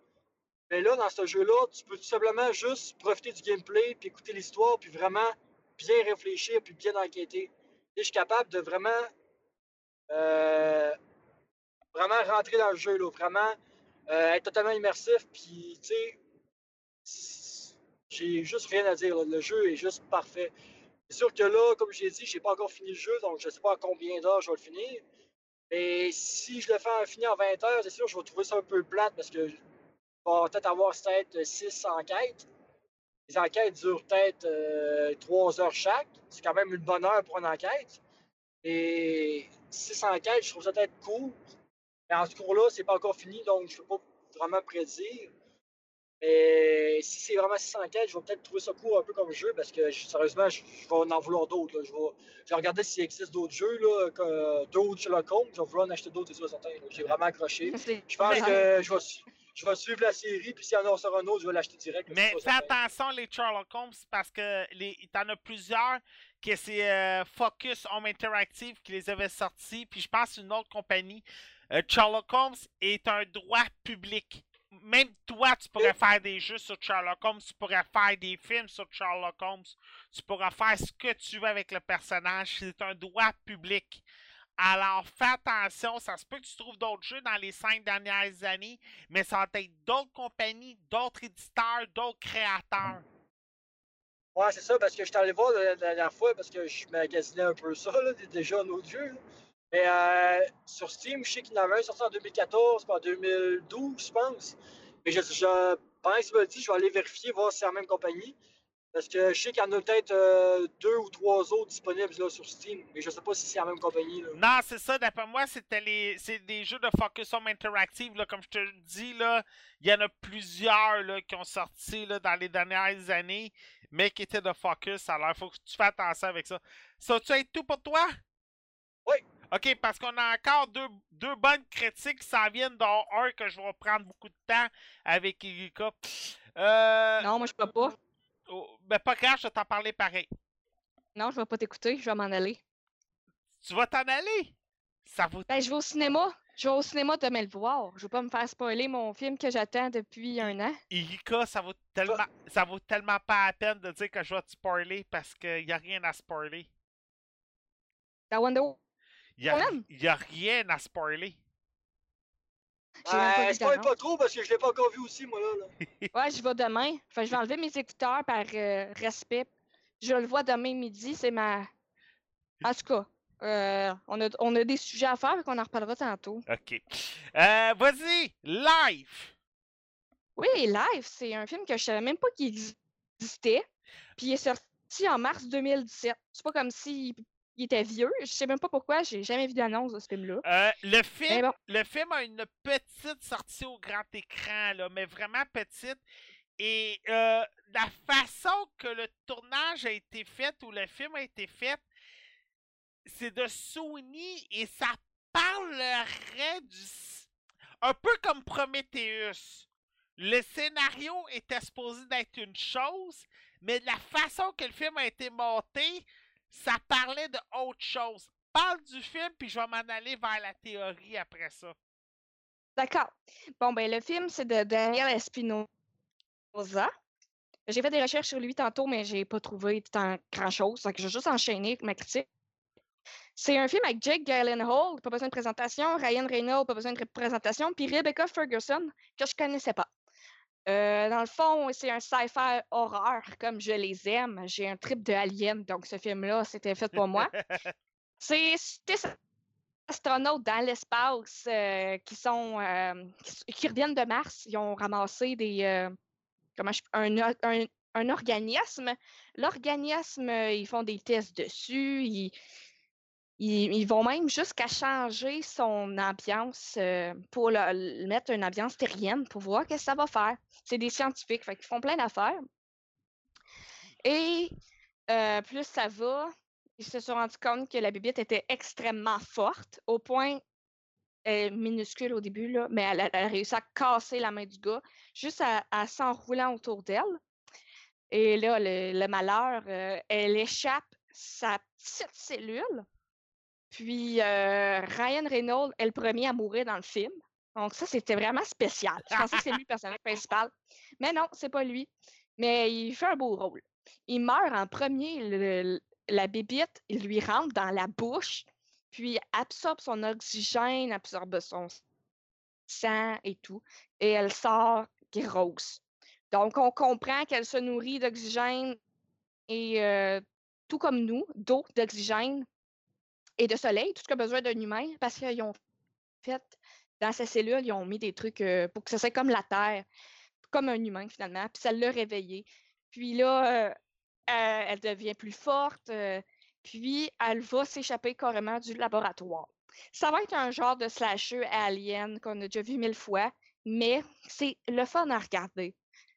Mais là, dans ce jeu-là, tu peux tout simplement juste profiter du gameplay puis écouter l'histoire puis vraiment bien réfléchir puis bien enquêter. Et je suis capable de vraiment euh, vraiment rentrer dans le jeu, là, vraiment euh, être totalement immersif, puis tu sais, j'ai juste rien à dire, le jeu est juste parfait. C'est sûr que là, comme j'ai dit, j'ai pas encore fini le jeu, donc je sais pas à combien d'heures je vais le finir. Mais si je le fais finir en 20 heures, c'est sûr que je vais trouver ça un peu plate parce que je vais peut-être avoir peut-être 6 enquêtes. Les enquêtes durent peut-être 3 heures chaque. C'est quand même une bonne heure pour une enquête. Et 6 enquêtes, je trouve ça peut-être cool. Mais en ce cours-là, c'est pas encore fini, donc je peux pas vraiment prédire. Mais si c'est vraiment 6 enquêtes, je vais peut-être trouver ça cool un peu comme jeu parce que sérieusement, je, je vais en vouloir d'autres. Je vais, je vais regarder s'il existe d'autres jeux, là, que- d'autres Sherlock Holmes. Je vais vouloir en acheter d'autres, c'est sûr, certain. J'ai vraiment accroché. Je pense que je vais, su- je vais suivre la série, puis s'il y en a sur un autre, je vais l'acheter direct. Mais fais attention, les Sherlock Holmes, parce que les, t'en as plusieurs que c'est euh, Focus Home Interactive qui les avait sortis, puis je pense une autre compagnie. Euh, Sherlock Holmes est un droit public. Même toi, tu pourrais faire des jeux sur Sherlock Holmes, tu pourrais faire des films sur Sherlock Holmes, tu pourrais faire ce que tu veux avec le personnage. C'est un droit public. Alors, fais attention, ça se peut que tu trouves d'autres jeux dans les cinq dernières années, mais ça va être d'autres compagnies, d'autres éditeurs, d'autres créateurs. Ouais, c'est ça, parce que je suis allé voir la, la dernière fois, parce que je magasinais un peu ça, là, déjà un autre jeu. là. Mais euh, sur Steam, je sais qu'il y en avait un sorti en 2014, pas en 2012, je pense. Mais je, je pendant que tu me le dis, je vais aller vérifier, voir si c'est la même compagnie. Parce que je sais qu'il y en a peut-être euh, deux ou trois autres disponibles là, sur Steam. Mais je sais pas si c'est la même compagnie. Là. Non, c'est ça, d'après moi, c'était les. C'est des jeux de Focus Home Interactive, là, comme je te le dis, là. Il y en a plusieurs là, qui ont sorti là, dans les dernières années, mais qui étaient de Focus. Alors, il faut que tu fasses attention avec ça. Ça, tu être tout pour toi? Oui. OK, parce qu'on a encore deux, deux bonnes critiques qui s'en viennent, dont un que je vais prendre beaucoup de temps avec Erika. Euh. Non, moi je peux pas. oh, ben, pas grave, je vais t'en parler pareil. Non, je vais pas t'écouter, je vais m'en aller. Tu vas t'en aller? Ça vaut Ben, je vais au cinéma. Je vais au cinéma demain le voir. Je vais pas me faire spoiler mon film que j'attends depuis un an. Erika, ça vaut tellement, ça vaut tellement pas la peine de dire que je vais te spoiler parce qu'il n'y a rien à spoiler. Dans Wonder Il n'y a, y a rien à spoiler. Vu spoil pas trop parce que je l'ai pas encore vu aussi, moi, là. là. (laughs) Ouais, je vais demain. Que je vais enlever mes écouteurs par euh, respect. Je le vois demain midi, c'est ma. En tout cas, euh, on, a, on a des sujets à faire, qu'on en reparlera tantôt. Ok. Euh, Vas-y, live! Oui, Live, c'est un film que je savais même pas qu'il existait. Puis il est sorti en mars 2017. C'est pas comme s'il il était vieux. Je sais même pas pourquoi, j'ai jamais vu d'annonce de ce film-là. Euh, le film, bon, le film a une petite sortie au grand écran, là, mais vraiment petite. Et euh, la façon que le tournage a été fait ou le film a été fait, c'est de Sony et ça parlerait du. Un peu comme Prometheus. Le scénario était supposé d'être une chose, mais la façon que le film a été monté, ça parlait de autre chose. Parle du film, puis je vais m'en aller vers la théorie après ça. d'accord. Bon, ben le film, c'est de Daniel Espinosa. J'ai fait des recherches sur lui tantôt, mais j'ai pas trouvé tant grand-chose. Donc, j'ai juste enchaîné avec ma critique. C'est un film avec Jake Gyllenhaal, pas besoin de présentation, Ryan Reynolds, pas besoin de présentation, puis Rebecca Ferguson, que je connaissais pas. Euh, dans le fond, c'est un sci-fi horreur, comme je les aime. J'ai un trip de Alien, donc ce film-là, c'était fait pour moi. (laughs) C'est des astronautes dans l'espace euh, qui sont euh, qui, reviennent de Mars. Ils ont ramassé des euh, comment je- un, un, un organisme. L'organisme, ils font des tests dessus. Ils, ils, vont même jusqu'à changer son ambiance euh, pour mettre une ambiance terrienne pour voir qu'est-ce que ça va faire. C'est des scientifiques, fait qu'ils font plein d'affaires. Et euh, plus ça va, ils se sont rendus compte que la bébite était extrêmement forte, au point, est minuscule au début, là, mais elle, a- réussi à casser la main du gars, juste à, s'enroulant autour d'elle. Et là, le, malheur, euh, elle échappe sa petite cellule. Puis euh, Ryan Reynolds est le premier à mourir dans le film. Donc ça, c'était vraiment spécial. Je pensais que c'est lui le personnage principal. Mais non, c'est pas lui. Mais il fait un beau rôle. Il meurt en premier. la bébite, il lui rentre dans la bouche, puis absorbe son oxygène, absorbe son sang et tout. Et elle sort grosse. Donc, on comprend qu'elle se nourrit d'oxygène et euh, tout comme nous, d'eau, d'oxygène et de soleil, tout ce qu'a besoin d'un humain, parce qu'ils ont fait dans sa cellule, ils ont mis des trucs euh, pour que ça soit comme la Terre, comme un humain finalement, puis ça l'a réveillée. Puis là, euh, euh, elle devient plus forte, puis elle va s'échapper carrément du laboratoire. Ça va être un genre de slasher alien qu'on a déjà vu mille fois, mais c'est le fun à regarder.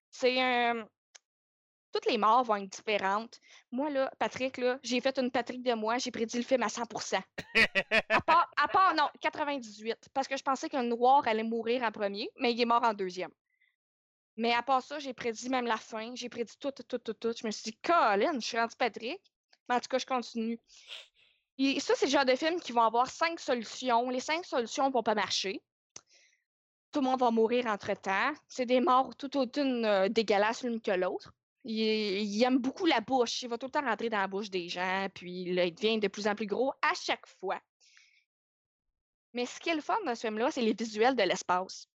C'est un. Toutes les morts vont être différentes. Moi, là, Patrick, là, j'ai fait une Patrick de moi, j'ai prédit le film à 100%. À part, à part, non, 98, parce que je pensais qu'un noir allait mourir en premier, mais il est mort en deuxième. Mais à part ça, j'ai prédit même la fin, j'ai prédit tout, tout, tout, tout. Je me suis dit, Colin, je suis rendu Patrick. Mais en tout cas, je continue. Et ça, c'est le genre de film qui vont avoir cinq solutions. Les cinq solutions vont pas marcher. Tout le monde va mourir entre-temps. C'est des morts tout autant euh, dégueulasses l'une que l'autre. Il, aime beaucoup la bouche. Il va tout le temps rentrer dans la bouche des gens, puis là, il devient de plus en plus gros à chaque fois. Mais ce qui est le fun dans ce film-là, c'est les visuels de l'espace.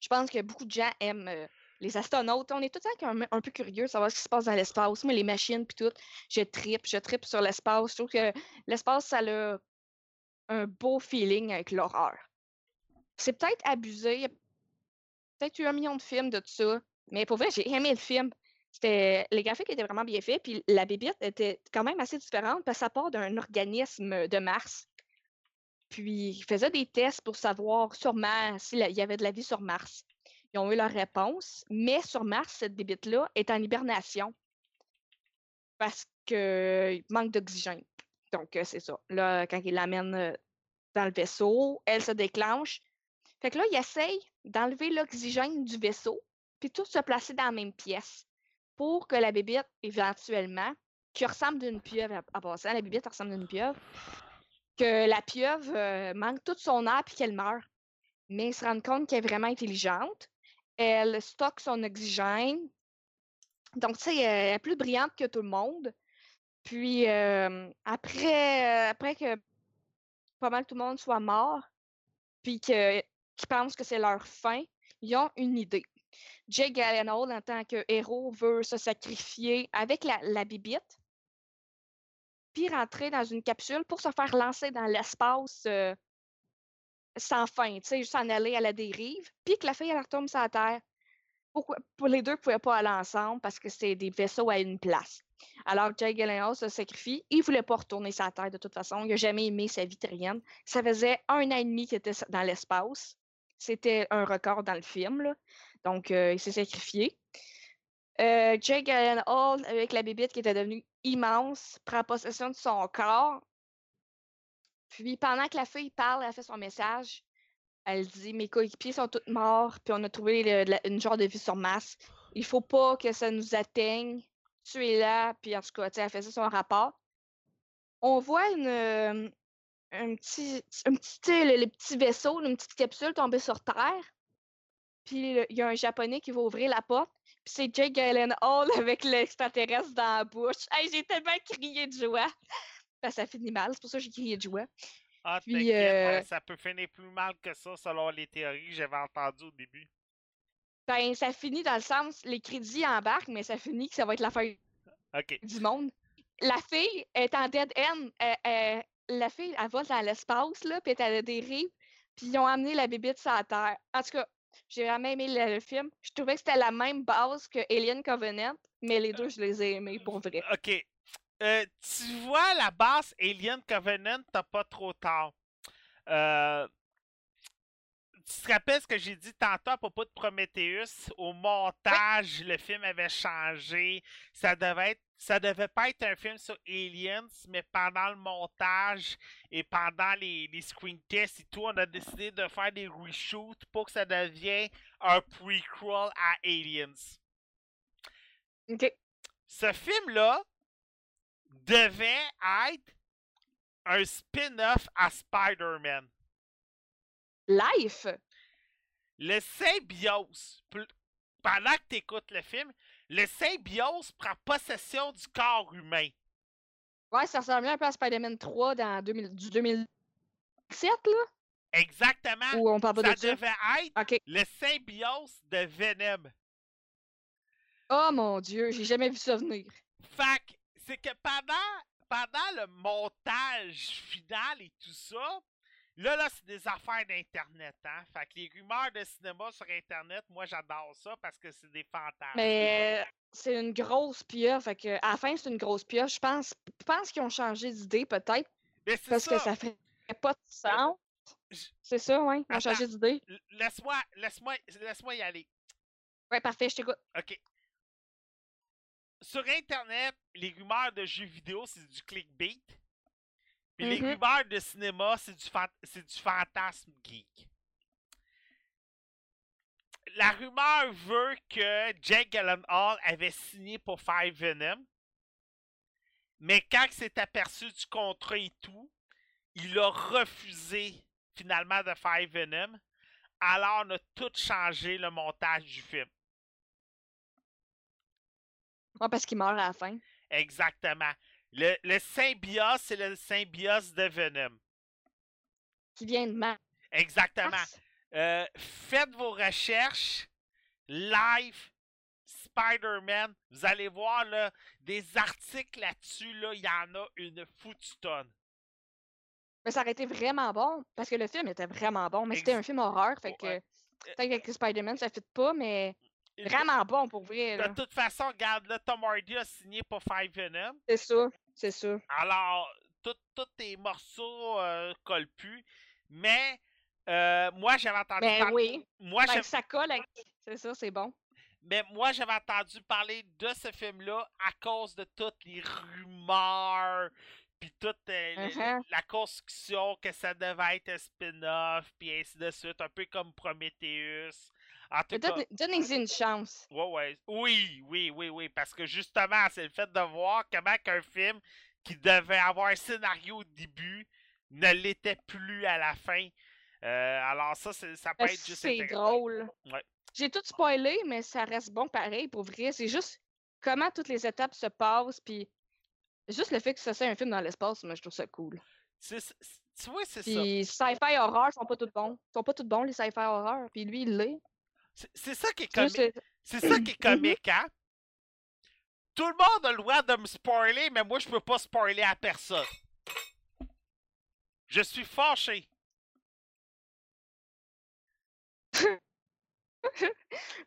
Je pense que beaucoup de gens aiment euh, les astronautes. On est tout le temps un, peu curieux de savoir ce qui se passe dans l'espace. Moi, les machines, puis tout, je tripe, je tripe sur l'espace. Je trouve que l'espace, ça a un beau feeling avec l'horreur. C'est peut-être abusé. Il y a peut-être eu un million de films de tout ça. Mais pour vrai, j'ai aimé le film. Les graphiques étaient vraiment bien faits, puis la bébite était quand même assez différente parce que ça part d'un organisme de Mars. Puis ils faisaient des tests pour savoir sûrement s'il y avait de la vie sur Mars. Ils ont eu leur réponse, mais sur Mars, cette bébite-là est en hibernation parce qu'il manque d'oxygène. Donc, euh, c'est ça. Là, quand ils l'amènent euh, dans le vaisseau, elle se déclenche. Fait que là, il essaye d'enlever l'oxygène du vaisseau, puis tout se placer dans la même pièce pour que la bébite, éventuellement, qui ressemble d'une pieuvre à, passant, la bébite ressemble d'une pieuvre, que la pieuvre euh, manque toute son air puis qu'elle meurt. Mais ils se rendent compte qu'elle est vraiment intelligente. Elle stocke son oxygène. Donc, tu sais, elle est plus brillante que tout le monde. Puis, euh, après, euh, après que pas mal tout le monde soit mort, puis qu'ils pensent que c'est leur fin, ils ont une idée. Jake Gyllenhaal, en tant que héros, veut se sacrifier avec la, la bibite, puis rentrer dans une capsule pour se faire lancer dans l'espace euh, sans fin, tu sais, juste en aller à la dérive, puis que la fille, elle retombe sur la Terre. Pourquoi, pour les deux ne pouvaient pas aller ensemble parce que c'est des vaisseaux à une place. Alors, Jake Gyllenhaal se sacrifie. Il ne voulait pas retourner sur Terre de toute façon. Il n'a jamais aimé sa vie terrienne. Ça faisait un an et demi qu'il était dans l'espace. C'était un record dans le film. là. Donc, euh, il s'est sacrifié. Euh, Jake Gyllenhaal, avec la bébite qui était devenue immense, prend possession de son corps. Puis, pendant que la fille parle, elle fait son message. Elle dit Mes coéquipiers sont tous morts, puis on a trouvé une genre de vie sur Mars. Il faut pas que ça nous atteigne. Tu es là, puis en tout cas, elle faisait son rapport. On voit euh, un petit, un petit, le petit vaisseau, une petite capsule tombée sur Terre. Puis il y a un Japonais qui va ouvrir la porte. Puis c'est Jake Gyllenhaal (laughs) avec l'extraterrestre dans la bouche. Hey, j'ai tellement crié de joie. Ben, ça finit mal, c'est pour ça que j'ai crié de joie. Ah, Puis, euh, hein, ça peut finir plus mal que ça selon les théories que j'avais entendues au début. Ben, ça finit dans le sens, les crédits embarquent, mais ça finit que ça va être la fin Ok. du monde. La fille est en dead end. Elle- elle- la fille, elle vole dans l'espace, là, puis elle est à la dérive. Puis ils ont amené la bébite sur la Terre. En tout cas, j'ai vraiment aimé le, film. Je trouvais que c'était la même base que Alien Covenant, mais les deux, je les ai aimés pour vrai. Ok. Euh, tu vois, la base Alien Covenant, t'as pas trop tard. Euh, tu te rappelles ce que j'ai dit tantôt à propos de Prometheus? Au montage, le film avait changé. Ça devait être, ça devait pas être un film sur Aliens, mais pendant le montage et pendant les, les screen tests et tout, on a décidé de faire des reshoots pour que ça devienne un prequel à Aliens. OK. Ce film-là devait être un spin-off à Spider-Man. Life? Le symbiose, pendant que tu écoutes le film, le symbiose prend possession du corps humain. Ouais, ça ressemblait un peu à Spider-Man 3 dans 2000 du 2007, là, Exactement. où on parle pas Ça de ça? devait être le symbiose de Venom. Oh mon Dieu, j'ai jamais vu ça venir. Fait c'est que pendant, pendant le montage final et tout ça, là, là, c'est des affaires d'Internet, hein. Fait que les rumeurs de cinéma sur Internet, moi, j'adore ça parce que c'est des fantasmes. Mais euh, c'est une grosse pieuvre. Fait que, à la fin, c'est une grosse pieuvre. Je pense, pense qu'ils ont changé d'idée, peut-être, Mais parce ça. que ça fait pas de sens. Je- C'est ça, oui. Ils ont changé d'idée. Laisse-moi, laisse-moi, laisse-moi y aller. Ouais, parfait, je t'écoute. OK. Sur Internet, les rumeurs de jeux vidéo, c'est du clickbait. Puis les Mhm. rumeurs de cinéma, c'est du, fan- c'est du fantasme geek. La rumeur veut que Jake Gyllenhaal avait signé pour faire Venom. Mais quand il s'est aperçu du contrat et tout, il a refusé finalement de faire Venom. Alors on a tout changé le montage du film. Ouais, parce qu'il meurt à la fin. Exactement. Le, le symbiose, c'est le symbiose de Venom. Qui vient de Mars. Exactement. Euh, faites vos recherches. Live Spider-Man. Vous allez voir là, des articles là-dessus. Là, il y en a une foutue tonne. Mais ça aurait été vraiment bon, parce que le film était vraiment bon, mais c'était un film horreur, fait que Ouais. peut-être qu'avec Spider-Man, ça fit pas, mais vraiment bon pour vrai. là. De toute façon, regarde, là, Tom Hardy a signé pour faire Venom. C'est ça, c'est ça. Alors, tout- tous tes morceaux euh, collent plus. Mais euh, moi, j'avais entendu Ben par- oui. Moi, Ben, ça colle avec... C'est ça, c'est bon. Mais moi, j'avais entendu parler de ce film-là à cause de toutes les rumeurs, puis toute euh, Mhm. la construction que ça devait être un spin-off, puis ainsi de suite, un peu comme Prometheus. Donnez-y une chance. ouais, ouais. Oui, oui, oui, oui, parce que justement, c'est le fait de voir comment qu'un film qui devait avoir un scénario au début ne l'était plus à la fin. Euh, alors ça, ça peut Euh, être juste C'est drôle. Ouais. J'ai tout spoilé, mais ça reste bon pareil, pour vrai. C'est juste comment toutes les étapes se passent, puis juste le fait que ça soit un film dans l'espace, moi, je trouve ça cool. Tu vois, c'est ça. Puis sci-fi horreur sont pas tous bons. Ils sont pas tous bons, les sci-fi horreur. Puis lui, il l'est. C'est- ça qui est comique. C'est ça qui est (coughs) comique, hein? Tout le monde a le droit de me spoiler, mais moi, je peux pas spoiler à personne. Je suis fâché. (laughs)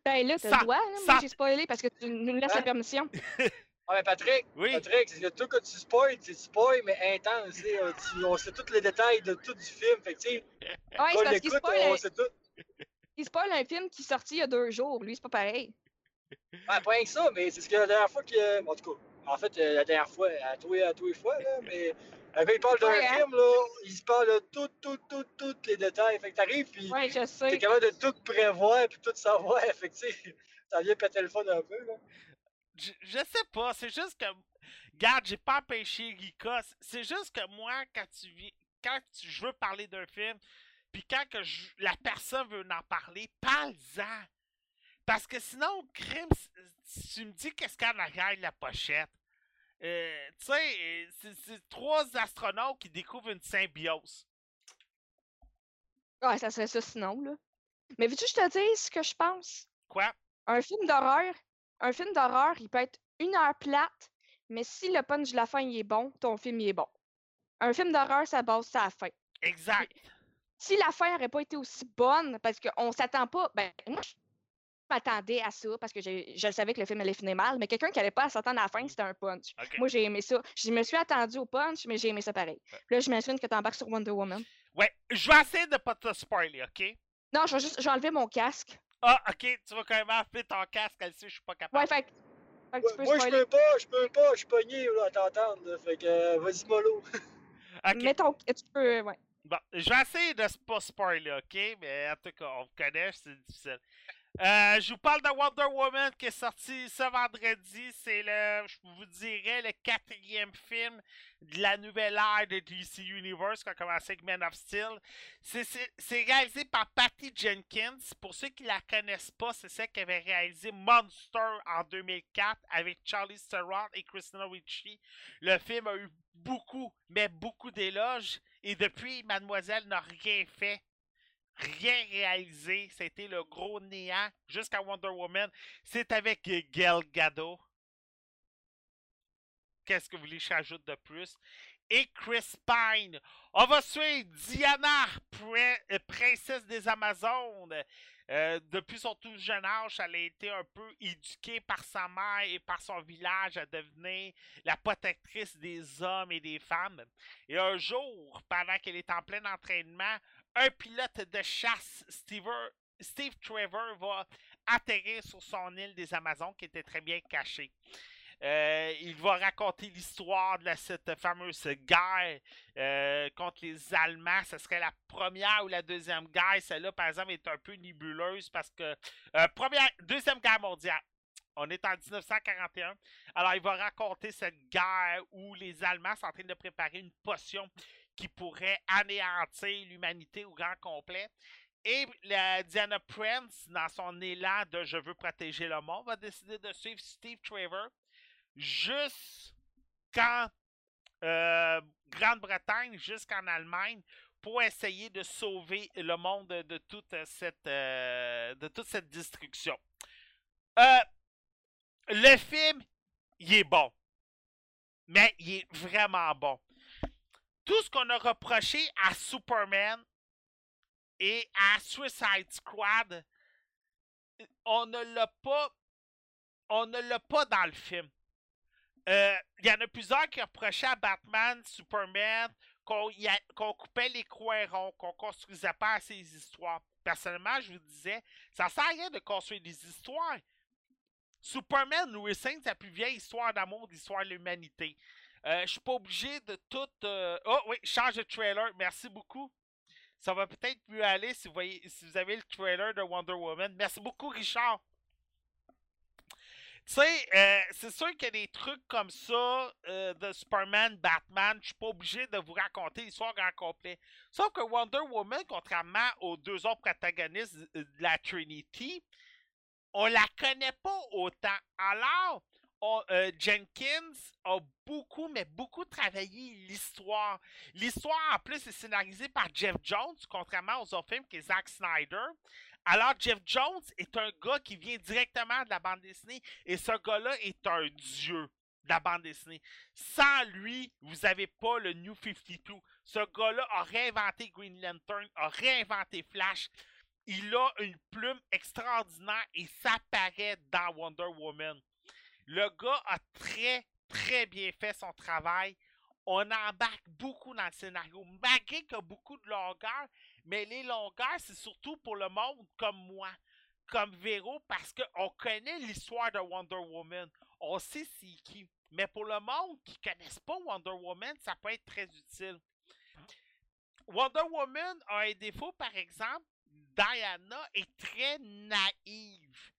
Ben là, t'as Ça- le droit, là. ça- Moi, j'ai spoilé parce que tu nous laisses la Hein? permission. (laughs) Ah, mais Patrick, Oui. Patrick, c'est tout que tu spoil, c'est spoil, mais intense. tu euh, tu- on sait tous les détails de tout du film. Fait que, tu sais, Ouais, on l'écoute, spoil, on sait tout. Il spoil un film qui est sorti il y a deux jours. Lui, c'est pas pareil. Ah, pas rien que ça, mais c'est ce que la dernière fois que. En tout cas, en fait, euh, la dernière fois, à tous les, à tous les fois, là, (laughs) mais. Quand il parle d'un Ouais, hein? film, là, il se parle de tout, tout, tout, tous les détails. Fait que t'arrives, puis Ouais, je t'es capable de tout prévoir, puis tout savoir. (laughs) Fait que, tu sais, ça vient péter le fun un peu, là. Je, je sais pas, c'est juste que. Garde, j'ai pas empêché Rika. C'est juste que moi, quand tu. Quand tu- je veux parler d'un film, puis quand que je- la personne veut en parler, parle-en. Parce que sinon, crime, tu me dis qu'est-ce qu'il y a en arrière de la pochette. Euh, tu sais, c'est- trois astronautes qui découvrent une symbiose. Ouais, ça serait ça sinon, là. Mais veux-tu que je te dise ce que je pense? Quoi? Un film d'horreur, un film d'horreur, il peut être une heure plate, mais si le punch de la fin il est bon, ton film il est bon. Un film d'horreur, ça base la fin. Exact. Si la fin n'aurait pas été aussi bonne, parce qu'on s'attend pas, ben moi je m'attendais à ça parce que je savais que le film allait finir mal, mais quelqu'un qui n'allait pas s'attendre à la fin, c'était un punch. Moi j'ai aimé ça. Je me suis attendu au punch, mais j'ai aimé ça pareil. Ouais. Là, j'imagine que tu embarques sur Wonder Woman. Ouais, je vais essayer de pas te spoiler, ok? Non, je vais juste je vais enlever mon casque. Ah, ok, tu vas quand même enlever ton casque, elle sait, je suis pas capable. Ouais, fait, que- fait que tu peux Moi, je peux pas, je peux pas, je suis pogné, là, à t'entendre. Fait que, euh, vas-y, mollo. Ok. Mets ton. Tu peux. Ouais. Bon, je vais essayer de pas spoiler, ok? Mais en tout cas, on me connaît, c'est difficile. Euh, je vous parle de Wonder Woman qui est sorti ce vendredi. C'est le, je vous dirais, le quatrième film de la nouvelle ère de DC Universe qui a commencé avec Man of Steel. C'est réalisé par Patty Jenkins. Pour ceux qui la connaissent pas, c'est celle qui avait réalisé Monster en 2004 avec Charlie Theron et Christina Ricci. Le film a eu beaucoup, mais beaucoup d'éloges. Et depuis, Mademoiselle n'a rien fait. Rien réalisé. C'était le gros néant jusqu'à Wonder Woman. C'est avec Gal Gadot. Qu'est-ce que vous voulez que j'ajoute de plus? Et Chris Pine. On va suivre Diana, euh, princesse des Amazones. Euh, depuis son tout jeune âge, elle a été un peu éduquée par sa mère et par son village à devenir la protectrice des hommes et des femmes. Et un jour, pendant qu'elle est en plein entraînement, un pilote de chasse, Steve, Steve Trevor, va atterrir sur son île des Amazones qui était très bien cachée. Euh, il va raconter l'histoire de cette fameuse guerre euh, contre les Allemands. Ce serait la première ou la deuxième guerre. Celle-là, par exemple, est un peu nébuleuse parce que euh, deuxième guerre mondiale. On est en 1941. Alors, il va raconter cette guerre où les Allemands sont en train de préparer une potion qui pourrait anéantir l'humanité au grand complet. Et Diana Prince, dans son élan de je veux protéger le monde, va décider de suivre Steve Trevor jusqu'en euh, Grande-Bretagne, jusqu'en Allemagne, pour essayer de sauver le monde de toute cette, euh, destruction. Euh, le film, il est bon. Mais il est vraiment bon. Tout ce qu'on a reproché à Superman et à Suicide Squad, on ne l'a pas. On ne l'a pas dans le film. Euh, Il y en a plusieurs qui reprochaient à Batman, Superman, qu'on coupait les coins ronds, qu'on construisait pas assez les histoires. Personnellement, je vous disais, ça sert à rien de construire des histoires. Superman, Louis V, c'est la plus vieille histoire d'amour de l'histoire de l'humanité. Euh, je suis pas obligé de tout. euh, Oh oui, change de trailer. Merci beaucoup. Ça va peut-être mieux aller si vous, voyez, si vous avez le trailer de Wonder Woman. Merci beaucoup, Richard. Tu sais, euh, c'est sûr a des trucs comme ça euh, de Superman, Batman, je suis pas obligé de vous raconter l'histoire en complet. Sauf que Wonder Woman, contrairement aux deux autres protagonistes de la Trinity, on la connaît pas autant. Alors, euh, Jenkins a beaucoup, mais beaucoup travaillé l'histoire. L'histoire, en plus, est scénarisée par Jeff Jones, contrairement aux autres films qui est Zack Snyder. Alors, Jeff Jones est un gars qui vient directement de la bande dessinée et ce gars-là est un dieu de la bande dessinée. Sans lui, vous n'avez pas le New 52. Ce gars-là a réinventé Green Lantern, a réinventé Flash. Il a une plume extraordinaire et ça paraît dans Wonder Woman. Le gars a très, très bien fait son travail. On embarque beaucoup dans le scénario, malgré qu'il y a beaucoup de longueur, mais les longueurs, c'est surtout pour le monde comme moi, comme Véro, parce qu'on connaît l'histoire de Wonder Woman. On sait c'est qui. Mais pour le monde qui ne connaisse pas Wonder Woman, ça peut être très utile. Wonder Woman a un défaut, par exemple, Diana est très naïve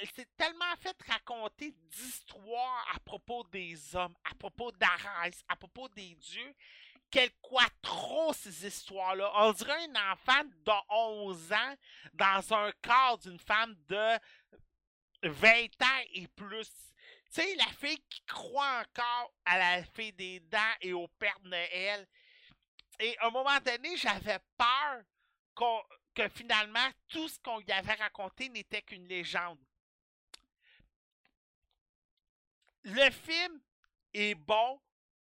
elle s'est tellement fait raconter d'histoires à propos des hommes, à propos d'Arès, à propos des dieux, qu'elle croit trop ces histoires-là. On dirait un enfant de 11 ans dans un corps d'une femme de 20 ans et plus. Tu sais, la fille qui croit encore à la fée des dents et au Père Noël. Et à un moment donné, j'avais peur que finalement, tout ce qu'on lui avait raconté n'était qu'une légende. Le film est bon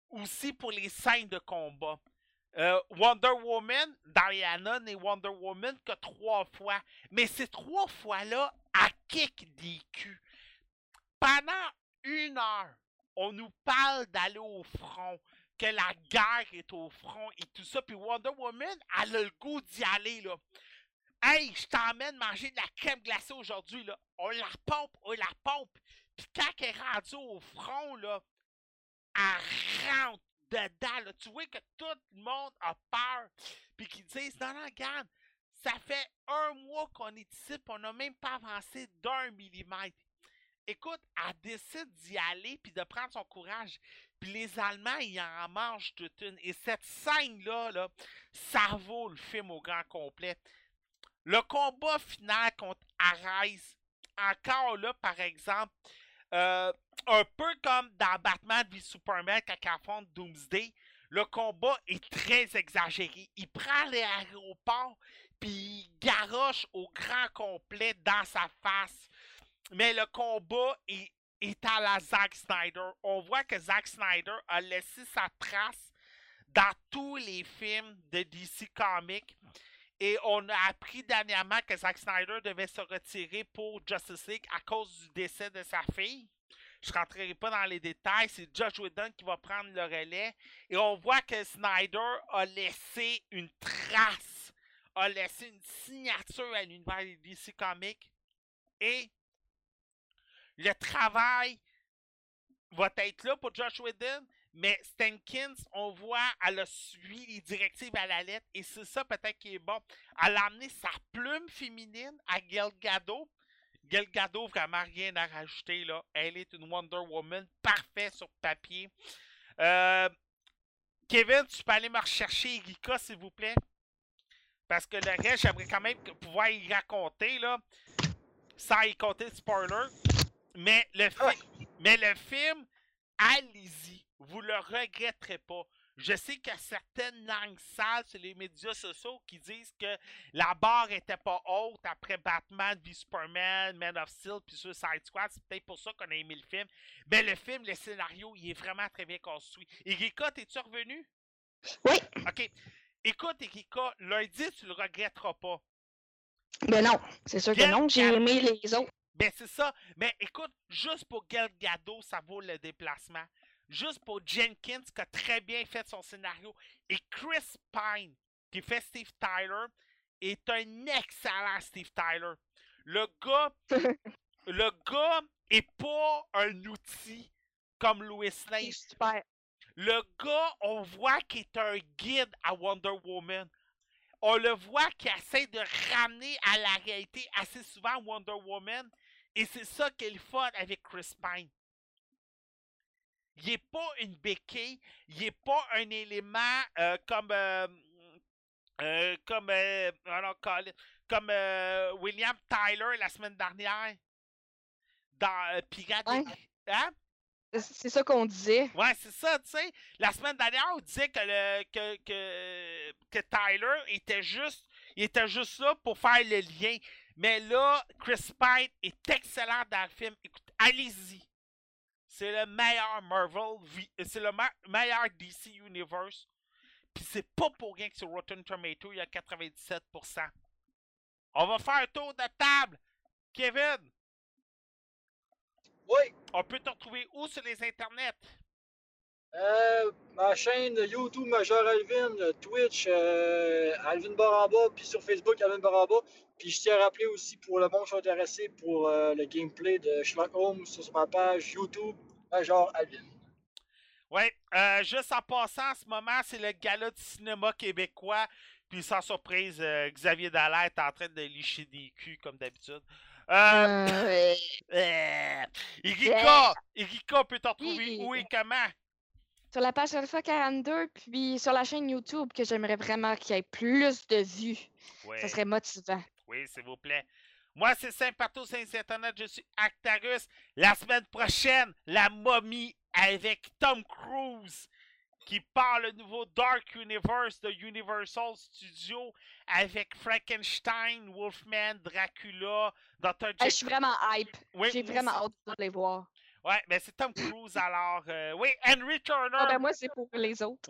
aussi pour les scènes de combat. Euh, Wonder Woman, Diana n'est Wonder Woman que trois fois. Mais ces trois fois-là, à kick des culs. Pendant une heure, on nous parle d'aller au front, que la guerre est au front et tout ça. Puis Wonder Woman, elle a le goût d'y aller, là. Hey, je t'emmène manger de la crème glacée aujourd'hui, là. On la pompe, on la pompe. Puis quand elle est rendue au front, là, rentre dedans. Tu vois que tout le monde a peur. Puis qu'ils disent Non, non, regarde, ça fait un mois qu'on est ici, puis on n'a même pas avancé d'un millimètre. Écoute, elle décide d'y aller puis de prendre son courage. Puis les Allemands, ils en mangent toute une. Et cette scène-là, là, ça vaut le film au grand complet. Le combat final contre Arise, encore là, par exemple, euh, un peu comme dans Batman v Superman quand Doomsday, le combat est très exagéré. Il prend l'aéroport puis il garoche au grand complet dans sa face. Mais le combat est, est à la Zack Snyder. On voit que Zack Snyder a laissé sa trace dans tous les films de DC Comics. Et on a appris dernièrement que Zack Snyder devait se retirer pour Justice League à cause du décès de sa fille. Je ne rentrerai pas dans les détails. C'est Josh Whedon qui va prendre le relais. Et on voit que Snyder a laissé une trace, a laissé une signature à l'univers DC Comics. Et le travail va être là pour Josh Whedon, mais Stankins, on voit, elle a suivi les directives à la lettre, et c'est ça peut-être qui est bon. Elle a amené sa plume féminine à Gal Gadot. Gal Gadot, vraiment rien à rajouter, là. Elle est une Wonder Woman parfaite sur papier. Euh, Kevin, tu peux aller me rechercher Erika, s'il vous plaît? Parce que le reste, j'aimerais quand même pouvoir y raconter, là, sans y compter spoiler. Mais le, mais le film, allez-y. Vous le regretterez pas. Je sais qu'il y a certaines langues sales sur les médias sociaux qui disent que la barre était pas haute après Batman v Superman, Man of Steel puis Suicide Squad. C'est peut-être pour ça qu'on a aimé le film. Mais le film, le scénario, il est vraiment très bien construit. Erika, es-tu revenu? Oui. OK. Écoute, Erika, lundi, tu le regretteras pas. Ben non, c'est sûr que non. J'ai aimé les autres. Ben c'est ça. Mais écoute, juste pour Gal Gadot, ça vaut le déplacement juste pour Jenkins qui a très bien fait son scénario. Et Chris Pine, qui fait Steve Tyler, est un excellent Steve Tyler. Le gars, (laughs) le gars est pas un outil comme Louis Lane. Le gars, on voit qu'il est un guide à Wonder Woman. On le voit qu'il essaie de ramener à la réalité assez souvent Wonder Woman. Et c'est ça qui est le fun avec Chris Pine. Il n'est pas une béquille, il n'est pas un élément euh, comme euh, euh, comme euh, alors, Colin- comme euh, William Tyler la semaine dernière dans euh, Ouais. Hein? C'est ça qu'on disait. Ouais, c'est ça, tu sais. La semaine dernière, on disait que, le, que, que, que Tyler était juste, il était juste là pour faire le lien. Mais là, Chris Pine est excellent dans le film. Écoute, allez-y. C'est le meilleur Marvel, c'est le me- meilleur DC Universe. Puis c'est pas pour rien que sur Rotten Tomato, il y a 97%. On va faire un tour de table. Kevin, Oui, on peut te retrouver où sur les internets? Euh, ma chaîne YouTube Major Alvin, euh, Twitch euh, Alvin Baramba, puis sur Facebook Alvin Baramba. Puis je tiens à rappeler aussi pour le monde qui sont intéressés pour euh, le gameplay de Sherlock Holmes sur ma page YouTube Major Alvin. Ouais, euh, juste en passant, en ce moment, c'est le gala du cinéma québécois. Puis sans surprise, euh, Xavier Dallaire est en train de licher des culs comme d'habitude. Euh, (laughs) Erika, Erika peut t'en retrouver Oui. où et comment? Sur la page Alpha 42, puis sur la chaîne YouTube, que j'aimerais vraiment qu'il y ait plus de vues. Ouais. Ça serait motivant. Oui, s'il vous plaît. Moi, c'est Saint-Partout, Saint-Internet. Je suis Actarus. La semaine prochaine, la momie avec Tom Cruise qui part le nouveau Dark Universe de Universal Studios avec Frankenstein, Wolfman, Dracula, Dr. Jekyll. je suis vraiment hype. Oui, J'ai vraiment hâte de les voir. Ouais, mais c'est Tom Cruise alors. euh, oui, Henry Turner. Ah, ben moi, c'est pour les autres.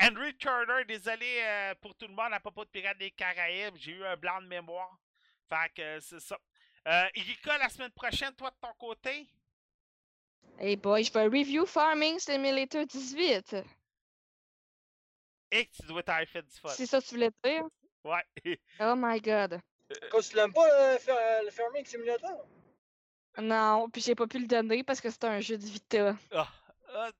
Henry Turner, désolé euh, pour tout le monde à propos de Pirates des Caraïbes. J'ai eu un blanc de mémoire. Fait que euh, c'est ça. Euh, Erika, la semaine prochaine, toi de ton côté? Hey boy, je fais un review Farming Simulator 18. Et que tu dois t'avoir fait du fun. C'est ça que tu voulais dire? Ouais. (laughs) Oh my god. Quand tu l'aimes pas le Farming Simulator? Non, puis j'ai pas pu le donner parce que c'est un jeu de Vita. Ah, ah,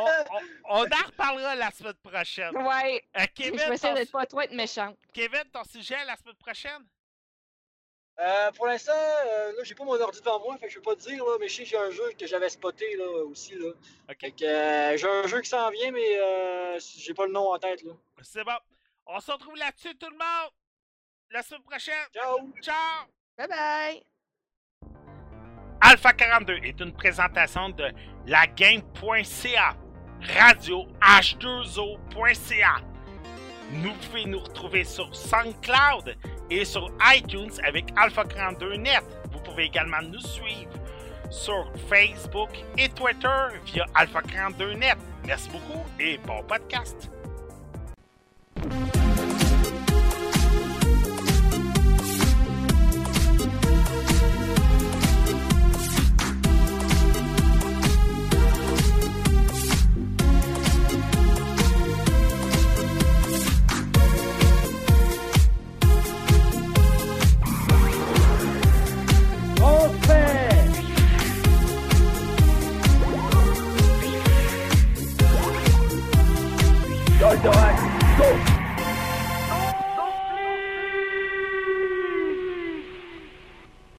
on, on- on en reparlera la semaine prochaine. Ouais, Euh, je Kevin, vais essayer ton, d'être pas trop être méchante. Kevin, ton sujet la semaine prochaine? Euh, pour l'instant, euh, là, j'ai pas mon ordi devant moi, fait que je peux pas te dire, là, mais je sais que j'ai un jeu que j'avais spoté là, aussi. Là. Fait Ok, que euh, j'ai un jeu qui s'en vient, mais euh, j'ai pas le nom en tête. Là. c'est bon. On se retrouve là-dessus, tout le monde. La semaine prochaine. Ciao! Ciao! Bye bye! Alpha 42 est une présentation de lagame.ca, radio h2o.ca. Nous pouvez nous retrouver sur SoundCloud et sur iTunes avec Alpha 42 Net. Vous pouvez également nous suivre sur Facebook et Twitter via Alpha 42 Net. Merci beaucoup et bon podcast.